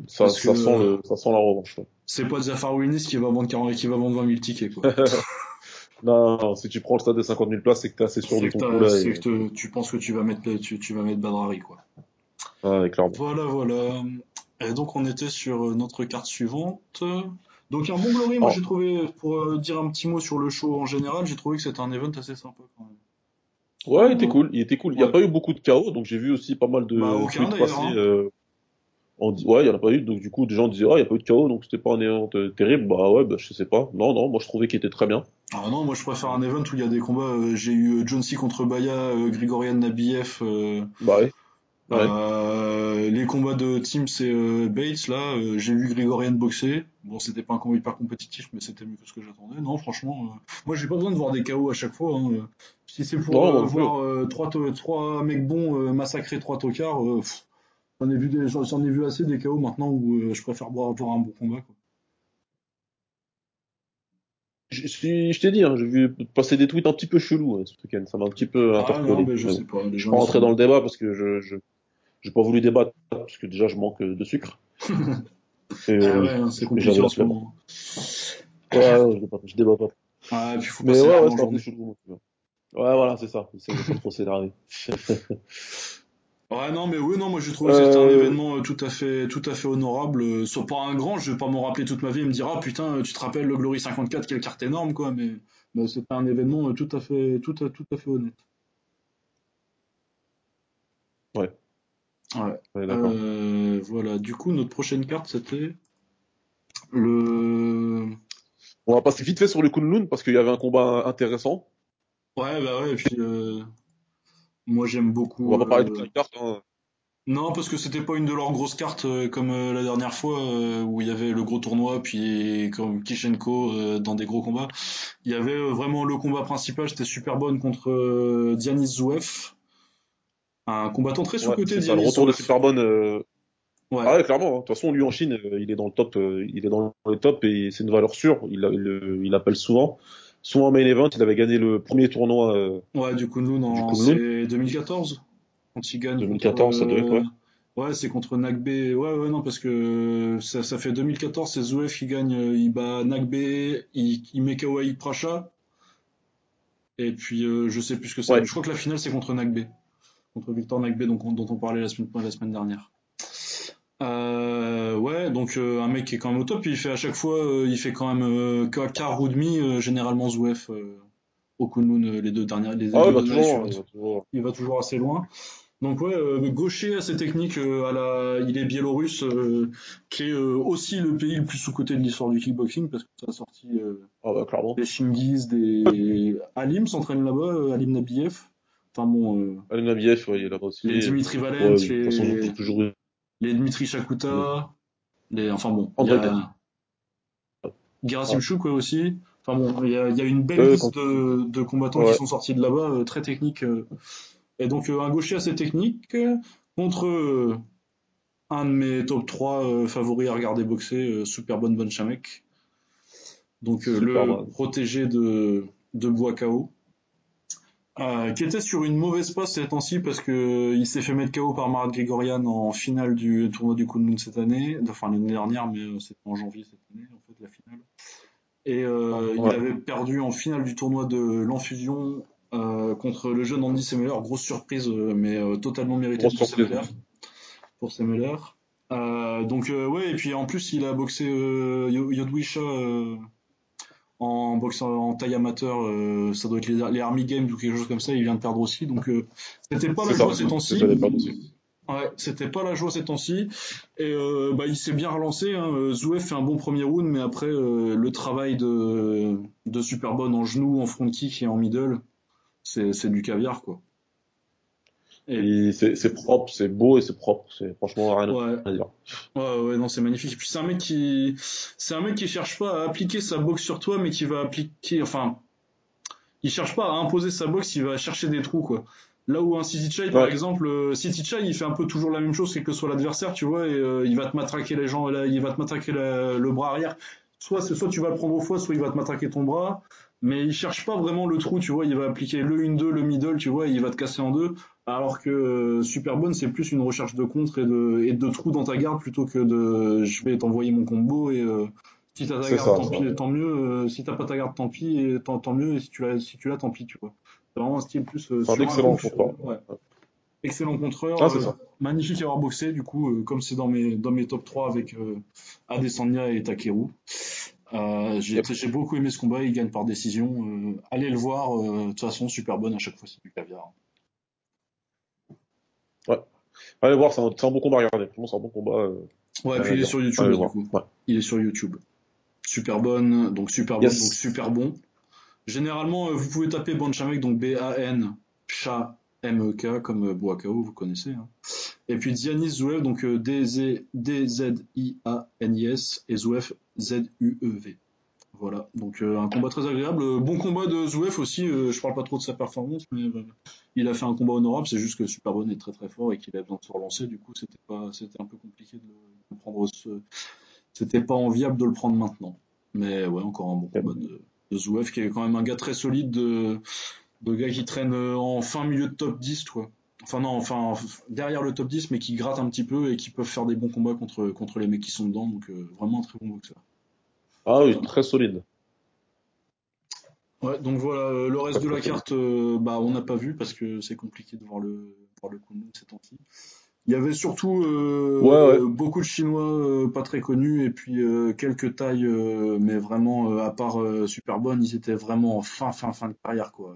Ça, ça, sent le, ça sent la revanche. C'est pas Zafar Winis qui va vendre 40, qui va vendre 20 000 tickets, quoi. (laughs) non, non, si tu prends le stade des 50 000 places, c'est que t'es assez sûr de ton coup là. C'est et... que tu penses que tu vas mettre, tu, tu vas mettre Badrari, quoi. Ouais, clairement. Voilà, voilà. Et donc on était sur notre carte suivante. Donc un bon Glory, moi oh. j'ai trouvé, pour dire un petit mot sur le show en général, j'ai trouvé que c'était un event assez sympa quand même. Ouais, il était cool, il était cool. Il n'y a pas eu beaucoup de chaos, donc j'ai vu aussi pas mal de bah, aucun, passer. Hein. Euh, on dit, ouais, il y en a pas eu, donc du coup, des gens disaient, ah, il n'y a pas eu de chaos, donc c'était pas un event euh, terrible. Bah ouais, bah je sais pas. Non, non, moi je trouvais qu'il était très bien. Ah non, moi je préfère un event où il y a des combats. Euh, j'ai eu John C contre Baya, Grigorian Nabiev. bah ouais. Euh, les combats de team, c'est euh, Bates là. Euh, j'ai vu Grigorian boxer. Bon, c'était pas un combat hyper compétitif, mais c'était mieux que ce que j'attendais. Non, franchement, moi j'ai pas besoin de voir des KO à chaque fois. Hein. Si c'est pour voir trois, trois mecs bons massacrer trois tocards, j'en ai vu des, j'en ai vu assez des KO maintenant où je préfère voir, voir un bon combat. Quoi. Je, je t'ai dit, hein, j'ai vu passer des tweets un petit peu chelous hein, ce week-end. Ça m'a un petit peu ah, Non, mais je sais pas. Les je vais pas rentrer dans le débat parce que je, je j'ai pas voulu débattre parce que déjà je manque de sucre. (laughs) Et, ah ouais, hein, c'est compliqué en ce moment. Ouais, ouais, je débat, je débat pas. Ah, puis faut Mais ouais, ouais, c'est un peu chelou. Ouais, voilà, c'est ça. C'est trop s'énerver. (laughs) Ouais, non, mais oui, non, moi je trouve que c'était un euh, événement euh, tout à fait, tout à fait honorable. Euh, soit pas un grand, je vais pas m'en rappeler toute ma vie et me dire, ah putain, tu te rappelles le Glory 54, quelle carte énorme, quoi, mais, mais c'était un événement tout à fait, tout à, tout à fait honnête. Ouais. Ouais. euh, voilà. Du coup, notre prochaine carte, c'était le. On va passer vite fait sur le Kunlun parce qu'il y avait un combat intéressant. Ouais, bah ouais. Et puis, euh... moi, j'aime beaucoup. On va pas parler de la carte. Hein. Non, parce que c'était pas une de leurs grosses cartes euh, comme euh, la dernière fois euh, où il y avait le gros tournoi, puis comme Kishenko dans des gros combats. Il y avait vraiment le combat principal, c'était super bonne contre Dianis Zouef un combattant très sous-côté. Ouais, le retour de Superbone. Euh... Ouais. Ah ouais, clairement. Hein. De toute façon, lui en Chine, il est dans le top, il est dans le top et c'est une valeur sûre. Il, il, il appelle souvent. Souvent en main event, il avait gagné le premier tournoi. Euh, ouais, du Kunlun en c'est 2014 quand il gagne. 2014, ça devait être, ouais. Ouais, c'est contre Nagbe. Ouais, ouais, non, parce que ça, ça fait 2014, c'est Zouef qui gagne, il bat Nagbe, il, il met Kawaii Pracha. Et puis, euh, je sais plus ce que c'est. Ouais. Je crois que la finale, c'est contre Nagbe contre Victor Nagbe, donc, dont on parlait la semaine, la semaine dernière. Euh, ouais, donc euh, un mec qui est quand même au top, il fait à chaque fois, euh, il fait quand même euh, quart ou demi, euh, généralement Zouef, au Kunlun, les deux dernières, les ah, deux bah, toujours, il, va toujours. il va toujours assez loin. Donc ouais, gaucher assez technique, à la, il est biélorusse, qui est aussi le pays le plus sous-coté de l'histoire du kickboxing parce que ça a sorti ah bah, clairement. des Chingis, des Alim s'entraîne là-bas, Alim Nabiev. Enfin bon. Euh... Al Nabiev, ouais, il est là-bas aussi. Dimitri Valent, ouais, toujours... les Dmitri Shakuta, les... enfin bon. André a... Gerasim Chouk, ouais, aussi. Enfin bon, il y a, il y a une belle euh, liste de, de, combattants ouais. qui sont sortis de là-bas, euh, très techniques. Euh. Et donc un gaucher assez technique contre un de mes top 3 favoris à regarder boxer, Super Bonne Bonne Chamek. Donc le bon. protégé de, de Bois KO. Euh, qui était sur une mauvaise passe ces temps-ci parce que euh, il s'est fait mettre KO par Marat Grigorian en finale du tournoi du Kunlun cette année, enfin l'année dernière, mais euh, c'était en janvier cette année en fait la finale. Et euh, ouais. il avait perdu en finale du tournoi de l'enfusion euh, contre le jeune Andy Semeler, grosse surprise, mais totalement méritée pour Semeler. Pour Semeler. donc ouais, et puis en plus il a boxé Yodwisha en boxe en taille amateur, euh, ça doit être les, les, Army Games ou quelque chose comme ça, il vient de perdre aussi, donc euh, c'était pas la joie ces temps-ci. Ouais, c'était pas la joie ces temps-ci. Et euh, bah, il s'est bien relancé. Hein. Zouef fait un bon premier round, mais après, euh, le travail de, de Superbonne en genou, en front kick et en middle, c'est du caviar, quoi. Et, c'est propre, c'est beau et c'est propre. C'est franchement rien ouais. à dire. Ouais, ouais, non, c'est magnifique. Et puis c'est un mec qui, c'est un mec qui cherche pas à appliquer sa boxe sur toi, mais qui va appliquer, enfin, il cherche pas à imposer sa boxe, il va chercher des trous, quoi. Là où un City Chai, par exemple, euh, City Chai, il fait un peu toujours la même chose, quel que soit l'adversaire, tu vois, et euh, il va te matraquer les gens, là, il va te matraquer le bras arrière. Soit, soit tu vas le prendre au foie, soit il va te matraquer ton bras. Mais il cherche pas vraiment le trou, tu vois, il va appliquer le 1-2, le middle, tu vois, et il va te casser en deux. Alors que euh, Superbone, c'est plus une recherche de contre et de, et de trous dans ta garde plutôt que de je vais t'envoyer mon combo et euh, si t'as ta garde, tant, pis, tant mieux. Euh, si t'as pas ta garde, tant pis, et tant, tant mieux. Et si tu l'as, si tu l'as, tant pis, tu vois. C'est vraiment un style plus. Euh, un excellent contreur. Ouais. Excellent contreur. Ah, ça. Magnifique à avoir boxé, du coup, comme c'est dans mes, dans mes top 3 avec Adesanya et Takeru. J'ai, beaucoup aimé ce combat, il gagne par décision. allez le voir, de toute façon, super bonne à chaque fois, c'est du caviar. Ouais. Allez voir, c'est un, un, bon combat à regarder. c'est un bon combat. Euh, ouais, puis il est sur YouTube, du coup. Il est sur YouTube. Super bonne, donc super bonne, donc super bon. Généralement, euh, vous pouvez taper Banchamek, donc B-A-N, Chat, M-E-K, comme euh, Boakao, vous connaissez. Hein. Et puis Dianis Zouev, donc D-Z-I-A-N-I-S, et Zouev, Z-U-E-V. Voilà, donc euh, un combat très agréable. Euh, bon combat de Zouef aussi, euh, je parle pas trop de sa performance, mais il a fait un combat honorable, c'est juste que Superbone est très très fort et qu'il a besoin de se relancer, du coup c'était pas c'était un peu compliqué de, le, prendre. C'était pas enviable de le prendre maintenant. Mais ouais, encore un bon combat de, de Zouef, qui est quand même un gars très solide, de, de gars qui traîne en fin milieu de top 10, toi. Enfin non, enfin derrière le top 10, mais qui gratte un petit peu et qui peuvent faire des bons combats contre, contre les mecs qui sont dedans, donc vraiment un très bon boxeur. Ah oui, très solide. Ouais, donc voilà, euh, le reste de la carte, euh, bah, on n'a pas vu parce que c'est compliqué de voir le, voir le Kunlun ces temps-ci. Il y avait surtout euh, beaucoup de Chinois pas très connus et puis quelques tailles, mais vraiment à part super bonnes, ils étaient vraiment en fin, fin, fin de carrière quoi.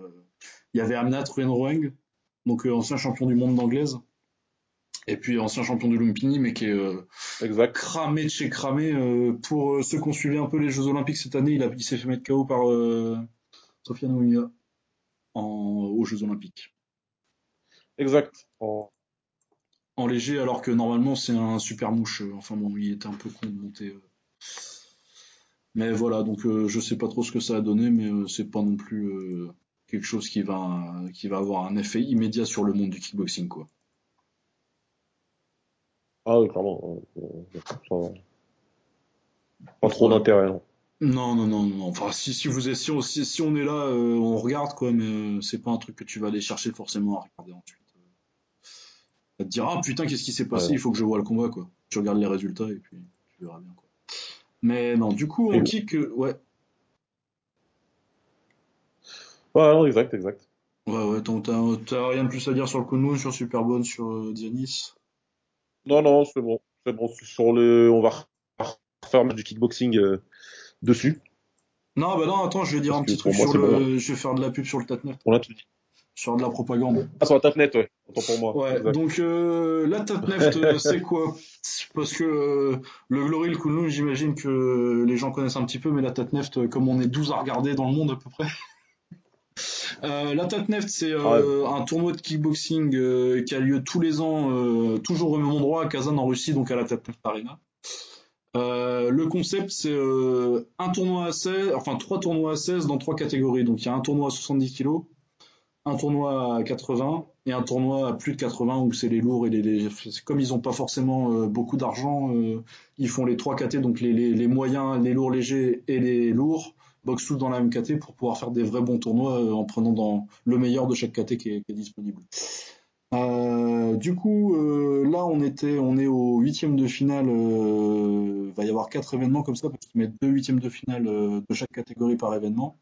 Il y avait Amnat Ruenroeng, donc ancien champion du monde d'anglaise, et puis ancien champion de Lumpini, mais qui est euh, exact. cramé de chez cramé. Euh, pour euh, ceux qui ont suivi un peu les Jeux Olympiques cette année, il, a, il s'est fait mettre KO par euh, Sofiane Ouya aux Jeux Olympiques. Exact. En... léger, alors que normalement c'est un super mouche. Enfin bon, il était un peu con de monter. Mais voilà, donc je sais pas trop ce que ça a donné, mais c'est pas non plus quelque chose qui va, qui va avoir un effet immédiat sur le monde du kickboxing, quoi. Ah oui, clairement. Pas trop d'intérêt, non. Non, non, non, non. Enfin, si, si vous êtes, si, on, si, on est là, euh, on regarde quoi, mais euh, c'est pas un truc que tu vas aller chercher forcément à regarder ensuite. Tu vas te dire ah putain qu'est-ce qui s'est passé, il faut que je vois le combat quoi. Tu regardes les résultats et puis tu verras bien quoi. Mais non, du coup on kick, euh, ouais. Ouais, non, exact, exact. Ouais, ouais. T'as rien de plus à dire sur le Kunlun, sur Superbone, sur Dianis? Non, non, c'est bon. C'est bon. Sur le, on va refaire du kickboxing euh, dessus. Non, bah non, attends, je vais dire un petit truc sur le. Je vais faire de la pub sur le Tatnet. On a tout dit. Sur de la propagande. Ah, sur la Tatnet, ouais. Autant pour moi. Ouais, donc euh, la Tatnet, (laughs) euh, c'est quoi? Parce que euh, le Glory, le Kunlun, j'imagine que les gens connaissent un petit peu, mais la Tatnet, comme on est 12 à regarder dans le monde à peu près. Euh, la Tatneft, c'est euh, un tournoi de kickboxing euh, qui a lieu tous les ans, toujours au même endroit, à Kazan en Russie, donc à la Tatneft Arena. le concept, c'est un tournoi à 16, enfin trois tournois à 16 dans trois catégories. Donc il y a un tournoi à 70 kg, un tournoi à 80 et un tournoi à plus de 80 où c'est les lourds et les, comme ils n'ont pas forcément beaucoup d'argent, ils font les trois catégories, donc les, les, moyens, les lourds légers et les lourds tous dans la même pour pouvoir faire des vrais bons tournois euh, en prenant dans le meilleur de chaque KT qui est, disponible. Euh, du coup, euh, là, on était, on est au huitième de finale. Il va y avoir quatre événements comme ça parce qu'ils mettent deux huitièmes de finale de chaque catégorie par événement.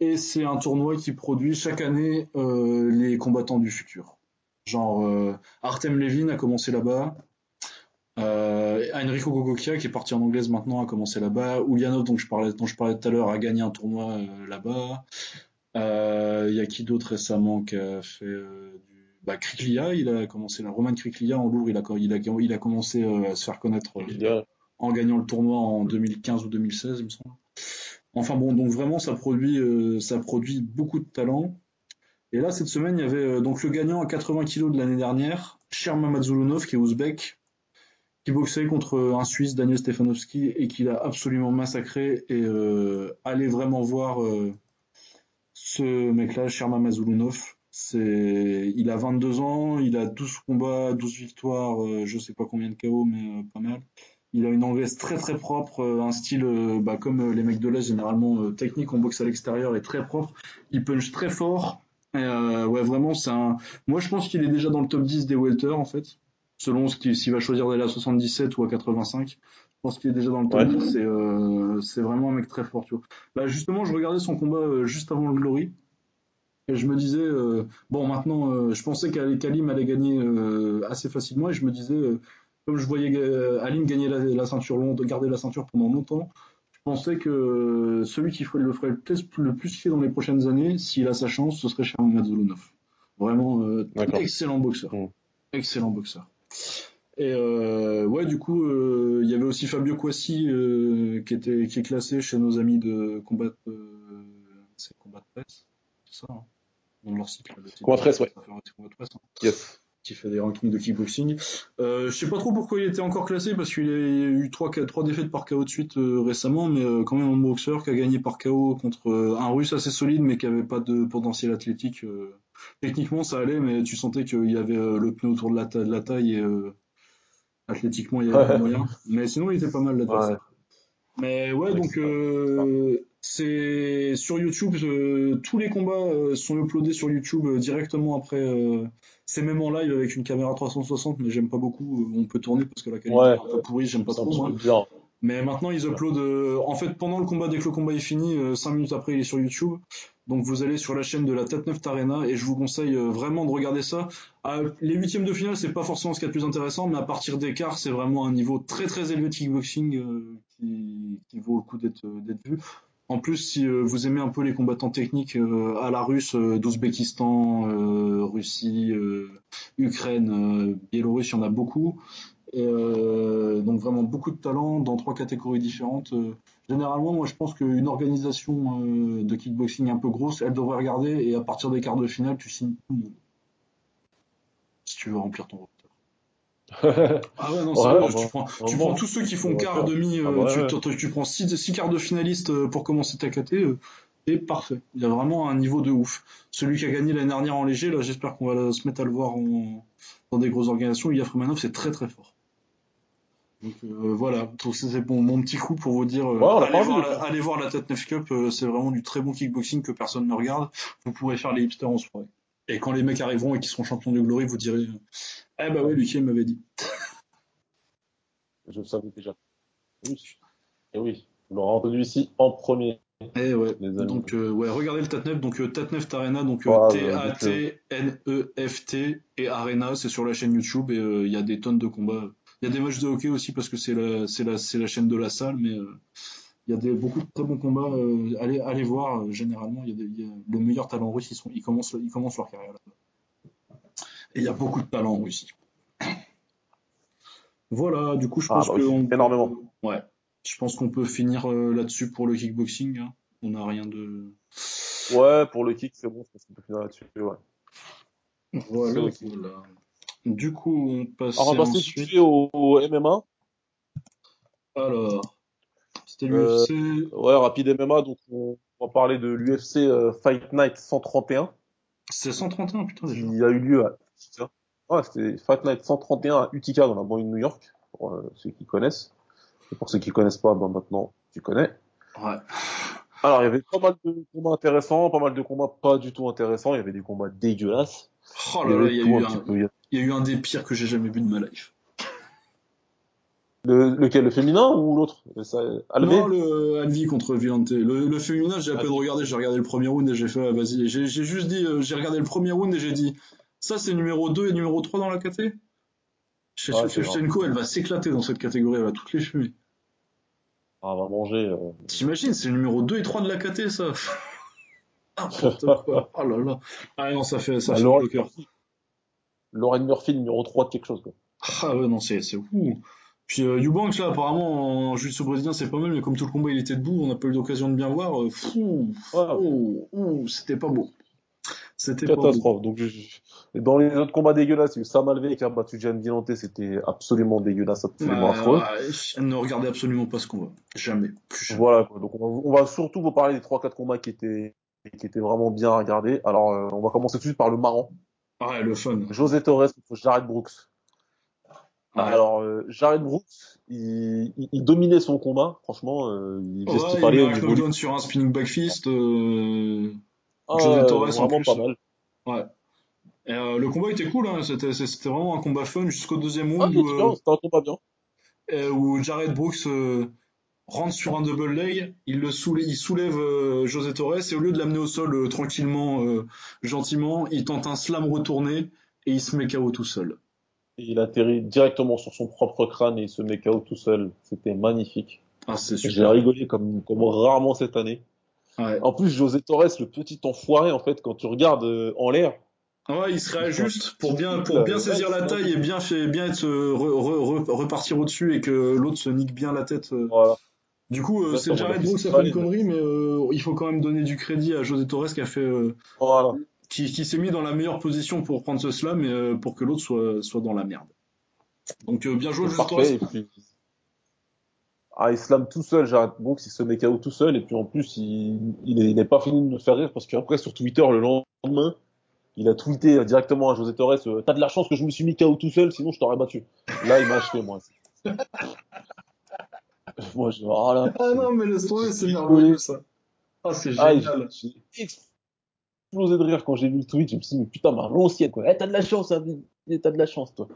Et c'est un tournoi qui produit chaque année les combattants du futur. Genre Artem Levin a commencé là-bas, euh, Enrico Gogokia, qui est parti en anglaise maintenant, a commencé là-bas. Ulyanov, dont je parlais, dont je parlais tout à l'heure, a gagné un tournoi euh, là-bas. Il euh, y a qui d'autre récemment qui a fait euh, du bah, Kriklia, il a commencé la Roman Kriklia en lourd, il a, il a, il a commencé à se faire connaître en gagnant le tournoi en 2015 ou 2016, il me semble. Enfin bon, donc vraiment, ça produit, ça produit beaucoup de talent. Et là, cette semaine, il y avait donc le gagnant à 80 kg de l'année dernière, Sherma Mazulunov, qui est ouzbek, qui boxait contre un Suisse, Daniel Stefanovski, et qui l'a absolument massacré. Et euh, allez vraiment voir euh, ce mec-là, Sherma Mazulunov. Il a 22 ans, il a 12 combats, 12 victoires, euh, je sais pas combien de KO, mais pas mal. Il a une anglaise très très propre, un style bah, comme les mecs de l'Est généralement technique en boxe à l'extérieur est très propre. Il punch très fort. Et, ouais, vraiment, c'est un. Moi, je pense qu'il est déjà dans le top 10 des welter en fait selon s'il va choisir d'aller à 77 ou à 85. Je pense qu'il est déjà dans le top C'est euh, c'est vraiment un mec très fort. Tu vois. Bah, justement, je regardais son combat euh, juste avant le Glory. Et je me disais, euh, bon, maintenant, je pensais qu'Alim allait gagner assez facilement. Et je me disais, comme je voyais Alim gagner la, la, ceinture longue, garder la ceinture pendant longtemps, je pensais que celui qui le ferait le plus, le plus fier dans les prochaines années, s'il a sa chance, ce serait Sherman Mazolonov. Vraiment, excellent boxeur. Mm. Excellent boxeur. Et euh, ouais, du coup, euh, il y avait aussi Fabio Quassi euh, qui était qui est classé chez nos amis de combat. c'est combat presse, c'est ça. Hein? Dans leur site. combat presse, ouais. Combat presse, hein. yes. Qui fait des rankings de kickboxing. je sais pas trop pourquoi il était encore classé parce qu'il a eu trois trois défaites par KO de suite récemment, mais quand même un boxeur qui a gagné par KO contre un Russe assez solide mais qui avait pas de potentiel athlétique techniquement ça allait, mais tu sentais qu'il y avait euh, le pneu autour de la, de la taille et euh, athlétiquement il y avait pas moyen. Mais sinon il était pas mal l'adversaire. Mais ouais, donc euh, c'est sur YouTube, tous les combats sont uploadés sur YouTube directement après. c'est même en live avec une caméra 360, mais j'aime pas beaucoup. On peut tourner parce que la qualité est un peu pourrie, j'aime pas trop. Moi. Mais maintenant, ils uploadent. Euh, en fait, pendant le combat, dès que le combat est fini, 5 euh, minutes après, il est sur YouTube. Donc, vous allez sur la chaîne de la Tête 9 Arena et je vous conseille euh, vraiment de regarder ça. les huitièmes de finale, c'est pas forcément ce qui est le plus intéressant, mais à partir des quarts, c'est vraiment un niveau très très élevé de kickboxing qui, qui, vaut le coup d'être vu. En plus, si vous aimez un peu les combattants techniques à la russe, d'Ouzbékistan, Russie, Ukraine, Biélorusse, il y en a beaucoup. Euh, donc vraiment beaucoup de talent dans trois catégories différentes. Euh, généralement, moi je pense qu'une organisation euh, de kickboxing un peu grosse, elle devrait regarder et à partir des quarts de finale, tu signes tout le monde. Si tu veux remplir ton roster. Ah ouais, non, c'est tu, prends, tu prends tous ceux qui font quart, demi, ah bah tu, tu, prends six, six quarts de finalistes pour commencer ta KT, c'est parfait. Il y a vraiment un niveau de ouf. Celui qui a gagné l'année dernière en léger, là j'espère qu'on va se mettre à le voir dans des grosses organisations. Ilya Fremanov, c'est très très fort. Donc euh, voilà, c'est bon, mon petit coup pour vous dire, euh, allez, voir la, Tête 9 Cup, euh, c'est vraiment du très bon kickboxing que personne ne regarde. Vous pourrez faire les hipsters en soirée. Et quand les mecs arriveront et qu'ils seront champions du Glory, vous direz, eh bah oui, qui m'avait dit. Je le savais déjà. Oui. Et oui, on l'aura entendu ici en premier. Et eh ouais. Donc ouais, regardez le Tatnef, donc Tatneft Arena, donc T A T N E F T et Arena, c'est sur la chaîne YouTube et il y a des tonnes de combats il y a des matchs de hockey aussi parce que c'est la, c'est la, c'est la chaîne de la salle, mais euh, il y a des, beaucoup de très bons combats. Euh, allez, allez voir, euh, généralement, il y a, des, le meilleur talent russe, ils, sont, ils, commencent, ils commencent leur carrière là-bas. Et il y a beaucoup de talent en Russie. Voilà, du coup, je ah, pense ah, que. énormément. ouais. Je pense qu'on peut finir là-dessus pour le kickboxing. Hein. On n'a rien de. Ouais, pour le kick, c'est bon, je pense qu'on peut finir là-dessus. Ouais. Voilà, voilà. Du coup, on passe. Alors, on va passer au, au, MMA. Alors, c'était l'UFC. Euh, ouais, rapide MMA. Donc, on va parler de l'UFC euh, Fight Night 131. C'est 131, putain, déjà. Il a eu lieu à Utica. Ouais, c'était Fight Night 131 à Utica, dans la banlieue de New York, pour euh, ceux qui connaissent. Et pour ceux qui connaissent pas, ben maintenant, tu connais. Ouais. Alors, il y avait pas mal de combats intéressants, pas mal de combats pas du tout intéressants. Il y avait des combats dégueulasses. Oh là là, il y, a eu un, il y a eu un des pires que j'ai jamais vu de ma life. Le, lequel Le féminin ou l'autre? Non, le Alvi contre Villante. Le, féminin, j'ai à peine regardé. J'ai regardé le premier round et j'ai fait, ah, vas-y. J'ai juste dit, euh, j'ai regardé le premier round et j'ai dit, ça c'est numéro 2 et numéro 3 dans la KT Shevchenko, elle va s'éclater dans cette catégorie, elle va toutes les fumer. Ah, elle va manger. Euh... T'imagines, c'est le numéro 2 et 3 de la KT, ça? (laughs) N'importe quoi. Oh là là. Ah non, ça fait, ça fait le cœur. Lauren Murphy numéro 3 de quelque chose. Quoi. Ah ouais, non, c'est fou. Puis euh, Eubanks, là, apparemment, en jiu brésilien, c'est pas mal, mais comme tout le combat, il était debout, on n'a pas eu l'occasion de bien voir. Euh, fou, c'était pas beau. C'était catastrophe. Donc, dans les autres combats dégueulasses, Sam Alvey qui a battu Gian Villante, c'était absolument dégueulasse, absolument affreux. ne regardez absolument pas ce combat. Jamais. Voilà, quoi. Donc, on va, surtout vous parler des 3-4 combats qui étaient, qui étaient vraiment bien à regarder. Alors, euh, on va commencer tout de suite par le marrant. Ouais, le fun. José Torres contre Jared Brooks. Alors, euh, Jared Brooks, il, il, dominait son combat, franchement. Euh, il faisait ouais, ce qu'il fallait. Il a sur un spinning back fist. Euh... Ah, José Torres en plus. pas mal. Ouais. Et, euh, le combat était cool, hein. c'était, c'était vraiment un combat fun jusqu'au deuxième round. Ah, où, c'était un combat bien. Où Jared Brooks euh, rentre sur un double leg, il le soulève, il soulève José Torres et au lieu de l'amener au sol tranquillement, gentiment, il tente un slam retourné et il se met KO tout seul il atterrit directement sur son propre crâne et il se met KO tout seul. C'était magnifique. Ah, c'est super. J'ai rigolé comme, comme rarement cette année. Ouais. En plus, José Torres, le petit enfoiré, en fait, quand tu regardes euh, en l'air. Ouais, il se réajuste pour bien, pour bien saisir la taille et bien fait, bien être, repartir au-dessus et que l'autre se nique bien la tête. Euh. Voilà. Du coup, euh, c'est Jared Brooks fait une connerie, mais il faut quand même donner du crédit à José Torres qui a fait, voilà qui, qui s'est mis dans la meilleure position pour prendre ce slam et euh, pour que l'autre soit, soit dans la merde. Donc euh, bien joué, Parfait, et puis... Ah, il slam tout seul, j'arrête Brooks, il se met KO tout seul, et puis en plus, il, il n'est pas fini de me faire rire, parce qu'après, sur Twitter, le lendemain, il a tweeté directement à José Torres, euh, t'as de la chance que je me suis mis KO tout seul, sinon je t'aurais battu. Là, il m'a acheté, moi. (laughs) moi, je oh là. Ah non, mais le story, c'est merveilleux, ça. Ah, c'est ah, génial explosé de rire quand j'ai vu le tweet. Je me suis dit, mais putain, ma l'ancienne, quoi. Eh, t'as de la chance, hein, t'as de la chance, toi.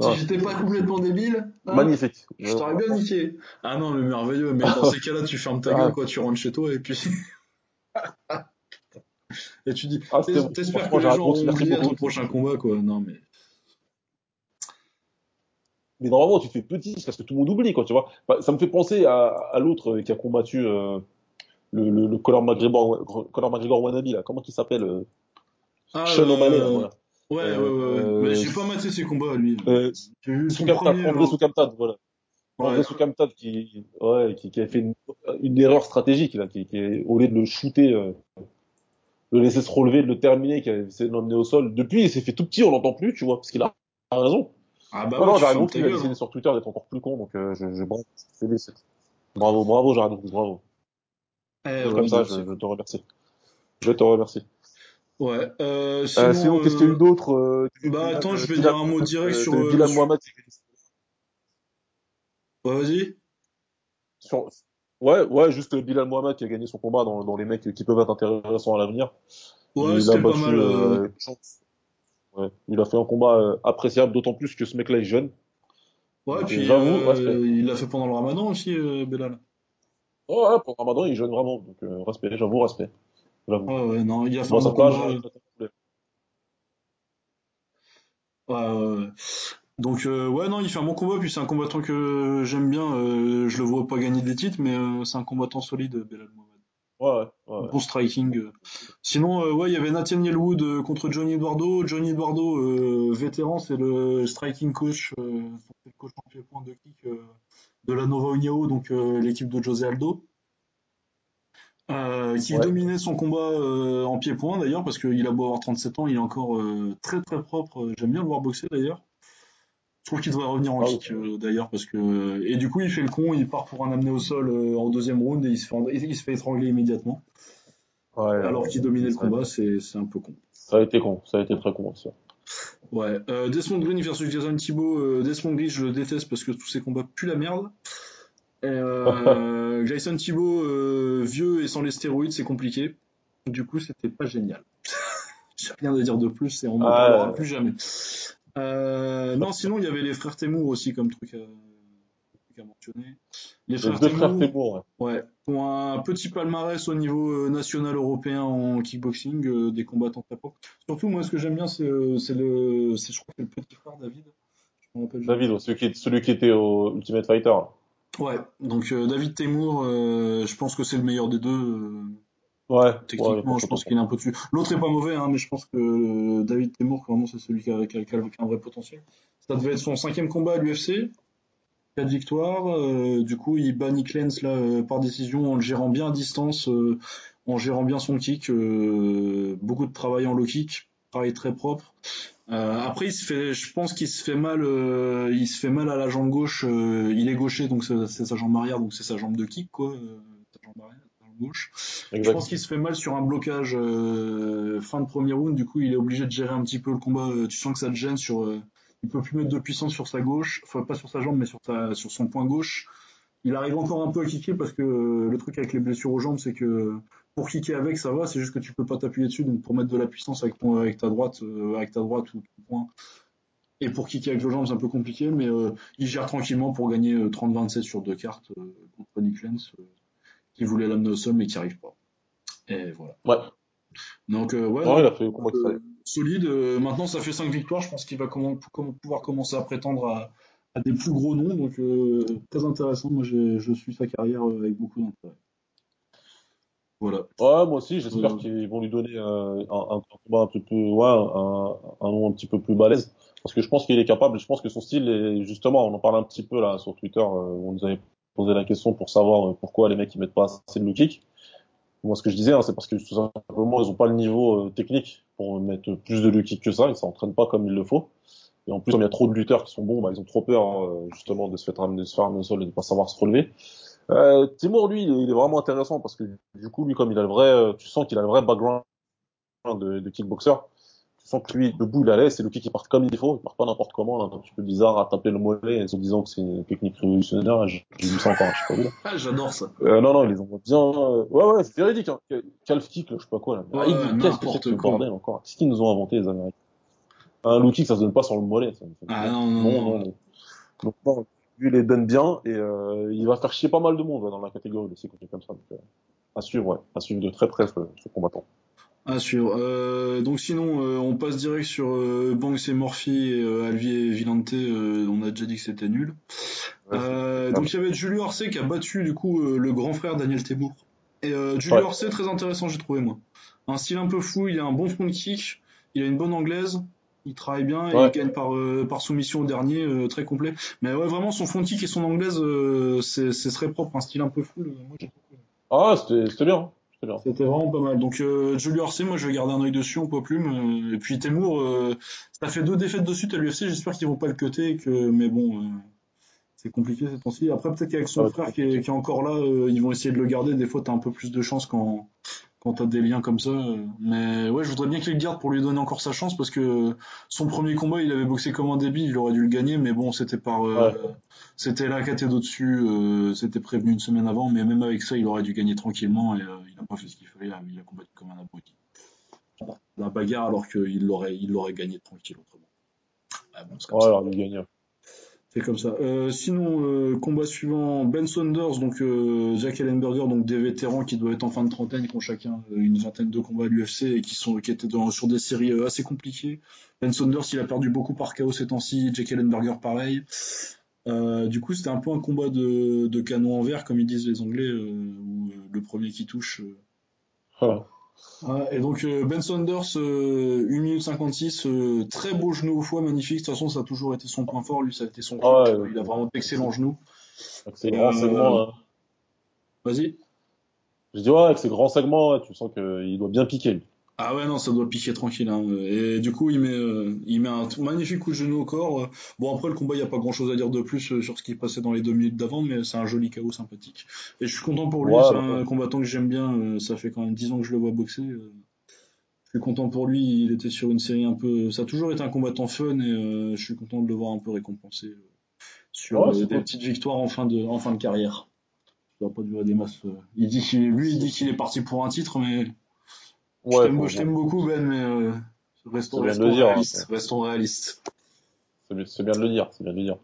Si j'étais pas complètement débile. Hein, Magnifique. Je t'aurais bien niqué. Ah non, mais merveilleux. Mais dans ces cas-là, tu fermes ta gueule, quoi. Tu rentres chez toi et puis. (laughs) et tu dis, ah, t'espères que les gens vont oublier ton prochain combat, quoi. Non, mais. Mais normalement, tu te fais petit parce que tout le monde oublie, quoi, tu vois. Ça me fait penser à, à l'autre qui a combattu euh, le, le, le Conor McGregor, Conor McGregor wannabe, là. Comment il s'appelle euh... ah, Sean O'Malley, euh... voilà. Ouais, ouais, ouais, euh, Mais j'ai pas maté ses combats, lui. Euh, André Soukamtad, voilà. Ouais. André Soukamtad qui, ouais, qui, qui a fait une, une erreur stratégique, là, qui, qui au lieu de le shooter, euh, le laisser se relever, de le terminer, qui a essayé de l'emmener au sol. Depuis, il s'est fait tout petit, on l'entend plus, tu vois, parce qu'il a raison. Ah bah non, ouais, non, j'arrive qu'il a essayé sur Twitter d'être encore plus con, donc euh, je, je, bravo, bravo, bravo, j'arrive bravo. Eh, Comme ça, je, je, te remercie. Je te remercie. Ouais. Euh, euh sinon, sinon qu'est-ce qu'il y a eu d'autre euh, Bah attends, je vais dire un mot direct euh, sur. Bilal Mohamed. Ouais, vas-y. Sur... Ouais, ouais, juste Bilal Mohamed qui a gagné son combat dans, dans les mecs qui peuvent être intéressants à l'avenir. Ouais, c'était pas mal. Euh... Ouais, il a fait un combat appréciable, d'autant plus que ce mec-là est jeune. Ouais, puis il l'a fait pendant le Ramadan aussi, Bilal. Oh, ouais, pour Ramadan, il jeûne vraiment. Donc, euh, respect, j'avoue, respect. Ouais, ouais, non, il a Donc, euh, ouais, non, il fait un bon combat, puis c'est un combattant que j'aime bien. Euh, je le vois pas gagner des titres, mais c'est un combattant solide, Belal Mohamed. Ouais, ouais. Bon striking. Sinon, ouais, il y avait Nathaniel Wood contre Johnny Eduardo. Johnny Eduardo, vétéran, c'est le striking coach, le coach en pied-point de kick de la Nova União, donc l'équipe de José Aldo. qui dominait son combat en pied-point d'ailleurs, parce qu'il a beau avoir 37 ans, il est encore très très propre. J'aime bien le voir boxer d'ailleurs. Je trouve qu'il devrait revenir en ah, kick d'ailleurs parce que et du coup il fait le con, il part pour un amener au sol en deuxième round et il se fait, il se fait étrangler immédiatement. Ouais, alors qu'il dominait le combat, c'est c'est un peu con. Ça a été con, ça a été très con ça. Ouais, euh, Desmond Green versus Jason Thibault. Euh, Desmond Green, je le déteste parce que tous ses combats puent la merde. Et, euh, (laughs) Jason Thibault, euh, vieux et sans les stéroïdes, c'est compliqué. Du coup, c'était pas génial. (laughs) J'ai rien à dire de plus et on n'en parlera plus jamais. Euh, non, sinon, il y avait les frères Temur aussi comme truc à, à mentionner. Les frères, les frères Temur, ouais. ouais. Ont un petit palmarès au niveau euh, national européen en kickboxing, euh, des combattants très propres. Surtout, moi, ce que j'aime bien, c'est le, c'est je crois que le petit frère David. David, celui qui, celui qui était au Ultimate Fighter. Ouais, donc euh, David Temur, euh, je pense que c'est le meilleur des deux. Ouais. Techniquement, ouais, je pense qu'il est un peu dessus. L'autre est pas mauvais, hein, mais je pense que David Temur, vraiment, c'est celui qui a, qui, a, qui a, un vrai potentiel. Ça devait être son cinquième combat à l'UFC. Quatre victoires. Euh, du coup, il bat Nick Lenz là, euh, par décision en le gérant bien à distance, euh, en gérant bien son kick. Beaucoup de travail en low kick, travail très propre. Euh, après, il se fait, je pense qu'il se fait mal, euh, il se fait mal à la jambe gauche. Euh, il est gaucher, donc c'est sa jambe arrière, donc c'est sa jambe de kick, quoi. Sa jambe arrière, sa jambe gauche. Je pense qu'il se fait mal sur un blocage fin de premier round. Du coup, il est obligé de gérer un petit peu le combat. Tu sens que ça te gêne sur. Euh, il peut plus mettre de puissance sur sa gauche, enfin pas sur sa jambe, mais sur sa, sur son point gauche. Il arrive encore un peu à kicker parce que le truc avec les blessures aux jambes, c'est que pour kicker avec, ça va, c'est juste que tu peux pas t'appuyer dessus. Donc pour mettre de la puissance avec, ton, avec ta droite, euh, avec ta droite ou ton point, et pour kicker avec les jambes, c'est un peu compliqué, mais euh, il gère tranquillement pour gagner 30-27 sur deux cartes euh, contre Nick Lenz, qui voulait l'amener au sol mais qui arrive pas. Et voilà. Ouais. Donc ouais, ouais il a fait comment solide. maintenant, ça fait 5 victoires. Je pense qu'il va comment, pouvoir commencer à prétendre à, à, des plus gros noms. Donc très intéressant. Moi, je suis sa carrière avec beaucoup d'intérêt. Voilà. Ouais, moi aussi, j'espère euh... qu'ils vont lui donner un, un, un, combat un peu plus, ouais, un, un nom un petit peu plus balèze. Parce que je pense qu'il est capable, je pense que son style est, justement, on en parle un petit peu là sur Twitter, euh, on nous avait posé la question pour savoir euh, pourquoi les mecs ils mettent pas assez de low kick. Moi, ce que je disais, hein, c'est parce que tout simplement, ils ont pas le niveau euh, technique pour mettre plus de kick que ça, ils s'entraînent pas comme il le faut. Et en plus, il y a trop de lutteurs qui sont bons, bah, ils ont trop peur hein, justement de se faire ramener, de se faire ramener au sol et de pas savoir se relever. Euh, Timur, lui, il est, vraiment intéressant parce que du coup, lui, comme il a le vrai, euh, tu sens qu'il a le vrai background de, de kickboxer. Tu sens que lui, debout, il allait, c'est le kick qui part comme il faut, il part pas n'importe comment, là, un petit peu bizarre à taper le mollet en se disant que c'est une technique révolutionnaire. J'ai vu ça encore, je sais pas où. Ah, j'adore ça. Euh, non, non, ils les envoient bien. Euh... Ouais, ouais, c'est véridique. Hein. Calf kick, là, je sais pas quoi. Là. Ouais, ah, Qu'est-ce que c'est que bordel encore? Qu'est-ce qu'ils nous ont inventé les Américains? Un low kick, ça se donne pas sur le mollet. Ça, ah non, non, non. non, non. Donc, bon, lui les donne bien et euh, il va faire chier pas mal de monde ouais, dans la catégorie aussi quand comme ça. Donc, euh, à suivre, ouais, à suivre de très près ce, ce combattant. À suivre. Euh, donc sinon, euh, on passe direct sur euh, Banks et Murphy et euh, Alvier et Villante. Euh, on a déjà dit que c'était nul. Ouais, euh, donc il y avait Julio Arce qui a battu du coup euh, le grand frère Daniel Tebour. Et euh, Julio ouais. Arce très intéressant j'ai trouvé moi. Un style un peu fou, il a un bon front kick, il a une bonne anglaise, il travaille bien et Ouais. il gagne par, euh, par soumission au dernier, euh, très complet. Mais ouais, vraiment, son front kick et son anglaise, euh, c'est très propre, un style un peu fou. Moi. Ah, c'était c'était bien. C'était vraiment pas mal. Donc, euh, Julio Arce, moi, je vais garder un œil dessus, on peut plume. et puis, Temur, euh, ça fait deux défaites de suite à l'UFC, j'espère qu'ils vont pas le cutter, et que, mais bon, euh, c'est compliqué ces temps-ci. Après, peut-être qu'avec son frère qui est, qui est encore là, euh, ils vont essayer de le garder. Des fois, t'as un peu plus de chance quand, quand t'as des liens comme ça. euh. Mais ouais, je voudrais bien qu'il le garde pour lui donner encore sa chance parce que son premier combat, il avait boxé comme un débile, il aurait dû le gagner, mais bon, c'était par, euh, c'était la caté d'au-dessus, euh, c'était prévenu une semaine avant, mais même avec ça, il aurait dû gagner tranquillement et euh, il n'a pas fait ce qu'il fallait, il a combattu comme un abruti. La bagarre alors qu'il l'aurait, il l'aurait gagné tranquille autrement. Ah bon, Ouais, alors il gagne. C'est comme ça. Euh, sinon, euh, combat suivant, Ben Saunders, donc euh, Jack Ellenberger, donc des vétérans qui doivent être en fin de trentaine, qui ont chacun euh, une vingtaine de combats à l'UFC et qui sont qui étaient dans, sur des séries euh, assez compliquées. Ben Saunders, il a perdu beaucoup par KO ces temps-ci. Jack Ellenberger, pareil. Euh, du coup, c'était un peu un combat de, de canon en verre, comme ils disent les Anglais, où le premier qui touche. Voilà. Ouais, et donc euh, Ben Saunders, euh, 1 minute 56, euh, très beau genou au foie, magnifique. De toute façon, ça a toujours été son point fort. Lui, ça a été son kick. Ouais, Euh, il a vraiment d'excellents genoux. Avec ses grands euh, segments, là. Vas-y. Je dis, ouais, avec ses grands segments, tu sens qu'il doit bien piquer. lui. Ah ouais, non, ça doit piquer tranquille. Hein. Et du coup, il met, euh, il met un magnifique coup de genou au corps. Bon, après, le combat, il n'y a pas grand-chose à dire de plus euh, sur ce qui passait dans les deux minutes d'avant, mais c'est un joli chaos sympathique. Et je suis content pour lui, Ouais, c'est un combattant que j'aime bien. euh, Ça fait quand même 10 ans que je le vois boxer. Je suis content pour lui, il était sur une série un peu... Ça a toujours été un combattant fun et euh, je suis content de le voir un peu récompensé sur Ouais, des cool. petites victoires en fin de, en fin de carrière. Ça va pas durer des masses. Il dit qu'il, lui, il dit qu'il est parti pour un titre, mais Ouais, je t'aime beaucoup, Ben, mais euh, restons, bien restons dire. hein. réalistes. Restons réalistes. C'est bien, de le dire. C'est bien de le dire.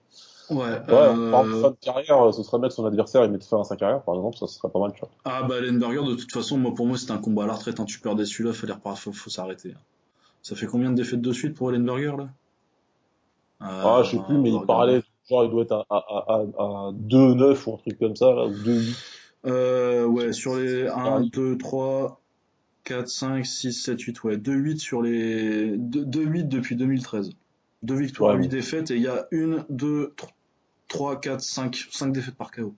Ouais. Ouais, par exemple, Euh... fin de carrière, ce serait mettre son adversaire et mettre fin à sa carrière, par exemple, ça serait pas mal, tu vois. Ah bah Ellenberger, de toute façon, moi pour moi c'était un combat à la retraite. Hein. Tu perdais celui-là, fallait repart... faut, faut s'arrêter. hein. Ça fait combien de défaites de suite pour Ellenberger là? Ah, euh, je sais plus, mais il parlait, genre, il doit être à, à, à, à 2-9 ou un truc comme ça, là, ou 2-8. Euh, ouais, sur les sa 1, carrière. 2, 3, 4, 5, 6, 7, 8, ouais. 2-8 sur les. 2-8 depuis 2013. Deux victoires, Ouais, 8 bon. défaites, et il y a 1, 2, 3, 4, 5, 5 défaites par KO.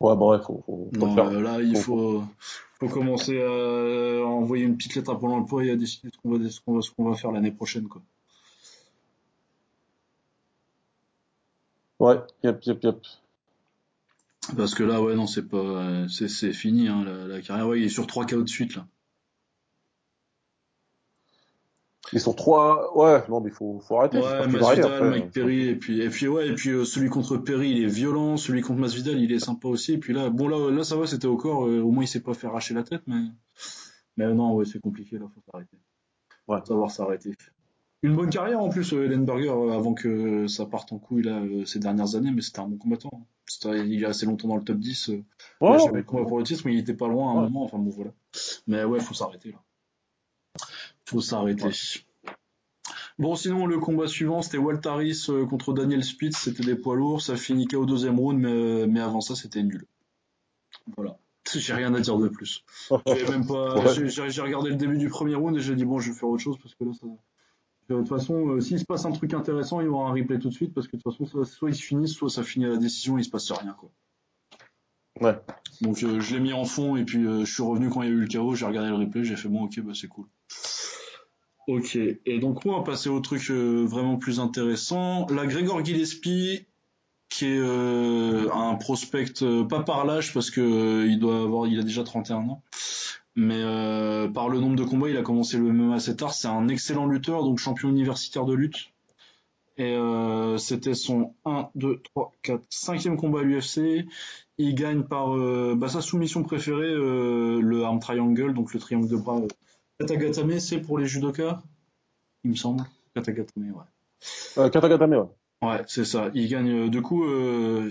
Ouais, bref, faut, faut, faut le Non, faire. euh, là, il Faut- faut, faut commencer à envoyer une petite lettre à Pôle emploi et à décider ce qu'on va, ce qu'on va, ce qu'on va faire l'année prochaine, quoi. Ouais, yep, yep, yep. Parce que là, ouais, non, c'est pas, c'est, c'est fini, hein, la, la carrière. Ouais, il est sur 3 KO de suite, là. Ils sont trois. Ouais, non, mais il faut, faut arrêter. Ouais, Masvidal, après. Mike Perry, et puis, et puis, ouais, et puis, euh, celui contre Perry, il est violent, celui contre Masvidal, il est sympa aussi, et puis là, bon, là, là, ça va, c'était au corps, euh, au moins, il s'est pas fait arracher la tête, mais, mais non, ouais, c'est compliqué, là, faut s'arrêter. Ouais. Faut savoir s'arrêter. Une bonne carrière, en plus, euh, Ellenberger, euh, avant que ça parte en couille, là, euh, ces dernières années, mais c'était un bon combattant. il est assez longtemps dans le top 10, euh, il a Ouais, jamais eu de combat pour le titre, mais il était pas loin à un Ouais. moment, enfin bon, voilà. Mais ouais, faut s'arrêter, là. Faut s'arrêter. Ouais. Bon, sinon, le combat suivant, c'était Waltaris euh, contre Daniel Spitz. C'était des poids lourds. Ça finit qu'au deuxième round, mais, euh, mais avant ça, c'était nul. Voilà. J'ai rien à dire de plus. J'ai même pas. Ouais. j'ai- J'ai j'ai regardé le début du premier round et j'ai dit bon, je vais faire autre chose parce que là, ça. De toute façon, euh, s'il se passe un truc intéressant, il y aura un replay tout de suite parce que de toute façon, soit, ils se finissent, soit ça finit à la décision il se passe rien, quoi. Ouais. Donc euh, je l'ai mis en fond et puis euh, je suis revenu quand il y a eu le chaos, j'ai regardé le replay, j'ai fait bon ok bah c'est cool. Ok, et donc on va passer au truc euh, vraiment plus intéressant. La Grégor Gillespie, qui est euh, un prospect euh, pas par l'âge parce que euh, il doit avoir, il a déjà 31 ans, mais euh, par le nombre de combats, il a commencé le MMA assez tard. C'est un excellent lutteur, donc champion universitaire de lutte. Et euh, c'était son 1, 2, 3, 4, 5e combat à l'UFC. Il gagne par euh, bah, sa soumission préférée, euh, le arm triangle, donc le triangle de bras. euh, Katagatame, c'est pour les judokas, il me semble. Katagatame, ouais. Euh, Katagatame, ouais. Ouais, c'est ça. Il gagne. euh, Du coup, euh,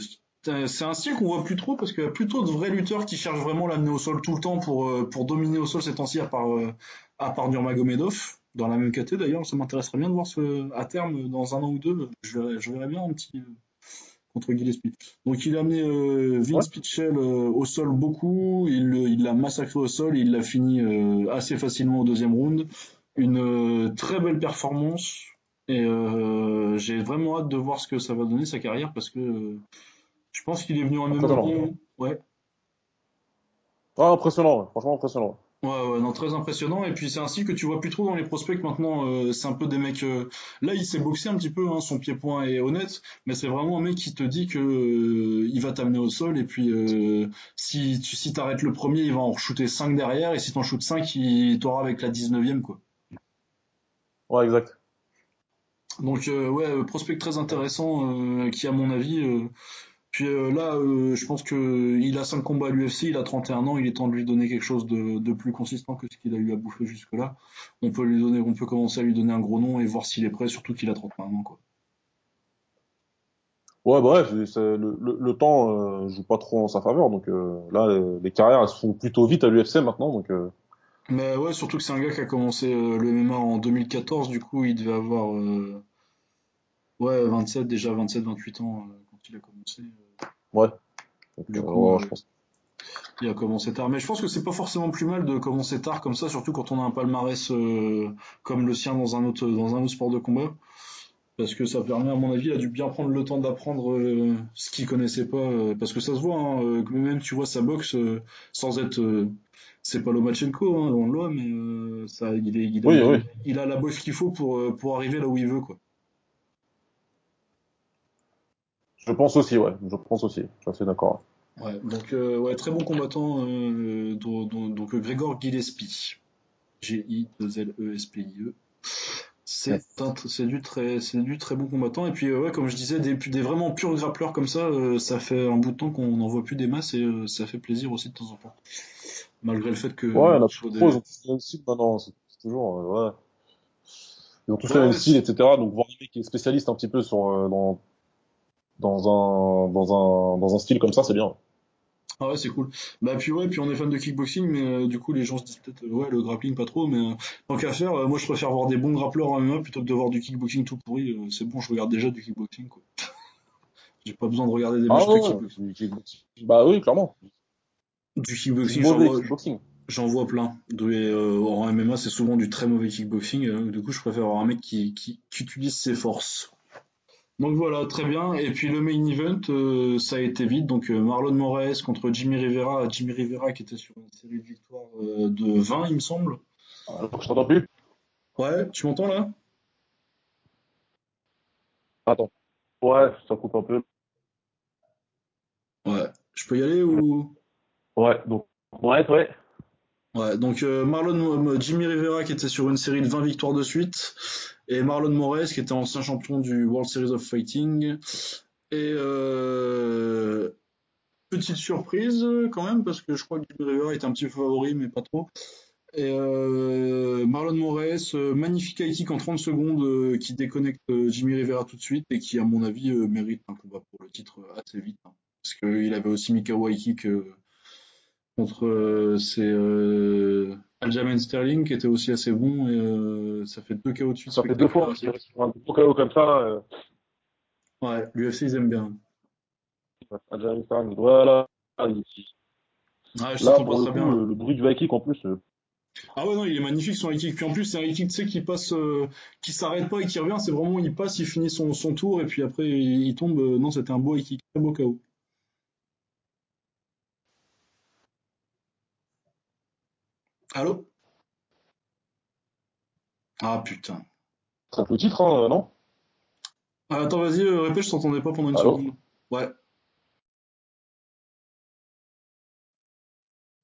c'est un style qu'on voit plus trop parce qu'il y a plutôt de vrais lutteurs qui cherchent vraiment l'amener au sol tout le temps pour, euh, pour dominer au sol ces temps-ci, à part, euh, à part Nurmagomedov, dans la même caté d'ailleurs. Ça m'intéresserait bien de voir ce, à terme, dans un an ou deux, je verrais, je verrais bien un petit euh, contre Gillespie. Donc il a amené euh, Vince Ouais. Pitchell euh, au sol beaucoup, il l'a massacré au sol, il l'a fini euh, assez facilement au deuxième round. Une euh, très belle performance. Et euh, j'ai vraiment hâte de voir ce que ça va donner sa carrière parce que euh, je pense qu'il est venu en. Impressionnant. Ouais, Ah, impressionnant, ouais. franchement impressionnant. ouais, ouais, non, très impressionnant. Et puis c'est style que tu vois plus trop dans les prospects maintenant. euh, c'est un peu des mecs. euh, Là, il s'est boxé un petit peu, hein, son pied-point est honnête, mais c'est vraiment un mec qui te dit que euh, il va t'amener au sol et puis euh, si tu si t'arrêtes le premier, il va en shooter 5 derrière et si t'en shootes 5, il t'aura avec la 19e quoi. Ouais, exact. Donc euh, ouais, euh, prospect très intéressant euh, qui à mon avis. Puis euh, là, euh, je pense que il a 5 combats à l'UFC, il a 31 ans, il est temps de lui donner quelque chose de, de plus consistant que ce qu'il a eu à bouffer jusque-là. On peut lui donner, on peut commencer à lui donner un gros nom et voir s'il est prêt, surtout qu'il a 31 ans quoi. Ouais, c'est- le, le, le temps euh, joue pas trop en sa faveur, donc euh, là, les, les carrières, elles se font plutôt vite à l'UFC maintenant, donc Mais ouais, surtout que c'est un gars qui a commencé le MMA en 2014, du coup il devait avoir ouais 27 déjà 27-28 ans euh, quand il a commencé. Ouais. Donc, Du euh, coup, ouais, euh, je pense. Il a commencé tard, mais je pense que c'est pas forcément plus mal de commencer tard comme ça, surtout quand on a un palmarès euh, comme le sien dans un autre dans un autre sport de combat, parce que ça permet, à mon avis, il a dû bien prendre le temps d'apprendre euh, ce qu'il connaissait pas, euh, parce que ça se voit, hein, euh, même tu vois sa boxe sans être, c'est pas Lomachenko, hein, loin de là, mais ça, il est, il a, Oui, il a- oui. il a la boxe qu'il faut pour pour arriver là où il veut, quoi. Je pense aussi, ouais. Je pense aussi. Je suis assez d'accord. Ouais, donc euh, ouais, très bon combattant, euh, dont- dont- donc euh, Grégor Gillespie, G-I-L-E-S-P-I-E. C'est un tr- c'est du très c'est du très bon combattant et puis euh, ouais comme je disais des des vraiment purs grappleurs comme ça euh, ça fait un bout de temps qu'on n'en voit plus des masses et euh, ça fait plaisir aussi de temps en temps malgré le fait que Ouais, la sur des- pro, ils ont tous le même style maintenant. C'est c'est toujours, euh, ouais. Ils ont tous Ouais, le même style, etc. Donc voir un mec qui est spécialiste un petit peu sur euh, dans dans un dans un dans un style comme ça, c'est bien. ah ouais c'est cool bah puis ouais puis on est fan de kickboxing mais euh, du coup les gens se disent peut-être ouais le grappling pas trop mais euh, tant qu'à faire euh, moi je préfère voir des bons grappleurs en MMA plutôt que de voir du kickboxing tout pourri c'est bon je regarde déjà du kickboxing quoi (laughs) j'ai pas besoin de regarder des Ah matchs de kickboxing. Bah oui, clairement. Du kickboxing, j'en vois, kickboxing. j'en vois plein. En MMA, c'est souvent du très mauvais kickboxing. du coup, je préfère avoir un mec qui, qui, qui utilise ses forces. Donc voilà, très bien. Et puis le main event, euh, ça a été vite. Donc euh, Marlon Moraes contre Jimmy Rivera. Jimmy Rivera qui était sur une série de victoires euh, de 20, il me semble. Alors, je t'entends plus. Ouais, tu m'entends là? Attends. Ouais, ça coupe un peu. Ouais. Je peux y aller ou? Ouais, donc, ouais, ouais. Ouais, donc euh, Marlon euh, Jimmy Rivera qui était sur une série de 20 victoires de suite et Marlon Moraes qui était ancien champion du World Series of Fighting. Et euh, petite surprise quand même parce que je crois que Jimmy Rivera était un petit favori mais pas trop. Et euh, Marlon Moraes euh, magnifique high kick en 30 secondes euh, qui déconnecte euh, Jimmy Rivera tout de suite et qui à mon avis euh, mérite un combat pour le titre assez vite hein, parce qu'il avait aussi Mikawa euh, contre euh, c'est euh, Aljamain Sterling qui était aussi assez bon et euh, ça fait deux KO de suite Ça fait deux fois sur un gros KO comme ça. Euh, Ouais, l'UFC ils aiment bien. Adrian Sterling. Voilà. Il- Ouais, je Là, pour le très coup, bien. le, le bruit du high kick en plus. euh, Ah ouais non, il est magnifique son high kick. Puis en plus c'est un high kick tu sais qui passe, euh, qui s'arrête pas et qui revient. C'est vraiment il passe, il finit son, son tour et puis après il, il tombe. Euh, Non, c'était un beau high kick, très beau KO. Allô? Ah putain. Peu le titre, hein, non Ah, attends, vas-y, euh, répète, je t'entendais pas pendant une Allô seconde. Ouais.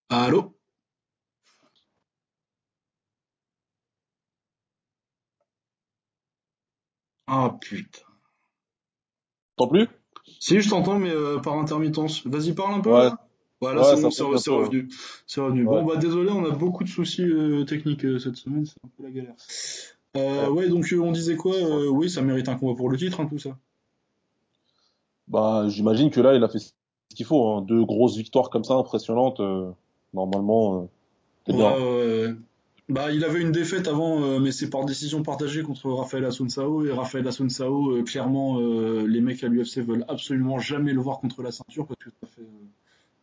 Allô? Ah putain. T'entends plus? Si, je t'entends, mais euh, par intermittence. Vas-y, parle un peu Ouais, là. Voilà, ouais, c'est bon, ouais. revenu. C'est revenu. Bon, Ouais. bah désolé, on a beaucoup de soucis euh, techniques euh, cette semaine, c'est un peu la galère. Euh, Ouais. ouais, donc on disait quoi? Oui, ça mérite un combat pour le titre, hein, tout ça. Bah, j'imagine que là, il a fait ce qu'il faut. Hein. Deux grosses victoires comme ça, impressionnantes. normalement, bien. Bah, il avait une défaite avant, mais c'est par décision partagée contre Rafael Assunção. Et Rafael euh, clairement, les mecs à l'UFC veulent absolument jamais le voir contre la ceinture parce que ça fait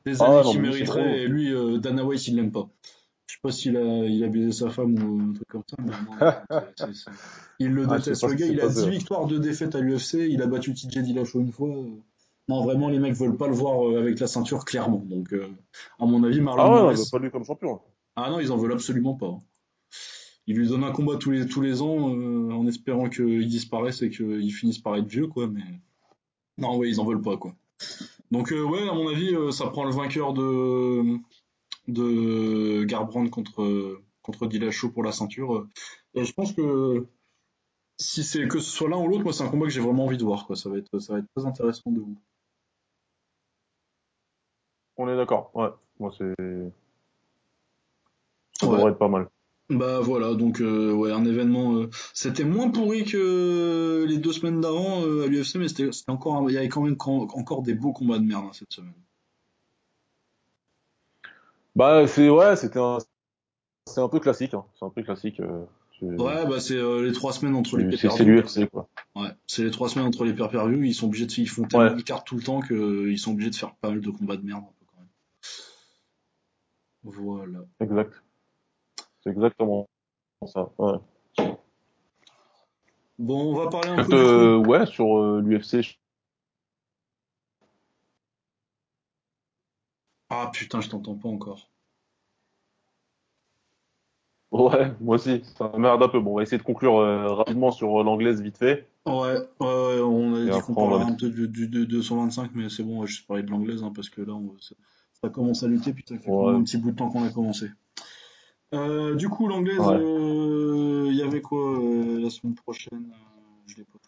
des Ah années c'est mériterait. drôle. Et lui, euh, Dana White, il l'aime pas. Je sais pas s'il a, il a baisé sa femme ou un truc comme ça, mais non, (laughs) il le Ah, déteste. Le qui gars, il a passé. 10 ouais. victoires de défaite à l'UFC, il a battu TJ Dillashaw une fois. Non, vraiment, les mecs veulent pas le voir euh, avec la ceinture, clairement. Donc, euh, à mon avis, Marlon Ah ouais, veut pas lui comme champion. ah non, ils en veulent absolument pas. Ils lui donnent un combat tous les, tous les ans euh, en espérant qu'il disparaisse et qu'il finisse par être vieux, quoi, mais non, ouais, ils en veulent pas, quoi. Donc, euh, ouais, à mon avis, euh, ça prend le vainqueur de, de Garbrandt contre, contre Dillashaw pour la ceinture. Et je pense que si c'est que ce soit l'un ou l'autre, moi, c'est un combat que j'ai vraiment envie de voir, quoi. Ça va être, ça va être très intéressant de vous. On est d'accord. Ouais. Moi, c'est, ça Ouais. devrait être pas mal. Bah voilà, donc euh, ouais, un événement. euh, c'était moins pourri que les deux semaines d'avant euh, à l'UFC, mais c'était c'était encore, un- il y avait quand même encore des beaux combats de merde hein, cette semaine. Bah, c'est, ouais, c'était un, c'est un peu classique. Hein. C'est un peu classique. euh, Ouais, bah c'est euh, les trois semaines entre les c'est, c'est, l'UFC, quoi. Ouais, c'est les trois semaines entre les pay-per-view. Ils sont obligés de, ils font tellement Ouais, de cartes tout le temps qu'ils sont obligés de faire pas mal de combats de merde un peu quand même. Voilà. exact. C'est exactement ça. Ouais. Bon, on va parler un peu euh, ouais, sur euh, l'UFC. Ah putain, je t'entends pas encore. Ouais, moi aussi. Ça merde un peu. Bon, on va essayer de conclure euh, rapidement sur l'anglaise vite fait. Ouais, ouais, ouais, on a Et dit qu'on parlerait un peu du, du, du 225, mais c'est bon, ouais, je parlais de l'anglaise hein, parce que là, on, ça, ça commence à lutter, puis ça fait Ouais, un petit bout de temps qu'on a commencé. Euh, du coup, l'anglaise, ouais. euh, il y avait quoi euh, la semaine prochaine Je l'ai pas.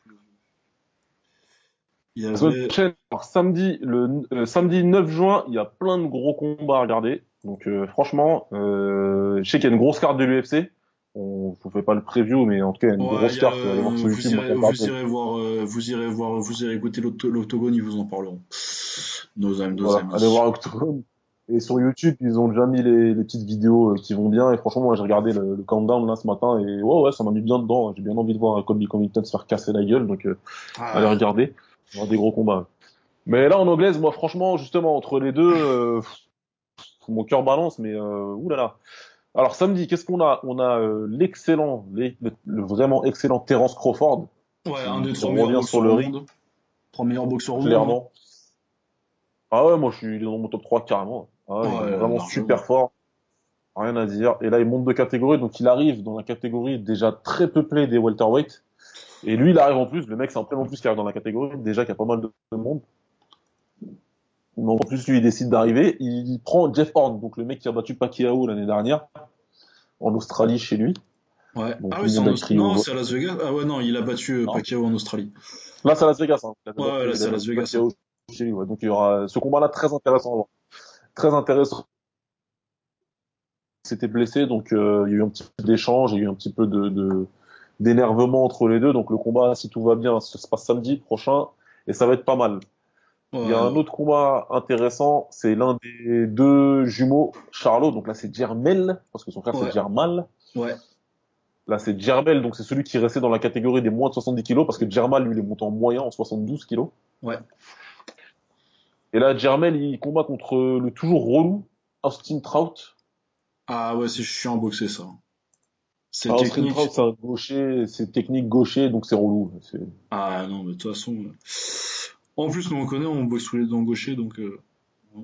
Il y La semaine avait. prochaine, alors, samedi, le samedi 9 juin, il y a plein de gros combats à regarder. Donc franchement, je sais qu'il y a une grosse carte de l'UFC. On vous fait pas le preview, mais en tout cas, il y a une Ouais, grosse il a carte. Voir sur vous YouTube, irez, vous irez voir, vous irez voir, vous irez écouter l'octogone, ils vous en parleront. Nos amis, nos Voilà, allez amis. voir Octogone. Et sur YouTube, ils ont déjà mis les, les petites vidéos euh, qui vont bien. Et franchement, moi, j'ai regardé le, le countdown là ce matin et ouais, ouais, ça m'a mis bien dedans. J'ai bien envie de voir Colby Covington se faire casser la gueule. Donc, euh, allez Ah, regarder. Il y aura des gros combats. Mais là, en anglaise, moi, franchement, justement, entre les deux, euh, mon cœur balance, mais euh, oulala. Alors samedi, qu'est-ce qu'on a? On a euh, l'excellent, le, le, vraiment excellent Terence Crawford. Ouais, un des trois meilleurs sur le ring. Trois meilleurs boxeurs au Clairement. Ah ouais, moi je suis dans mon top 3 carrément. Ah, ouais, vraiment super fort. Rien à dire. Et là, il monte de catégorie, donc il arrive dans la catégorie déjà très peuplée des welterweight. Et lui, il arrive en plus, le mec, c'est un peu en plus qui arrive dans la catégorie, déjà qu'il y a pas mal de monde. en plus, lui, il décide d'arriver. Il prend Jeff Horn, donc le mec qui a battu Pacquiao l'année dernière, en Australie, chez lui. Ouais. ah oui, c'est non, c'est à Las Vegas. Ah ouais, non, il a battu euh, Pacquiao en Australie. Là, c'est à Las Vegas. Hein. Ouais, là, c'est à Las Vegas. Chez lui, ouais. Donc, il y aura ce combat-là très intéressant. Très intéressant. C'était blessé, donc euh, il y a eu un petit peu d'échange, il y a eu un petit peu de, d'énervement entre les deux. Donc le combat, si tout va bien, ça se passe samedi prochain et ça va être pas mal. Il y a un autre combat intéressant, c'est l'un des deux jumeaux, Charlot. Donc là, c'est Jermel, parce que son frère c'est Germal. Ouais. Là, c'est Jermel, donc c'est celui qui restait dans la catégorie des moins de 70 kilos, parce que Germal, lui, il est monté en moyen en 72 kilos. Ouais. Et là, Jermel, il combat contre le toujours relou Austin Trout. Ah ouais, c'est chiant boxer, ça. C'est technique. c'est un gaucher, c'est technique gaucher, donc c'est relou. Ah non, mais de toute façon. Euh, en plus, nous on connaît, on boxe tous les dents gauchers, donc euh,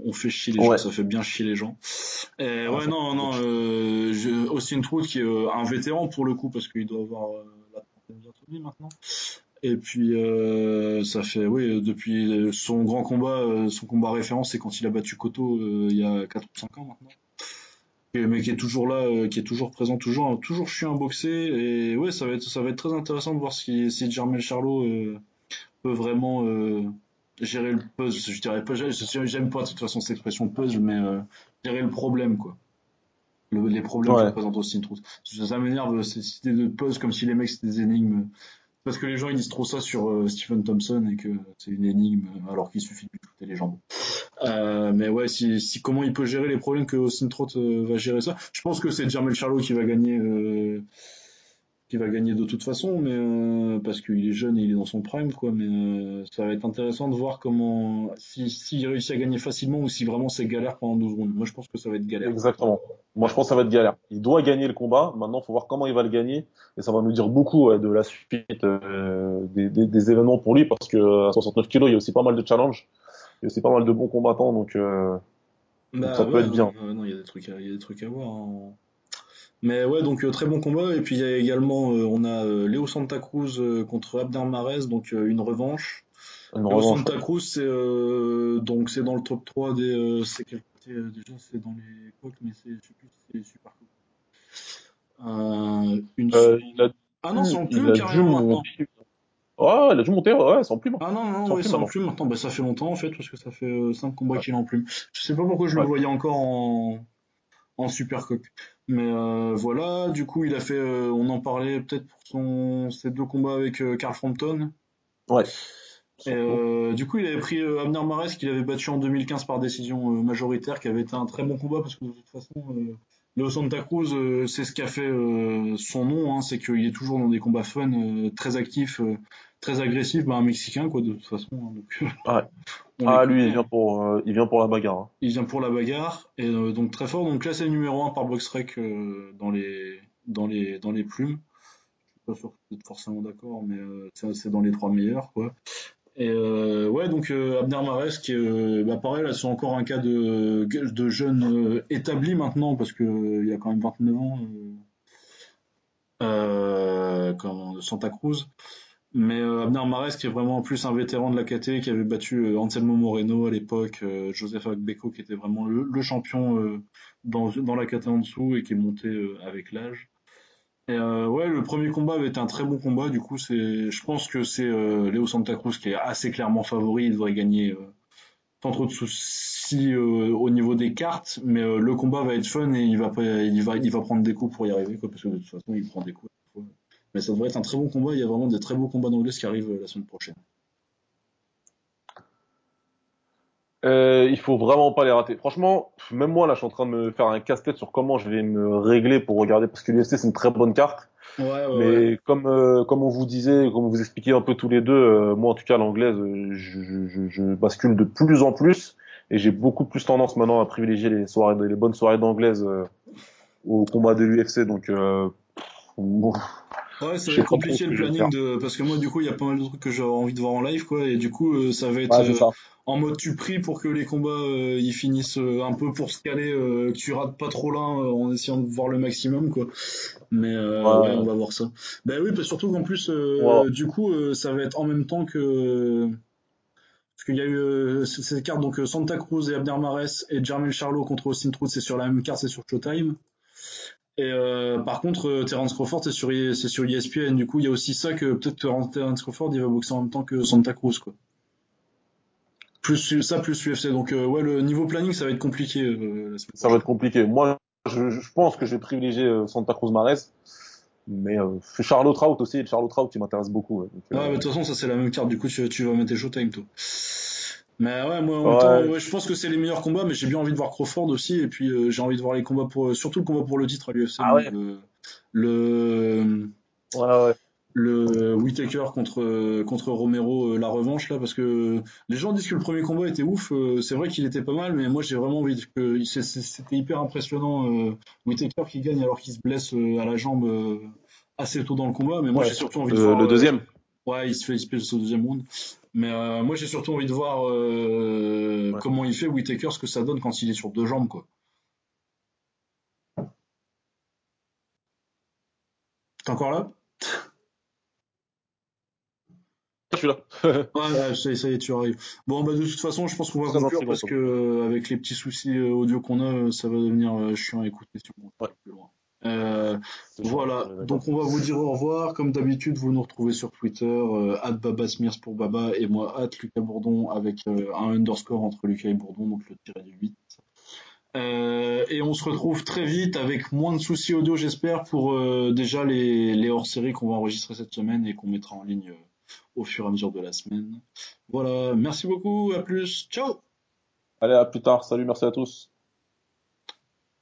on fait chier les gens, ça fait bien chier les gens. Et, ah, ouais, non, non, euh, je, Austin Trout qui est euh, un vétéran pour le coup, parce qu'il doit avoir la trentaine bientôt maintenant. Et puis ça fait, oui, depuis son grand combat, son combat référence, c'est quand il a battu Koto il y a 4 ou 5 ans maintenant mais qui est toujours là, euh, qui est toujours présent, toujours, toujours chiant à boxer. Et ouais, ça va être, ça va être très intéressant de voir si, si Jermel Charlot euh, peut vraiment euh, gérer le puzzle. Je dirais pas, j'aime pas de toute façon cette expression puzzle, mais gérer le problème, quoi. les problèmes ouais. que représente Austin Trout. Ça, m'énerve, cette idée de puzzle comme si les mecs c'était des énigmes. Parce que les gens ils disent trop ça sur Stephen Thompson et que c'est une énigme alors qu'il suffit de couper les jambes. Euh, mais ouais, comment il peut gérer les problèmes que Austin Trott euh, va gérer ça? Je pense que c'est Jermel Charlot qui va gagner, euh, qui va gagner de toute façon, mais euh, parce qu'il est jeune et il est dans son prime, quoi. Mais euh, ça va être intéressant de voir comment, si s'il réussit à gagner facilement ou si vraiment c'est galère pendant 12 secondes. Moi, je pense que ça va être galère. Exactement. Moi, je pense que ça va être galère. Il doit gagner le combat. Maintenant, faut voir comment il va le gagner, et ça va nous dire beaucoup de la suite des, des, des, événements pour lui, parce que à 69 kilos, il y a aussi pas mal de challenges il y a aussi pas mal de bons combattants, donc, euh, bah, ça peut être bien. non, il y a des trucs, à, il y a des trucs à voir. Hein. Mais ouais, donc euh, très bon combat. Et puis il y a également, euh, on a euh, Léo Santa Cruz contre Abner Mares, donc une revanche. Une Léo Santa Cruz, c'est donc c'est dans le top 3 des, c'est quel côté déjà C'est dans les coques, mais c'est, je sais plus, c'est super cool. une. il a... Ah non, c'est en plus carrément. Oh, il a dû monter, ouais, c'est en plume. Ah non, non, ouais, c'est en plume maintenant. Bah, ça fait longtemps, en fait, parce que ça fait 5 euh, combats qu'il est en plume. Je sais pas pourquoi je le voyais encore en, en super coq. Mais euh, voilà, du coup, il a fait, euh, on en parlait peut-être pour son, ses deux combats avec Carl Frampton. Ouais. Et du coup, il avait pris Abner Mares qu'il avait battu en 2015 par décision majoritaire, qui avait été un très bon combat parce que de toute façon, Leo Santa Cruz, c'est ce qui a fait son nom, hein, c'est qu'il est toujours dans des combats fun, très actifs, très agressif, bah, un Mexicain quoi de toute façon. Hein, donc, ah lui il vient pour euh, il vient pour la bagarre. Hein. Il vient pour la bagarre et euh, donc très fort. Donc classé numéro 1 par Boxrec euh, dans les dans les dans les plumes. Je suis pas sûr que vous êtes forcément d'accord, mais c'est dans les trois meilleurs quoi. Et ouais, donc Abner Mares, qui est, bah, pareil, c'est encore un cas de, de jeune établi maintenant, parce que il y a quand même 29 ans, euh, comme Santa Cruz. Mais euh, Abner Mares, qui est vraiment en plus un vétéran de la KT, qui avait battu euh, Anselmo Moreno à l'époque, euh, Joseph Agbeko, qui était vraiment le, champion euh, dans, dans la KT en dessous et qui est monté avec l'âge. Et ouais, le premier combat avait été un très bon combat. Du coup, c'est, je pense que c'est Léo Santa Cruz qui est assez clairement favori. Il devrait gagner sans trop de soucis au niveau des cartes, mais le combat va être fun et il va, il va, il va prendre des coups pour y arriver, quoi, parce que de toute façon, il prend des coups. Mais ça devrait être un très bon combat. Il y a vraiment des très beaux combats d'anglais qui arrivent euh, la semaine prochaine. Euh, il faut vraiment pas les rater. Franchement, même moi là, je suis en train de me faire un casse-tête sur comment je vais me régler pour regarder parce que l'UFC c'est une très bonne carte. Ouais, ouais, mais comme euh, comme on vous disait, comme vous expliquiez un peu tous les deux, moi en tout cas l'anglaise, je, je, je, bascule de plus en plus Et j'ai beaucoup plus tendance maintenant à privilégier les soirées, les bonnes soirées d'anglaise euh, au combat de l'UFC. Donc, euh, bon, Ouais, ça va être compliqué le planning de parce que moi du coup il y a pas mal de trucs que j'ai envie de voir en live quoi et du coup euh, ça va être euh, en mode tu pries pour que les combats euh, ils finissent un peu pour se caler que tu rates pas trop là en essayant de voir le maximum quoi. Mais ouais. on va voir ça. Ben oui, parce surtout qu'en plus du coup ça va être en même temps que parce qu'il y a eu ces cartes donc Santa Cruz et Abner Mares et Jermel Charlo contre Austin Truth, c'est sur la même carte, c'est sur Showtime. Et euh, par contre, euh, Terence Crawford, c'est sur, c'est sur ESPN. Du coup, il y a aussi ça que peut-être Terence Crawford, il va boxer en même temps que Santa Cruz, quoi. Plus ça, plus UFC. Donc, euh, ouais, le niveau planning, ça va être compliqué. Euh, ça va être compliqué. Moi, je, je pense que je vais privilégier Santa Cruz Mares. Mais euh, Charlotte Trout aussi, Charlotte Trout qui m'intéresse beaucoup. Ouais, mais de toute façon, ça c'est la même carte. Du coup, tu, tu vas mettre tes Showtime, toi. Mais ouais, moi, en temps, ouais, je pense que c'est les meilleurs combats, mais j'ai bien envie de voir Crawford aussi, et puis euh, j'ai envie de voir les combats pour, surtout le combat pour le titre à l'UFC. Ah ouais. Le, ouais, ouais. le Whitaker contre contre Romero, euh, la revanche là, parce que les gens disent que le premier combat était ouf. Euh, c'est vrai qu'il était pas mal, mais moi j'ai vraiment envie que c'était hyper impressionnant. Whitaker qui gagne alors qu'il se blesse à la jambe assez tôt dans le combat, mais moi j'ai surtout envie de voir le deuxième. Ouais, il se fait espèce au deuxième round. Mais euh, moi, j'ai surtout envie de voir euh, comment il fait Whitaker, ce que ça donne quand il est sur deux jambes, quoi. T'es encore là? Je suis là. (laughs) ouais, ça, y est, tu arrives. Bon, bah de toute façon, je pense qu'on va conclure parce que euh, avec les petits soucis audio qu'on a, ça va devenir chiant à écouter si on ouais. plus loin. Euh, voilà, donc on va vous dire au revoir. Comme d'habitude, vous nous retrouvez sur Twitter, euh, babasmirs pour Baba et moi, at Lucas Bourdon, avec euh, un underscore entre Lucas et Bourdon, donc le tiré du 8. Euh, et on se retrouve très vite avec moins de soucis audio, j'espère, pour déjà les, les hors-séries qu'on va enregistrer cette semaine et qu'on mettra en ligne au fur et à mesure de la semaine. Voilà, merci beaucoup, à plus, ciao. Allez, à plus tard, salut, merci à tous